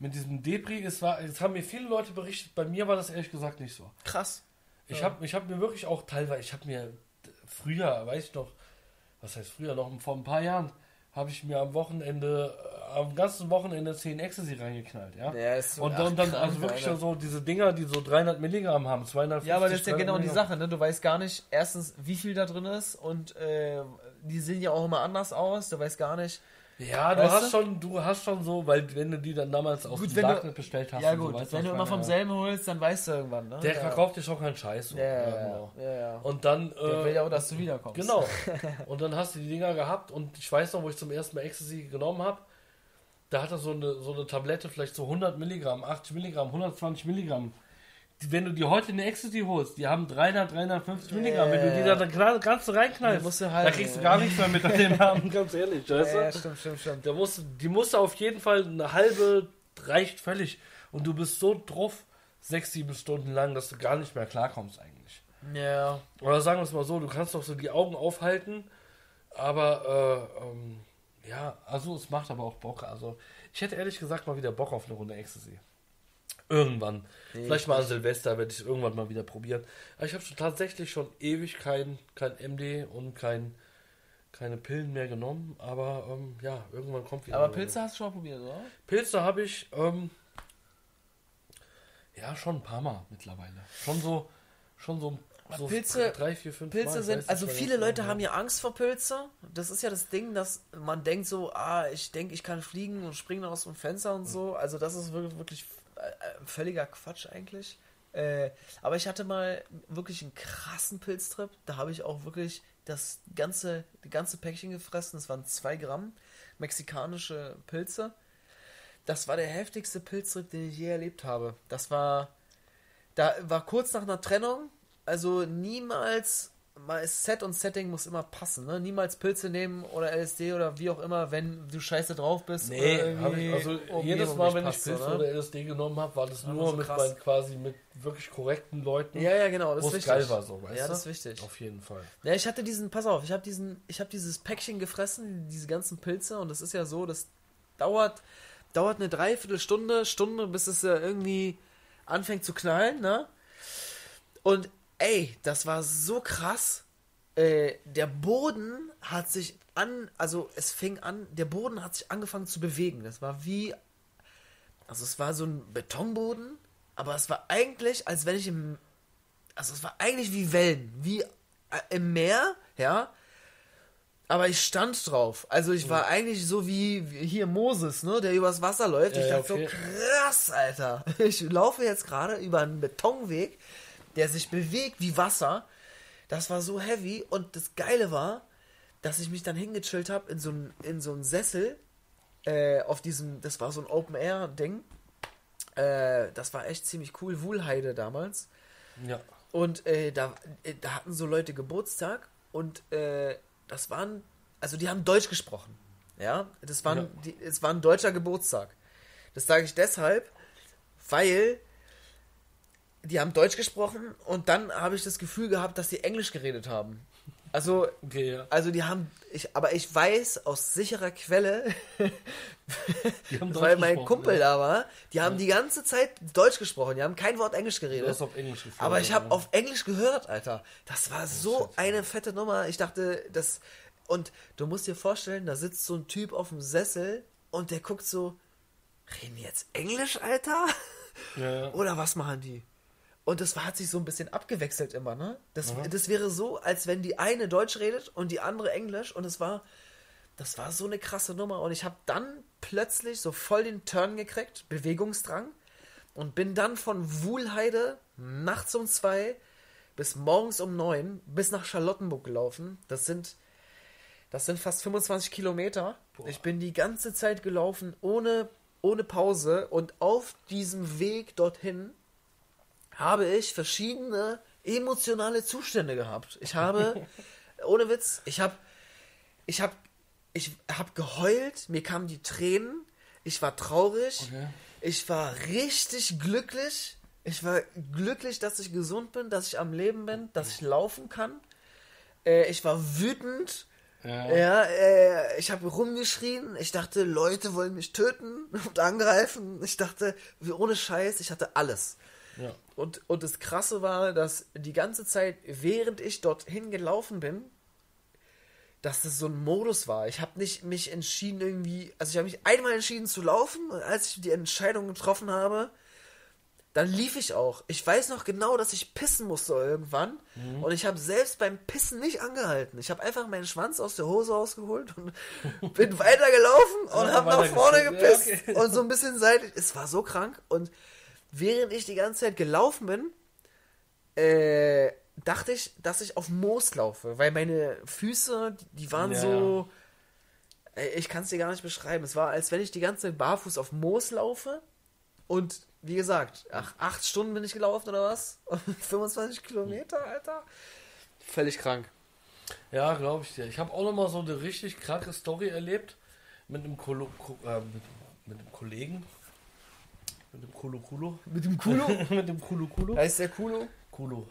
B: Mit diesem Debris, es war, es haben mir viele Leute berichtet, bei mir war das ehrlich gesagt nicht so.
A: Krass.
B: Ich habe ich hab mir wirklich auch teilweise, ich habe mir früher, weiß ich noch, was heißt früher, noch vor ein paar Jahren, habe ich mir am Wochenende, äh, am ganzen Wochenende 10 Ecstasy reingeknallt, ja.
A: Ja, ist so-
B: und,
A: ach,
B: und dann,
A: krank,
B: also wirklich so diese Dinger, die so 300 Milligramm haben, 250
A: Ja, aber das ist ja
B: 300
A: genau die
B: Milligramm.
A: Sache, ne? Du weißt gar nicht, erstens, wie viel da drin ist und äh, die sehen ja auch immer anders aus. Du weißt gar nicht,
B: Ja, du hast schon, du hast schon so, weil wenn du die dann damals auf
A: Gut,
B: dem
A: wenn du-
B: Darknet bestellt hast,
A: Ja gut,
B: so, weißt
A: wenn du immer vom selben holst, dann weißt du irgendwann, ne?
B: Der
A: ja.
B: verkauft dir schon keinen Scheiß. So.
A: Ja, ja,
B: genau.
A: ja, ja.
B: Und dann,
A: Der will ja
B: äh,
A: auch, dass du wiederkommst.
B: genau. (laughs) Und dann hast du die Dinger gehabt und ich weiß noch, wo ich zum ersten Mal Ecstasy genommen habe, da hat er so eine, so eine Tablette, vielleicht so 100 Milligramm, 80 Milligramm, 120 Milligramm. Wenn du die heute eine Ecstasy holst, die haben 300, 350 Milligramm. Wenn du die da dann gerade kannst du reinknallst,
A: du
B: da kriegst du gar nichts mehr mit an dem Namen, (laughs) ganz ehrlich. Weißt
A: Ja, ja,
B: du?
A: stimmt, stimmt, stimmt.
B: Da musst, du- die musst du auf jeden Fall eine halbe, reicht völlig. Und du bist so drauf, sechs, sieben Stunden lang, dass du gar nicht mehr klarkommst eigentlich.
A: Ja.
B: Oder sagen wir es mal so, du kannst doch so die Augen aufhalten, aber äh, ähm, ja, also es macht aber auch Bock. Also ich hätte ehrlich gesagt mal wieder Bock auf eine Runde Ecstasy. Irgendwann.
A: Nee,
B: Vielleicht mal an Silvester werde ich es irgendwann mal wieder probieren. Aber ich habe schon tatsächlich schon ewig kein, kein MD und kein, keine Pillen mehr genommen. Aber ähm, ja, irgendwann kommt wieder.
A: Aber Pilze hast du schon mal probiert, oder?
B: Pilze habe ich ähm, ja schon ein paar Mal mittlerweile. Schon so, schon so, so
A: Pilze-
B: drei, vier, fünf Mal.
A: Pilze
B: weiß
A: sind, also viele Leute haben ja Angst vor Pilze. Das ist ja das Ding, dass man denkt so, ah, ich denke, ich kann fliegen und springen aus dem Fenster und so. Also das ist wirklich, wirklich völliger Quatsch eigentlich. Äh, aber ich hatte mal wirklich einen krassen Pilztrip. Da habe ich auch wirklich das ganze, die ganze Päckchen gefressen. Das waren zwei Gramm mexikanische Pilze. Das war der heftigste Pilztrip, den ich je erlebt habe. Das war, da war kurz nach einer Trennung. Also niemals, mal Set und Setting muss immer passen. Ne? Niemals Pilze nehmen oder LSD oder wie auch immer, wenn du scheiße drauf bist.
B: Nee, ich, also jedes Mal, wenn ich
A: passt,
B: Pilze
A: oder?
B: oder LSD genommen habe, war das nur
A: so
B: mit meinen, quasi mit wirklich korrekten Leuten.
A: Ja, ja, genau, das ist wichtig.
B: geil war so, weißt
A: ja, das ist wichtig.
B: Auf jeden Fall.
A: Ja, ich hatte diesen, pass auf, ich habe diesen, ich habe dieses Päckchen gefressen, diese ganzen Pilze und das ist ja so, das dauert, dauert eine Dreiviertelstunde, Stunde, bis es ja irgendwie anfängt zu knallen, ne? Und ey, das war so krass. Äh, der Boden hat sich an, also es fing an, der Boden hat sich angefangen zu bewegen. Das war wie, also es war so ein Betonboden, aber es war eigentlich, als wenn ich im, also es war eigentlich wie Wellen, wie äh, im Meer, ja. Aber ich stand drauf. Also ich war eigentlich so wie hier Moses, ne, der übers Wasser läuft.
B: Ja,
A: ich
B: ja,
A: dachte
B: okay.
A: so krass, Alter. (laughs) Ich laufe jetzt gerade über einen Betonweg, der sich bewegt wie Wasser. Das war so heavy und das Geile war, dass ich mich dann hingechillt habe in so einen in so einen Sessel äh, auf diesem, das war so ein Open Air Ding. Äh, das war echt ziemlich cool, Wuhlheide damals.
B: Ja.
A: Und äh, da, äh, da hatten so Leute Geburtstag und äh, das waren, also die haben Deutsch gesprochen. Ja, das waren,
B: Ja.
A: Die, es war ein deutscher Geburtstag. Das sage ich deshalb, weil die haben Deutsch gesprochen und dann habe ich das Gefühl gehabt, dass die Englisch geredet haben. Also,
B: Okay, ja.
A: also die haben, ich, aber ich weiß aus sicherer Quelle, weil mein Kumpel
B: ja.
A: da war, die haben die ganze Zeit Deutsch gesprochen, die haben kein Wort Englisch
B: Du
A: geredet.
B: hast auf Englisch geführt.
A: Aber ich habe
B: ja.
A: auf Englisch gehört, Alter. Das war so
B: shit.
A: eine fette Nummer. Ich dachte, das. Und du musst dir vorstellen, da sitzt so ein Typ auf dem Sessel und der guckt so, reden die jetzt Englisch, Alter?
B: Ja, ja.
A: Oder was machen die? Und das hat sich so ein bisschen abgewechselt immer, ne? Das, das wäre so, als wenn die eine Deutsch redet und die andere Englisch und es war, das war so eine krasse Nummer und ich habe dann plötzlich so voll den Turn gekriegt, Bewegungsdrang und bin dann von Wuhlheide nachts um zwei bis morgens um neun bis nach Charlottenburg gelaufen. Das sind, das sind fast 25 Kilometer. Ich bin die ganze Zeit gelaufen ohne, ohne Pause und auf diesem Weg dorthin habe ich verschiedene emotionale Zustände gehabt. Ich habe, (laughs) ohne Witz, ich habe, ich habe, ich habe geheult, mir kamen die Tränen, ich war traurig,
B: Okay.
A: ich war richtig glücklich, ich war glücklich, dass ich gesund bin, dass ich am Leben bin, dass ich laufen kann. Äh, ich war wütend.
B: Ja.
A: Ja, äh, ich habe rumgeschrien. Ich dachte, Leute wollen mich töten und angreifen. Ich dachte, wie ohne Scheiß, ich hatte alles.
B: Ja.
A: Und, und das Krasse war, dass die ganze Zeit, während ich dorthin gelaufen bin, dass das so ein Modus war. Ich habe nicht mich entschieden irgendwie, also ich habe mich einmal entschieden zu laufen und als ich die Entscheidung getroffen habe, dann lief ich auch. Ich weiß noch genau, dass ich pissen musste irgendwann. Mhm. Und ich habe selbst beim Pissen nicht angehalten. Ich habe einfach meinen Schwanz aus der Hose rausgeholt und (laughs) bin weitergelaufen und ja, habe nach vorne gepisst. Ja, okay. Und so ein bisschen seitlich. Es war so krank. Und während ich die ganze Zeit gelaufen bin, äh, dachte ich, dass ich auf Moos laufe. Weil meine Füße, die waren ja. so. Ich kann es dir gar nicht beschreiben. Es war, als wenn ich die ganze Zeit barfuß auf Moos laufe und wie gesagt, ach, acht Stunden bin ich gelaufen oder was? (laughs) 25 Kilometer, Alter. Völlig krank.
B: Ja, glaube ich dir. Ich habe auch noch mal so eine richtig kranke Story erlebt mit einem, Kolo, äh, mit, mit einem Kollegen. Mit dem Kulo Kulo. (laughs)
A: Mit dem Kulo? (laughs)
B: mit dem Kulo Kulo.
A: Heißt der Kulo?
B: Kulo.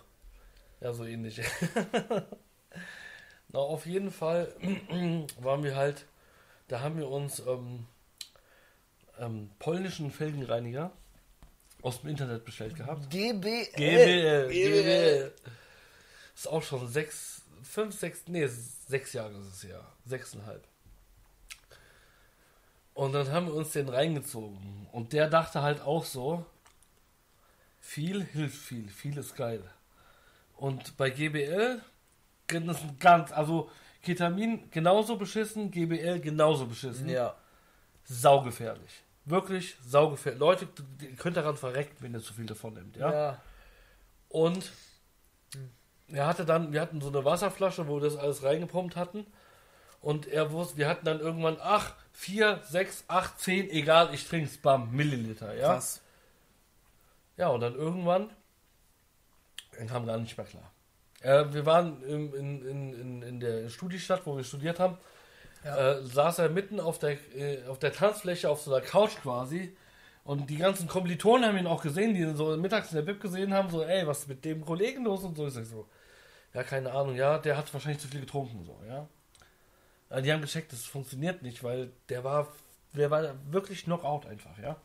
B: Ja, so ähnlich. (laughs) Na, auf jeden Fall (clears throat) waren wir halt, da haben wir uns ähm, ähm, polnischen Felgenreiniger aus dem Internet bestellt gehabt.
A: GBL.
B: GBL. GBL. Ist auch schon sechs, fünf, sechs, nee, sechs Jahre ist es ja. Sechseinhalb. Und dann haben wir uns den reingezogen. Und der dachte halt auch so, viel hilft viel, viel ist geil. Und bei GBL ist ein ganz, also Ketamin genauso beschissen, GBL genauso beschissen.
A: Ja.
B: Saugefährlich. Wirklich saugefährlich. Leute, ihr könnt daran verrecken, wenn ihr zu viel davon nimmt, ja. ja. Und er hatte dann, wir hatten so eine Wasserflasche, wo wir das alles reingepumpt hatten. Und er wusste, wir hatten dann irgendwann, ach, 4, 6, 8, 10, egal, ich trinke es, bam, Milliliter, ja. Krass. Ja, und dann irgendwann dann kam gar nicht mehr klar. Äh, wir waren in, in, in, in der Studiestadt, wo wir studiert haben ja. äh, saß er mitten auf der, äh, auf der Tanzfläche auf so einer Couch quasi. Und die ganzen Kommilitonen haben ihn auch gesehen, die so mittags in der Bib gesehen haben, so, ey, was ist mit dem Kollegen los und so. Ich sag so, ja, keine Ahnung, ja, der hat wahrscheinlich zu viel getrunken, so, ja. Ja die haben gecheckt, das funktioniert nicht, weil der war, der war wirklich Knockout einfach, ja.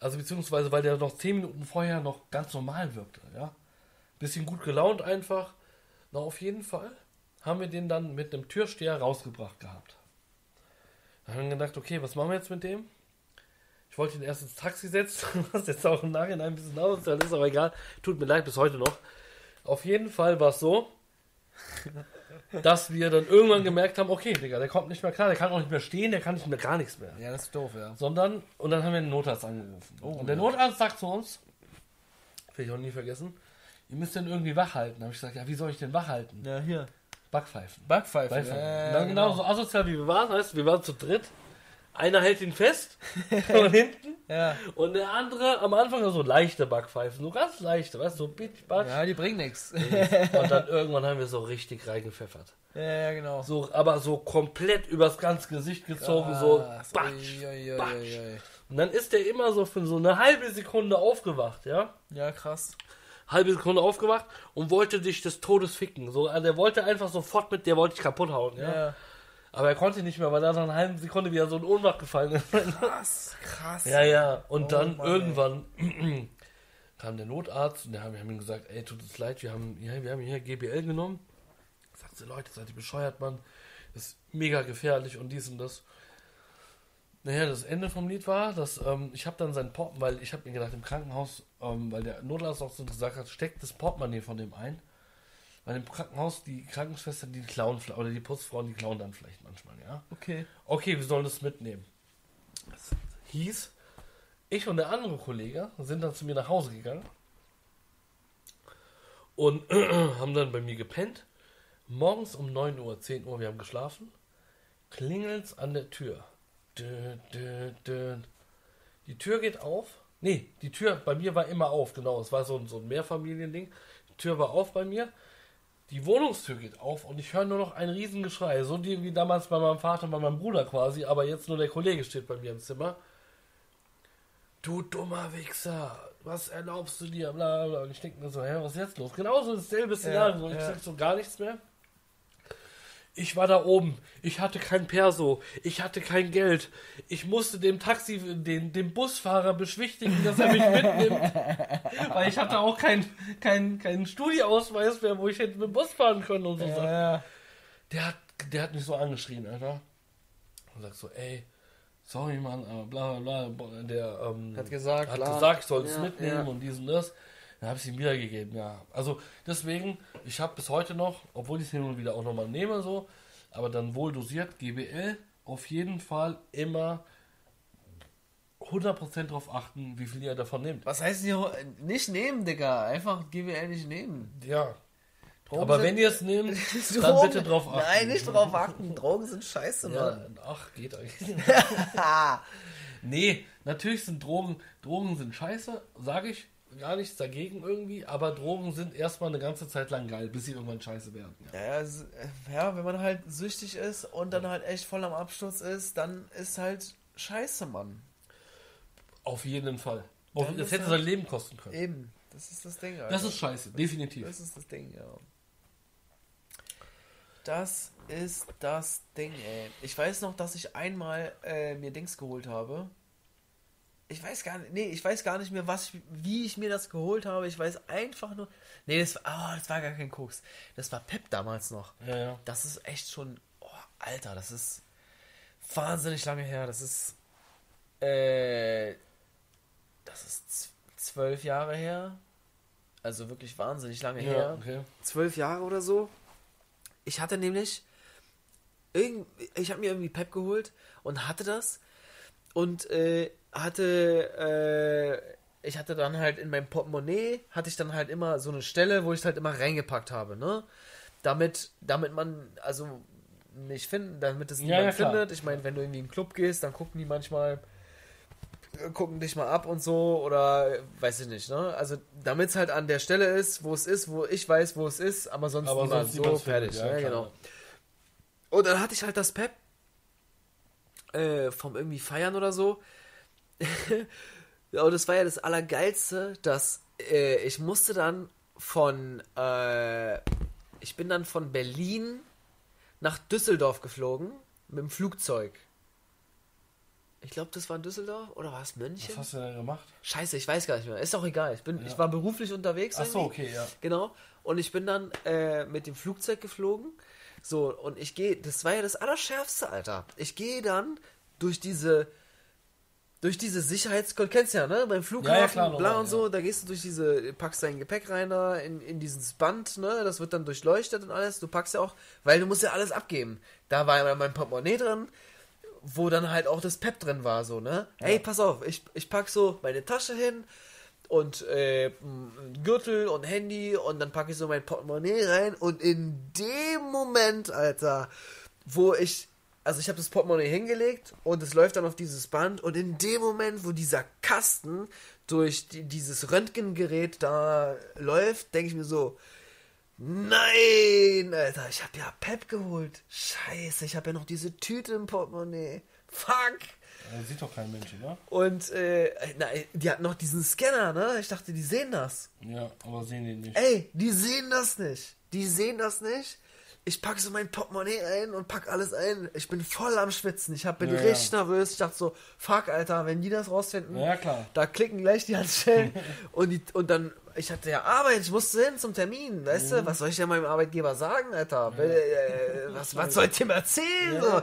B: Also beziehungsweise, weil der noch zehn Minuten vorher noch ganz normal wirkte, ja. Bisschen gut gelaunt einfach. Na, auf jeden Fall haben wir den dann mit einem Türsteher rausgebracht gehabt. Da haben wir gedacht, okay, was machen wir jetzt mit dem? Ich wollte ihn erst ins Taxi setzen, (laughs) was jetzt auch im Nachhinein ein bisschen aus ist, aber egal. Tut mir leid, bis heute noch. Auf jeden Fall war es so, dass wir dann irgendwann gemerkt haben, okay, Digga, der kommt nicht mehr klar, der kann auch nicht mehr stehen, der kann nicht mehr gar nichts mehr.
A: Ja, das ist doof, ja.
B: Sondern, und dann haben wir einen Notarzt angerufen. Oh, und der Notarzt sagt zu uns, will ich auch nie vergessen, ihr müsst den irgendwie wach halten. Da habe ich gesagt, ja, wie soll ich den wach halten?
A: Ja, hier.
B: Backpfeifen.
A: Backpfeifen.
B: Backpfeifen. Ja, dann genau. so asozial wie wir waren, heißt, wir waren zu dritt. Einer hält ihn fest (laughs) von hinten
A: ja.
B: und der andere am Anfang so leichte Backpfeifen, so ganz leichte, weißt du, so bitch, batsch.
A: Ja, die bringen nichts.
B: Und dann irgendwann haben wir so richtig reingepfeffert.
A: Ja, ja, genau.
B: So, aber so komplett übers ganze Gesicht gezogen, Krass. so batsch, ui, batsch. Und dann ist der immer so für so eine halbe Sekunde aufgewacht, ja?
A: Ja, krass
B: halbe Sekunde aufgewacht und wollte dich des Todes ficken. So, also er wollte einfach sofort mit, der wollte dich kaputt hauen. Ja? ja. Aber er konnte nicht mehr, weil er nach einer halben Sekunde wieder so in Ohnmacht gefallen ist.
A: Krass, krass.
B: Ja, ja. Und oh, dann Mann, irgendwann (clears throat) kam der Notarzt und wir haben ihm gesagt, ey, tut uns leid, wir haben, ja, wir haben hier GBL genommen. Sagt sie, Leute, seid ihr bescheuert, Mann. Das ist mega gefährlich und dies und das. Naja, das Ende vom Lied war, dass ähm, ich habe dann sein Portemonnaie, weil ich habe mir gedacht, im Krankenhaus, ähm, weil der Notarzt auch so gesagt hat, steckt das Portemonnaie von dem ein. Weil im Krankenhaus die Krankenschwestern, die klauen, oder die Putzfrauen, die klauen dann vielleicht manchmal, ja.
A: Okay.
B: Okay, wir sollen das mitnehmen. Das hieß, ich und der andere Kollege sind dann zu mir nach Hause gegangen und (clears throat) haben dann bei mir gepennt. Morgens um 9 Uhr, 10 Uhr, wir haben geschlafen, klingelt's an der Tür. Dö, dö, dö. Die Tür geht auf. Nee, die Tür bei mir war immer auf, genau. Es war so ein, so ein Mehrfamiliending. Die Tür war auf bei mir. Die Wohnungstür geht auf und ich höre nur noch ein Riesengeschrei. So wie damals bei meinem Vater und bei meinem Bruder quasi, aber jetzt nur der Kollege steht bei mir im Zimmer. Du dummer Wichser, was erlaubst du dir? Bla, bla. Und ich denke mir so, hä, was ist jetzt los? Genauso dasselbe Szenario. Ja, ich ja. sag so gar nichts mehr. Ich war da oben. Ich hatte kein Perso. Ich hatte kein Geld. Ich musste dem Taxi, den, dem Busfahrer beschwichtigen, dass er mich mitnimmt. (laughs) Weil ich hatte auch keinen kein, kein Studieausweis mehr, wo ich hätte mit dem Bus fahren können und so. Ja. Der, hat, der hat mich so angeschrien, Alter. Und sagt so, ey, sorry, Mann, aber bla bla bla. Der ähm,
A: Hat gesagt,
B: hat
A: klar.
B: gesagt, ich soll es
A: Ja,
B: mitnehmen und dies und das. Dann habe ich es ihm wiedergegeben, ja. Also deswegen, ich habe bis heute noch, obwohl ich es hin und wieder auch nochmal nehme, so, aber dann wohl dosiert, GBL, auf jeden Fall immer 100% darauf achten, wie viel ihr davon nehmt.
A: Was heißt hier nicht nehmen, Digga? Einfach GWL nicht nehmen.
B: Ja.
A: Drogen
B: Aber wenn ihr es nehmt, (laughs) dann bitte drauf achten.
A: Nein, nicht drauf achten. Drogen sind scheiße,
B: Ja,
A: Mann.
B: ach, geht eigentlich. (laughs) nee, natürlich sind Drogen, Drogen sind scheiße, sage ich gar nichts dagegen irgendwie, aber Drogen sind erstmal eine ganze Zeit lang geil, bis sie irgendwann scheiße werden. Ja.
A: Ja, äh, ja, wenn man halt süchtig ist und dann halt echt voll am Absturz ist, dann ist halt scheiße, Mann.
B: Auf jeden Fall. Auf, das hätte
A: halt-
B: sein Leben kosten können.
A: Eben. Das ist das Ding, Alter.
B: Das ist scheiße, definitiv.
A: Das ist das Ding, ja. Das ist das Ding, ey. Ich weiß noch, dass ich einmal äh, mir Dings geholt habe. Ich weiß gar nicht, nee, ich weiß gar nicht mehr, was ich, wie ich mir das geholt habe. Ich weiß einfach nur. Nee, das war, oh, das war gar kein Koks. Das war Pep damals noch.
B: Ja, ja.
A: Das ist echt schon. Oh, Alter, das ist wahnsinnig lange her. Das ist. Äh, das ist zwölf Jahre her. Also wirklich wahnsinnig lange
B: Ja,
A: her.
B: okay.
A: Zwölf Jahre oder so. Ich hatte nämlich. Irgend, ich habe mir irgendwie Pep geholt und hatte das. Und äh, hatte. Äh, ich hatte dann halt in meinem Portemonnaie, hatte ich dann halt immer so eine Stelle, wo ich halt immer reingepackt habe, ne? Damit, damit man, also nicht finden, damit es
B: Ja,
A: niemand
B: ja, klar.
A: findet. Ich meine, wenn du irgendwie in den Club gehst, dann gucken die manchmal, äh, gucken dich mal ab und so oder weiß ich nicht, ne? Also damit es halt an der Stelle ist, wo es ist, wo ich weiß, wo es ist, aber sonst
B: Aber sonst
A: so fertig,
B: ja,
A: ja,
B: klar.
A: genau. Und dann hatte ich halt das Pep äh, vom irgendwie Feiern oder so. (laughs) ja, und das war ja das Allergeilste, dass äh, ich musste dann von, äh, ich bin dann von Berlin nach Düsseldorf geflogen mit dem Flugzeug. Ich glaube, das war Düsseldorf oder war es München?
B: Was hast du denn gemacht?
A: Scheiße, ich weiß gar nicht mehr. Ist auch egal. Ich, bin,
B: Ja.
A: ich war beruflich unterwegs.
B: Ach so, okay, ja.
A: Genau. Und ich bin dann äh, mit dem Flugzeug geflogen. So, und ich gehe, das war ja das Allerschärfste, Alter. Ich gehe dann durch diese, durch diese Sicherheitskontrolle, kennst du ja, ne? Beim Flughafen,
B: Ja, ja, klar,
A: bla und so,
B: ja.
A: da gehst du durch diese, packst dein Gepäck rein da in, in dieses Band, ne? Das wird dann durchleuchtet und alles. Du packst ja auch, weil du musst ja alles abgeben. Da war ja mein Portemonnaie drin, wo dann halt auch das Pep drin war, so, ne? Ey, pass auf, ich, ich pack so meine Tasche hin und äh, Gürtel und Handy und dann packe ich so mein Portemonnaie rein und in dem Moment, Alter, wo ich, also ich habe das Portemonnaie hingelegt und es läuft dann auf dieses Band und in dem Moment, wo dieser Kasten durch die, dieses Röntgengerät da läuft, denke ich mir so, nein, Alter, ich habe ja Pep geholt. Scheiße, ich habe ja noch diese Tüte im Portemonnaie. Fuck.
B: Das sieht doch kein Mensch, oder?
A: Und äh, na, die hat noch diesen Scanner, ne? Ich dachte, die sehen das.
B: Ja, aber sehen die nicht.
A: Ey, die sehen das nicht. Die sehen das nicht. Ich packe so mein Portemonnaie ein und pack alles ein. Ich bin voll am Schwitzen. Ich hab, bin
B: Ja, ja.
A: richtig nervös. Ich dachte so, fuck, Alter, wenn die das rausfinden,
B: Ja, klar.
A: da klicken gleich die Handschellen. (laughs) und, die, und dann, ich hatte ja Arbeit, ich musste hin zum Termin, weißt
B: Mhm.
A: du? Was soll ich denn meinem Arbeitgeber sagen, Alter? Äh, was, was soll ich dem erzählen?
B: Ja.
A: So.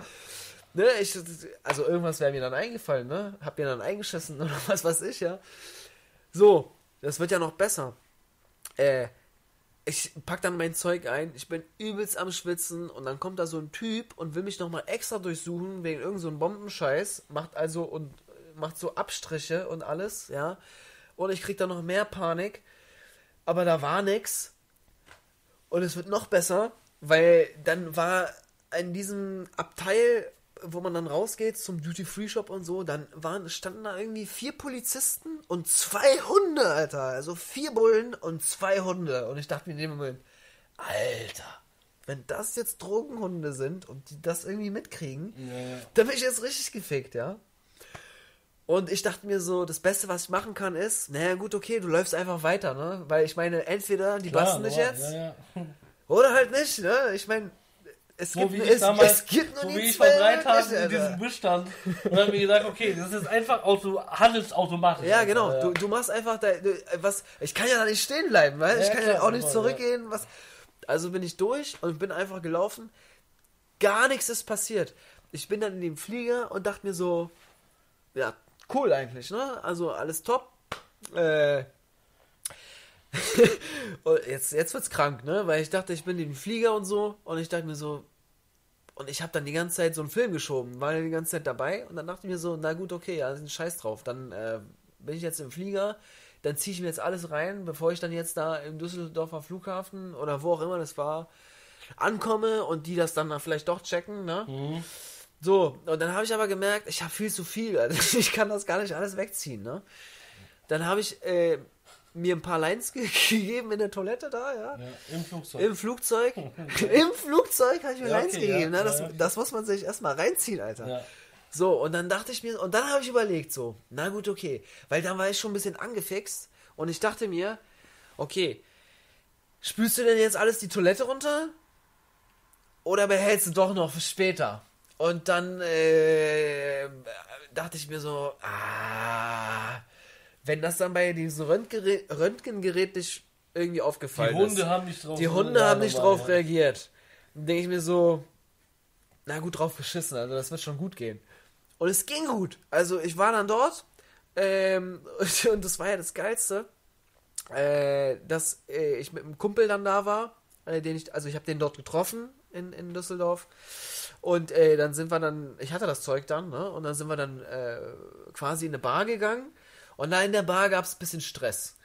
A: Ne, ich, also irgendwas wäre mir dann eingefallen, ne? Hab mir dann eingeschissen (laughs) oder was weiß ich, ja. So, das wird ja noch besser. Äh, ich pack dann mein Zeug ein, ich bin übelst am Schwitzen und dann kommt da so ein Typ und will mich nochmal extra durchsuchen wegen irgend so Bombenscheiß, macht also und macht so Abstriche und alles, ja. Und ich krieg dann noch mehr Panik, aber da war nix. Und es wird noch besser, weil dann war in diesem Abteil, wo man dann rausgeht zum Duty-Free-Shop und so, dann waren, standen da irgendwie vier Polizisten und zwei Hunde, Alter. Also vier Bullen und zwei Hunde. Und ich dachte mir in dem Moment, Alter, wenn das jetzt Drogenhunde sind und die das irgendwie mitkriegen,
B: Ja,
A: dann bin ich jetzt richtig gefickt, ja. Und ich dachte mir so, das Beste, was ich machen kann, ist, naja, gut, okay, du läufst einfach weiter, ne? Weil ich meine, entweder die
B: Klar,
A: basten dich jetzt
B: Ja, ja.
A: oder halt nicht, ne? Ich meine, es
B: So
A: gibt,
B: wie ich
A: es,
B: damals,
A: es gibt nur
B: so wie ich vor drei Tagen in diesem
A: Alter.
B: Bus stand und dann mir gesagt, okay, das ist einfach Auto, handelsautomatisch.
A: Ja,
B: Alter,
A: genau.
B: ja.
A: Du, du machst einfach da, du, was. Ich kann ja da nicht stehen bleiben, weil
B: Ja,
A: ich kann ja
B: klar,
A: auch nicht zurückgehen. Was. Also bin ich durch und bin einfach gelaufen. Gar nichts ist passiert. Ich bin dann in dem Flieger und dachte mir so, ja, cool eigentlich, ne? Also alles top. Äh, (laughs) jetzt, jetzt wird's krank, ne? Weil ich dachte, ich bin im Flieger und so. Und ich dachte mir so, und ich habe dann die ganze Zeit so einen Film geschoben, war die ganze Zeit dabei. Und dann dachte ich mir so, na gut, okay, ja, ist ein Scheiß drauf. Dann äh, bin ich jetzt im Flieger, dann ziehe ich mir jetzt alles rein, bevor ich dann jetzt da im Düsseldorfer Flughafen oder wo auch immer das war, ankomme und die das dann vielleicht doch checken, ne?
B: Mhm.
A: So, und dann habe ich aber gemerkt, ich habe viel zu viel. (laughs) Also ich kann das gar nicht alles wegziehen, ne? Dann habe ich äh, mir ein paar Lines ge (laughs) gegeben in der Toilette da, ja.
B: Ja, Im Flugzeug.
A: Im Flugzeug. (laughs) (laughs) Im Flugzeug habe ich mir
B: Ja,
A: Lines
B: okay,
A: gegeben,
B: ja,
A: ne? Das, das muss man sich erstmal reinziehen, Alter. So, und dann dachte ich mir, und dann habe ich überlegt, so, na gut, okay. Weil dann war ich schon ein bisschen angefixt und ich dachte mir, okay, spülst du denn jetzt alles die Toilette runter? Oder behältst du doch noch für später? Und dann äh, dachte ich mir so, ah, wenn das dann bei diesem Röntgengerät, Röntgengerät nicht irgendwie aufgefallen
B: Die Hunde
A: ist.
B: haben nicht drauf
A: Die Hunde haben nicht drauf reagiert. Dann denke ich mir so, na gut, drauf geschissen, also das wird schon gut gehen. Und es ging gut. Also ich war dann dort ähm, (laughs) und das war ja das Geilste, äh, dass äh, ich mit einem Kumpel dann da war, äh, den ich, also ich habe den dort getroffen in, in Düsseldorf und äh, dann sind wir dann, ich hatte das Zeug dann, ne? Und dann sind wir dann äh, quasi in eine Bar gegangen und da in der Bar gab es ein bisschen Stress.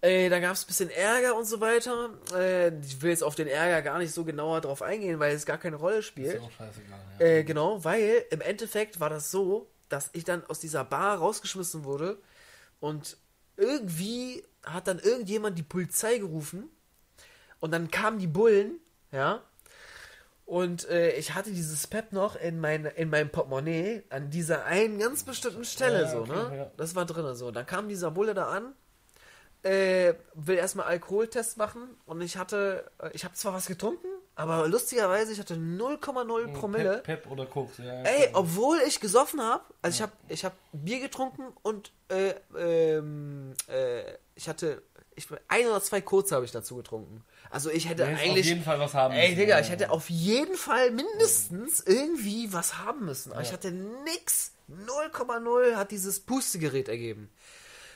A: Äh, da gab es ein bisschen Ärger und so weiter. Äh, ich will jetzt auf den Ärger gar nicht so genauer drauf eingehen, weil es gar keine Rolle spielt.
B: Ist auch scheißegal. Ja.
A: Äh, genau, weil im Endeffekt war das so, dass ich dann aus dieser Bar rausgeschmissen wurde und irgendwie hat dann irgendjemand die Polizei gerufen und dann kamen die Bullen, ja, und äh, ich hatte dieses Pep noch in, mein, in meinem Portemonnaie an dieser einen ganz bestimmten Stelle,
B: Ja,
A: so,
B: okay,
A: ne?
B: ja.
A: Das war drin, so. Dann kam dieser Bulle da an, äh, will erstmal Alkoholtest machen und ich hatte, äh, ich habe zwar was getrunken, aber lustigerweise, ich hatte 0,0 Promille.
B: Pep, Pep oder Koks. Ja,
A: Ey, obwohl ich gesoffen habe, also ich habe ich hab Bier getrunken und äh, ähm, äh, ich hatte ich, ein oder zwei kurze habe ich dazu getrunken. Also ich hätte eigentlich
B: auf jeden Fall was haben
A: Ey,
B: müssen,
A: Digga,
B: ja,
A: ich hätte auf jeden Fall mindestens irgendwie was haben müssen. Aber ich
B: Ja.
A: hatte nix. 0,0 hat dieses Pustegerät ergeben.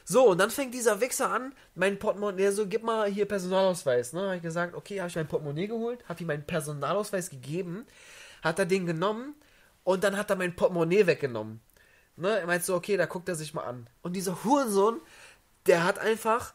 A: So, und dann fängt dieser Wichser an, mein Portemonnaie, so, gib mal hier Personalausweis. Ne? Habe ich gesagt, okay, habe ich mein Portemonnaie geholt, habe ihm meinen Personalausweis gegeben, hat er den genommen und dann hat er mein Portemonnaie weggenommen. Ne? Er meint so, okay, da guckt er sich mal an. Und dieser Hurensohn, der hat einfach,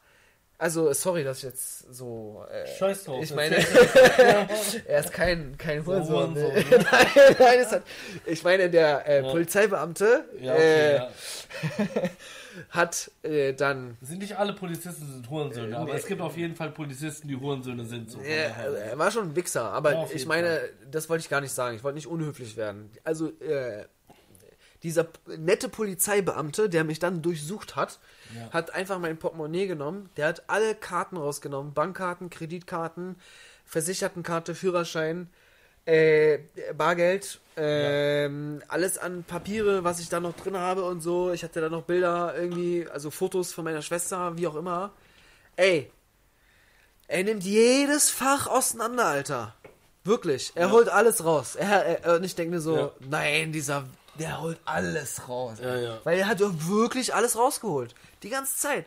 A: also sorry, dass ich jetzt so. Äh,
B: Scheiß drauf.
A: Ich meine, (laughs) er ist kein, kein Hurensohn.
B: Hurensohn,
A: ne?
B: ne? (laughs)
A: nein, nein, hat, ich meine, der äh,
B: Ja.
A: Polizeibeamte
B: Ja, okay,
A: äh,
B: ja. (laughs)
A: hat äh, dann.
B: Sind nicht alle Polizisten sind Hurensöhne, aber
A: nee.
B: es gibt auf jeden Fall Polizisten, die Hurensöhne sind. So
A: Er, war schon ein Wichser, aber ich meine, das wollte ich gar nicht sagen. Ich wollte nicht unhöflich werden. Also, äh, dieser nette Polizeibeamte, der mich dann durchsucht hat,
B: Ja.
A: hat einfach mein Portemonnaie genommen. Der hat alle Karten rausgenommen: Bankkarten, Kreditkarten, Versichertenkarte, Führerschein, äh, Bargeld, ähm, alles an Papiere, was ich da noch drin habe und so. Ich hatte da noch Bilder irgendwie, also Fotos von meiner Schwester, wie auch immer. Ey, er nimmt jedes Fach auseinander, Alter. Wirklich. Er
B: Ja.
A: holt alles raus. Er, er, und ich denke mir so,
B: Ja.
A: nein, dieser, der holt alles raus.
B: Ja, ja.
A: Weil er hat doch wirklich alles rausgeholt. Die ganze Zeit.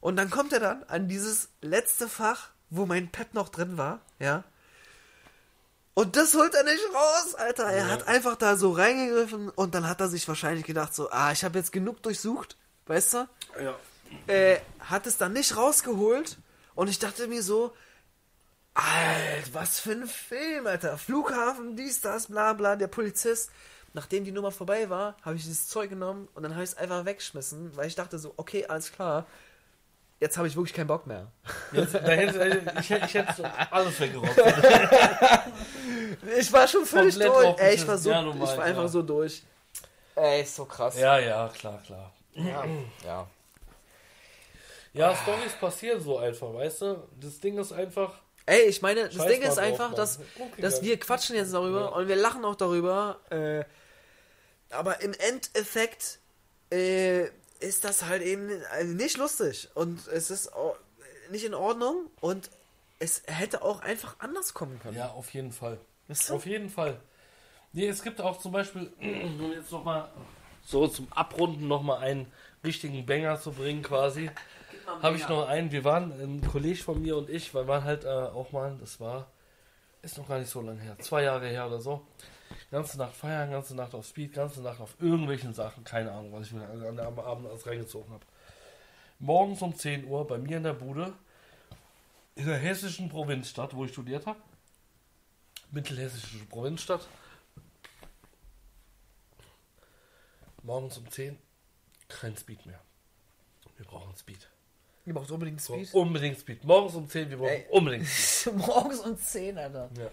A: Und dann kommt er dann an dieses letzte Fach, wo mein Pep noch drin war, ja. Und das holt er nicht raus, Alter. Er
B: Ja.
A: hat einfach da so reingegriffen und dann hat er sich wahrscheinlich gedacht so, ah, ich habe jetzt genug durchsucht, weißt du?
B: ja.
A: äh, hat es dann nicht rausgeholt und ich dachte mir so, Alter, was für ein Film, Alter. Flughafen, dies, das, bla bla, der Polizist. Nachdem die Nummer vorbei war, habe ich dieses Zeug genommen und dann habe ich es einfach weggeschmissen, weil ich dachte so, okay, alles klar, jetzt habe ich wirklich keinen Bock mehr.
B: Jetzt, da hätte, ich, hätte- ich hätte alles weggerotzt.
A: Ich war schon völlig
B: Komplett
A: durch.
B: drauf
A: Ey, ich war so.
B: Ja, normal,
A: ich war einfach
B: ja.
A: so durch. Ey, ist so krass.
B: ja, ja, klar, klar.
A: ja. ja.
B: Ja, Storys passieren so einfach, weißt du? Das Ding ist einfach.
A: Ey, ich meine, das
B: Scheiß
A: Ding ist
B: drauf,
A: einfach,
B: Mann.
A: dass,
B: Gut
A: dass wir quatschen jetzt darüber
B: Ja.
A: und wir lachen auch darüber. Äh, aber im Endeffekt äh, ist das halt eben nicht lustig und es ist nicht in Ordnung und es hätte auch einfach anders kommen können.
B: Ja, auf jeden Fall.
A: Du?
B: Auf jeden Fall. Nee, es gibt auch zum Beispiel, wir (clears throat) jetzt nochmal so zum Abrunden nochmal einen richtigen Banger zu bringen quasi, habe ich noch einen. Wir waren, ein Kollege von mir und ich, wir waren halt äh, auch mal, das war, ist noch gar nicht so lange her, zwei Jahre her oder so. Ganze Nacht feiern, ganze Nacht auf Speed, ganze Nacht auf irgendwelchen Sachen, keine Ahnung, was ich mir an der Abend alles reingezogen habe. Morgens um 10 Uhr bei mir in der Bude, in der hessischen Provinzstadt, wo ich studiert habe. Mittelhessische Provinzstadt. Morgens um 10 kein Speed mehr. Wir brauchen Speed.
A: Ihr braucht unbedingt Speed?
B: So, unbedingt Speed. Morgens um 10, wir brauchen Ey. unbedingt
A: Speed. (laughs) Morgens um 10, Alter. Ja.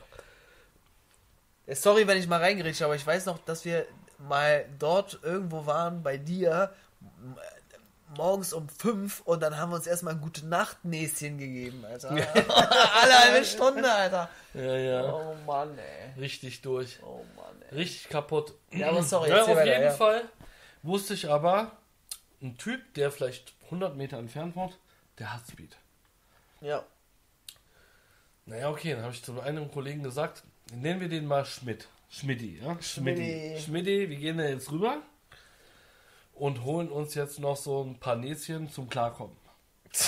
A: Sorry, wenn ich mal reingeredet aber ich weiß noch, dass wir mal dort irgendwo waren bei dir morgens um 5 und dann haben wir uns erstmal ein gute Nacht-Näschen gegeben, Alter. (laughs) Alle halbe Stunde, Alter.
B: Ja, ja.
A: Oh Mann, ey.
B: Richtig durch.
A: Oh Mann, ey.
B: Richtig kaputt.
A: Ja, aber sorry.
B: Ja, auf weiter, jeden ja. Fall wusste ich aber, ein Typ, der vielleicht 100 Meter entfernt wohnt, der hat Speed.
A: Ja.
B: Naja, okay, dann habe ich zu einem Kollegen gesagt, nennen wir den mal Schmidt. Schmidti, ja? Schmidti. Schmidti, wir gehen da jetzt rüber und holen uns jetzt noch so ein paar Näschen zum Klarkommen.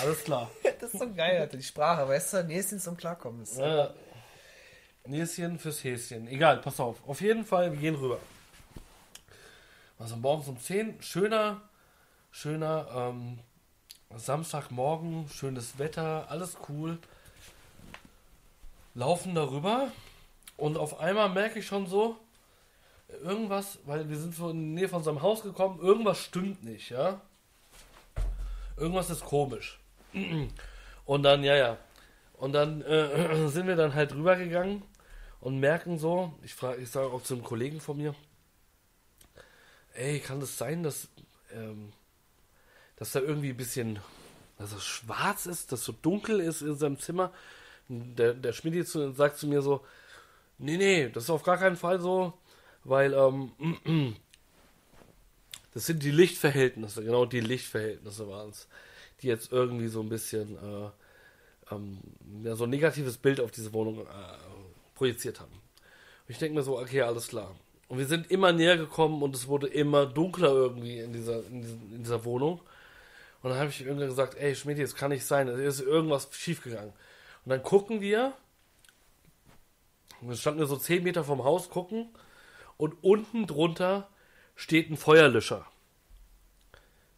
B: Alles klar. (laughs)
A: das ist so geil, die Sprache, weißt du? Näschen zum Klarkommen. Ist
B: ja. Näschen fürs Häschen. Egal, pass auf. Auf jeden Fall, wir gehen rüber. Also morgens um 10, schöner, schöner ähm, Samstagmorgen, schönes Wetter, alles cool. Laufen darüber und auf einmal merke ich schon so, irgendwas, weil wir sind so in die Nähe von seinem Haus gekommen, irgendwas stimmt nicht, ja. Irgendwas ist komisch. Und dann, ja, ja. Und dann äh, (clears throat) sind wir dann halt rübergegangen und merken so, ich frage, ich sage auch zu einem Kollegen von mir, ey, kann das sein, dass, ähm, dass da irgendwie ein bisschen, dass es schwarz ist, dass so dunkel ist in seinem Zimmer? Der, der Schmidt sagt zu mir so, nee, nee, das ist auf gar keinen Fall so, weil, ähm, (clears throat) das sind die Lichtverhältnisse, genau die Lichtverhältnisse waren es, die jetzt irgendwie so ein bisschen, äh, ähm, ja, so ein negatives Bild auf diese Wohnung äh, projiziert haben. Und ich denke mir so, okay, alles klar. Und wir sind immer näher gekommen und es wurde immer dunkler irgendwie in dieser, in, diesen, in dieser Wohnung. Und dann habe ich irgendwann gesagt, ey Schmidt, das kann nicht sein, es ist irgendwas schiefgegangen. Und dann gucken wir, wir standen so 10 Meter vom Haus, gucken, und unten drunter steht ein Feuerlöscher.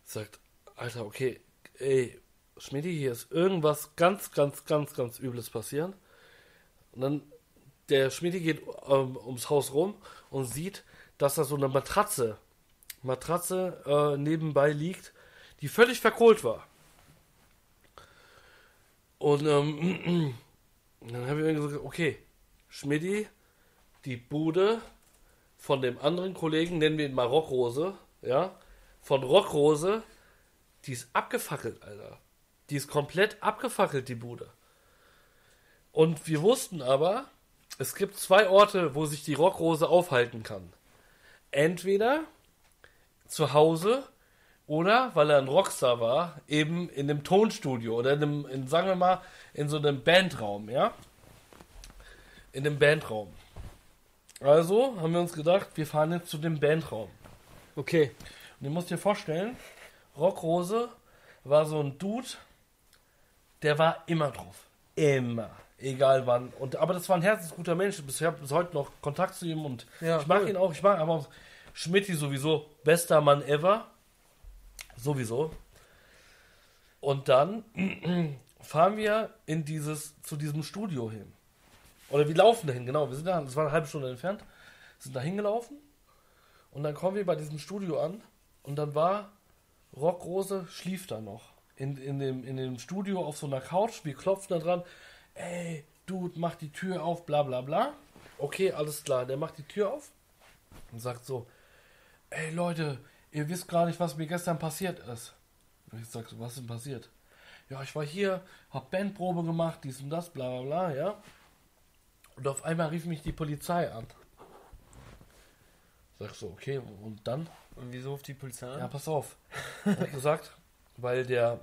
B: Sagt, Alter, okay, ey, Schmidt, hier ist irgendwas ganz, ganz, ganz, ganz Übles passieren. Und dann der Schmiede geht ähm, ums Haus rum und sieht, dass da so eine Matratze, Matratze äh, nebenbei liegt, die völlig verkohlt war. Und ähm, (clears throat) dann habe ich gesagt, okay, Schmidti, die Bude von dem anderen Kollegen, nennen wir ihn mal Rockrose, ja, von Rockrose, die ist abgefackelt, Alter. Die ist komplett abgefackelt, die Bude. Und wir wussten aber, es gibt zwei Orte, wo sich die Rockrose aufhalten kann. Entweder zu Hause oder, weil er ein Rockstar war, eben in einem Tonstudio oder in einem, in, sagen wir mal, in so einem Bandraum, ja? In einem Bandraum. Also haben wir uns gedacht, wir fahren jetzt zu dem Bandraum.
A: Okay.
B: Und ihr müsst dir vorstellen, Rockrose war so ein Dude, der war immer drauf. Immer egal wann. Und, aber das war ein herzensguter Mensch. Ich habe bis heute noch Kontakt zu ihm und ja, ich mag cool. ihn auch. Ich mag aber Schmidti sowieso. Bester Mann ever. Sowieso. Und dann (clears throat) fahren wir in dieses, zu diesem Studio hin. Oder wir laufen dahin, genau. Wir sind da, das war eine halbe Stunde entfernt, sind da hingelaufen. Und dann kommen wir bei diesem Studio an. Und dann war Rockrose schlief da noch. In, in, dem, in dem Studio auf so einer Couch. Wir klopfen da dran ey, Dude, mach die Tür auf, bla bla bla. Okay, alles klar. Der macht die Tür auf und sagt so, ey Leute, ihr wisst gar nicht, was mir gestern passiert ist. Und ich sag so, was ist denn passiert? Ja, ich war hier, hab Bandprobe gemacht, dies und das, bla bla bla, ja. Und auf einmal rief mich die Polizei an. Sag so, okay, und dann?
A: Und wieso ruft die Polizei an?
B: Ja, pass auf. Hat gesagt, weil der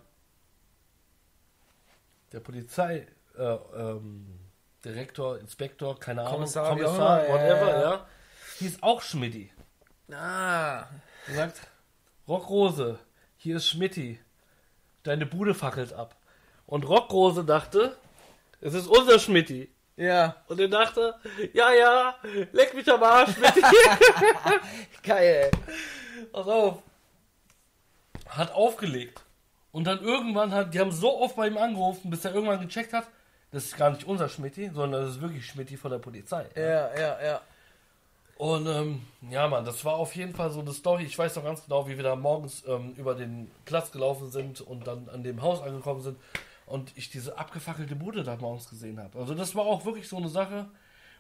B: der Polizei äh, ähm, Direktor, Inspektor, keine Ahnung,
A: Kommissar,
B: Kommissar, whatever, ja, ja. Die ist auch Schmidti.
A: Ah.
B: Er sagt, Rockrose, hier ist Schmidti. Deine Bude fackelt ab. Und Rockrose dachte, es ist unser Schmidti.
A: Ja.
B: Und er dachte, ja, ja, leck mich am Arsch, Schmidti. (laughs)
A: Geil, ey.
B: Pass auf. Hat aufgelegt. Und dann irgendwann hat, die haben so oft bei ihm angerufen, bis er irgendwann gecheckt hat, das ist gar nicht unser Schmidti, sondern das ist wirklich Schmidti von der Polizei.
A: Ja, ja, ja.
B: Und ähm, ja, Mann, das war auf jeden Fall so eine Story. Ich weiß noch ganz genau, wie wir da morgens ähm, über den Platz gelaufen sind und dann an dem Haus angekommen sind und ich diese abgefackelte Bude da morgens gesehen habe. Also das war auch wirklich so eine Sache,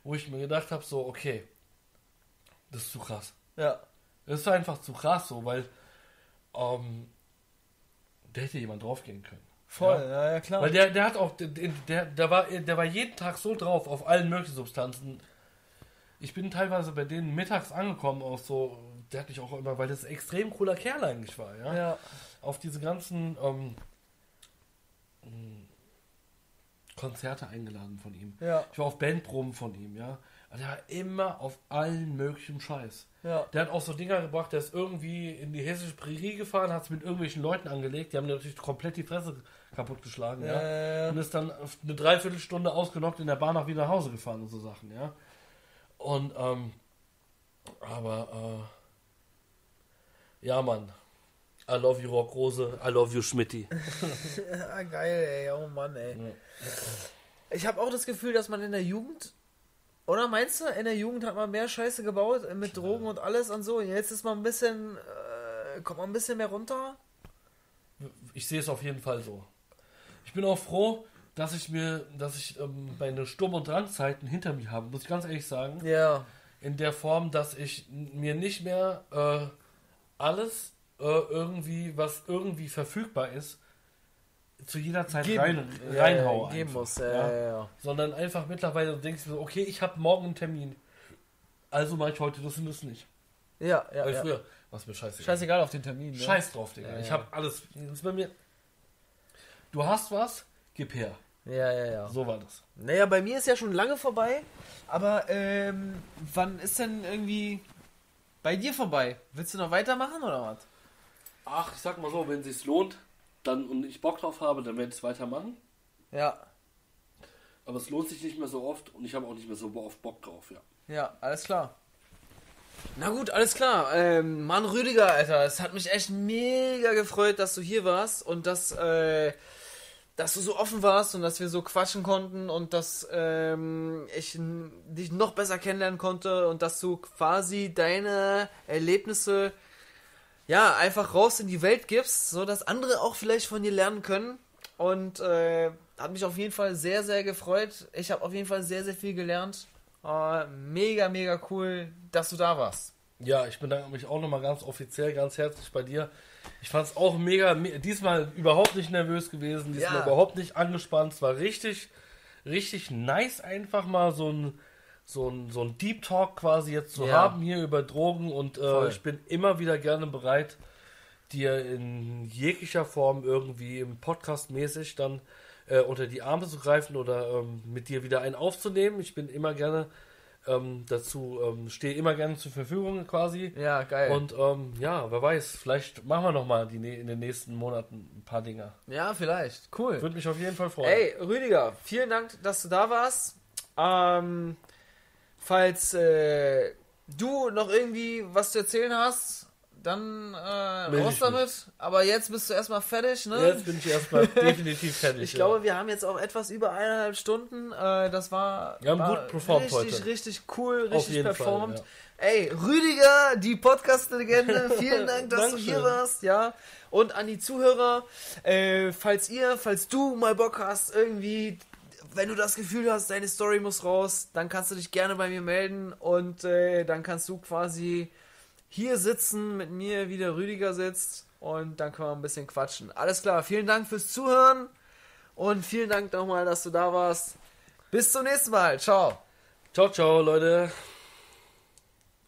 B: wo ich mir gedacht habe, so, okay, das ist zu krass.
A: Ja.
B: Das ist einfach zu krass so, weil ähm, da hätte jemand draufgehen können.
A: Voll,
B: Ja.
A: ja, ja, klar.
B: Weil der, der hat auch, der, der, der, war, der war jeden Tag so drauf auf allen möglichen Substanzen. Ich bin teilweise bei denen mittags angekommen, auch so, der hat mich auch immer, weil das ein extrem cooler Kerl eigentlich war, ja.
A: ja.
B: Auf diese ganzen ähm, Konzerte eingeladen von ihm.
A: Ja.
B: Ich war auf Bandproben von ihm, ja. Der war immer auf allen möglichen Scheiß.
A: Ja.
B: Der hat auch so Dinger gebracht, der ist irgendwie in die hessische Prärie gefahren, hat es mit irgendwelchen Leuten angelegt, die haben natürlich komplett die Fresse kaputtgeschlagen, ja.
A: Ja, ja,
B: Und ist dann eine Dreiviertelstunde ausgenockt in der Bahn auch wieder nach Hause gefahren und so Sachen, ja. Und, ähm, aber, äh, ja, Mann. I love you, Rockrose. I love you, Schmidti.
A: ja. (laughs) Geil, ey. Oh Mann, ey. Ich habe auch das Gefühl, dass man in der Jugend, oder meinst du, in der Jugend hat man mehr Scheiße gebaut mit Drogen und alles und so. Und jetzt ist man ein bisschen, äh, kommt man ein bisschen mehr runter.
B: Ich sehe es auf jeden Fall so. Ich bin auch froh, dass ich mir, dass ich ähm, meine Sturm- und Drangzeiten hinter mir habe, muss ich ganz ehrlich sagen.
A: Ja.
B: in der Form, dass ich mir nicht mehr äh, alles irgendwie, was irgendwie verfügbar ist, zu jeder Zeit rein,
A: ja,
B: reinhaue.
A: ja, geben
B: einfach,
A: muss. Ja,
B: ja?
A: ja.
B: Sondern einfach mittlerweile denkst du so, okay, ich habe morgen einen Termin. Also mache ich heute das und das nicht.
A: Ja, ja,
B: Weil
A: ja.
B: früher, was mir scheiße.
A: Scheißegal auf den Termin. Ne?
B: Scheiß drauf, Digga. Ich habe alles. Das ist bei mir. Du hast was, gib her.
A: Ja, ja, ja.
B: So war das.
A: Naja, bei mir ist ja schon lange vorbei. Aber ähm, wann ist denn irgendwie bei dir vorbei? Willst du noch weitermachen oder was?
B: Ach, ich sag mal so, wenn es lohnt, dann und ich Bock drauf habe, dann werde ich es weitermachen.
A: Ja,
B: Aber es lohnt sich nicht mehr so oft und ich habe auch nicht mehr so oft Bock drauf, ja.
A: ja, alles klar. Na gut, alles klar. Ähm, Mann, Rüdiger, Alter, es hat mich echt mega gefreut, dass du hier warst und dass, äh, dass du so offen warst und dass wir so quatschen konnten und dass ähm, ich dich noch besser kennenlernen konnte und dass du quasi deine Erlebnisse ja einfach raus in die Welt gibst, so dass andere auch vielleicht von dir lernen können. Und äh, hat mich auf jeden Fall sehr, sehr gefreut. Ich habe auf jeden Fall sehr, sehr viel gelernt. Äh, mega, mega cool, dass du da warst.
B: Ja, ich bedanke mich auch nochmal ganz offiziell, ganz herzlich bei dir. Ich fand es auch mega, me diesmal überhaupt nicht nervös gewesen, diesmal
A: Ja.
B: überhaupt nicht angespannt. Es war richtig, richtig nice, einfach mal so ein, so ein, so ein Deep Talk quasi jetzt zu
A: Ja.
B: haben hier über Drogen und äh, ich bin immer wieder gerne bereit, dir in jeglicher Form irgendwie im Podcast mäßig dann äh, unter die Arme zu greifen oder ähm, mit dir wieder einen aufzunehmen. Ich bin immer gerne ähm, dazu, ähm, stehe immer gerne zur Verfügung quasi.
A: Ja, geil.
B: Und ähm, ja, wer weiß, vielleicht machen wir nochmal in den nächsten Monaten ein paar Dinger.
A: ja, vielleicht. Cool.
B: Würde mich auf jeden Fall freuen.
A: Ey, Rüdiger, vielen Dank, dass du da warst. Ähm, falls äh, du noch irgendwie was zu erzählen hast, dann äh, raus damit. Aber jetzt bist du erstmal fertig, ne?
B: Jetzt bin ich erstmal (laughs) definitiv fertig.
A: Ich glaube, wir haben jetzt auch etwas über eineinhalb Stunden. Äh, das war,
B: Wir haben
A: war
B: gut performt
A: richtig,
B: heute.
A: richtig cool, richtig performt.
B: Fall,
A: Ey, Rüdiger, die Podcast-Legende, (laughs) vielen Dank, dass du hier warst, ja. Und an die Zuhörer, äh, falls ihr, falls du mal Bock hast, irgendwie, wenn du das Gefühl hast, deine Story muss raus, dann kannst du dich gerne bei mir melden und äh, dann kannst du quasi hier sitzen, mit mir, wie der Rüdiger sitzt und dann können wir ein bisschen quatschen. Alles klar, vielen Dank fürs Zuhören und vielen Dank nochmal, dass du da warst. Bis zum nächsten Mal. Ciao.
B: Ciao, ciao, Leute.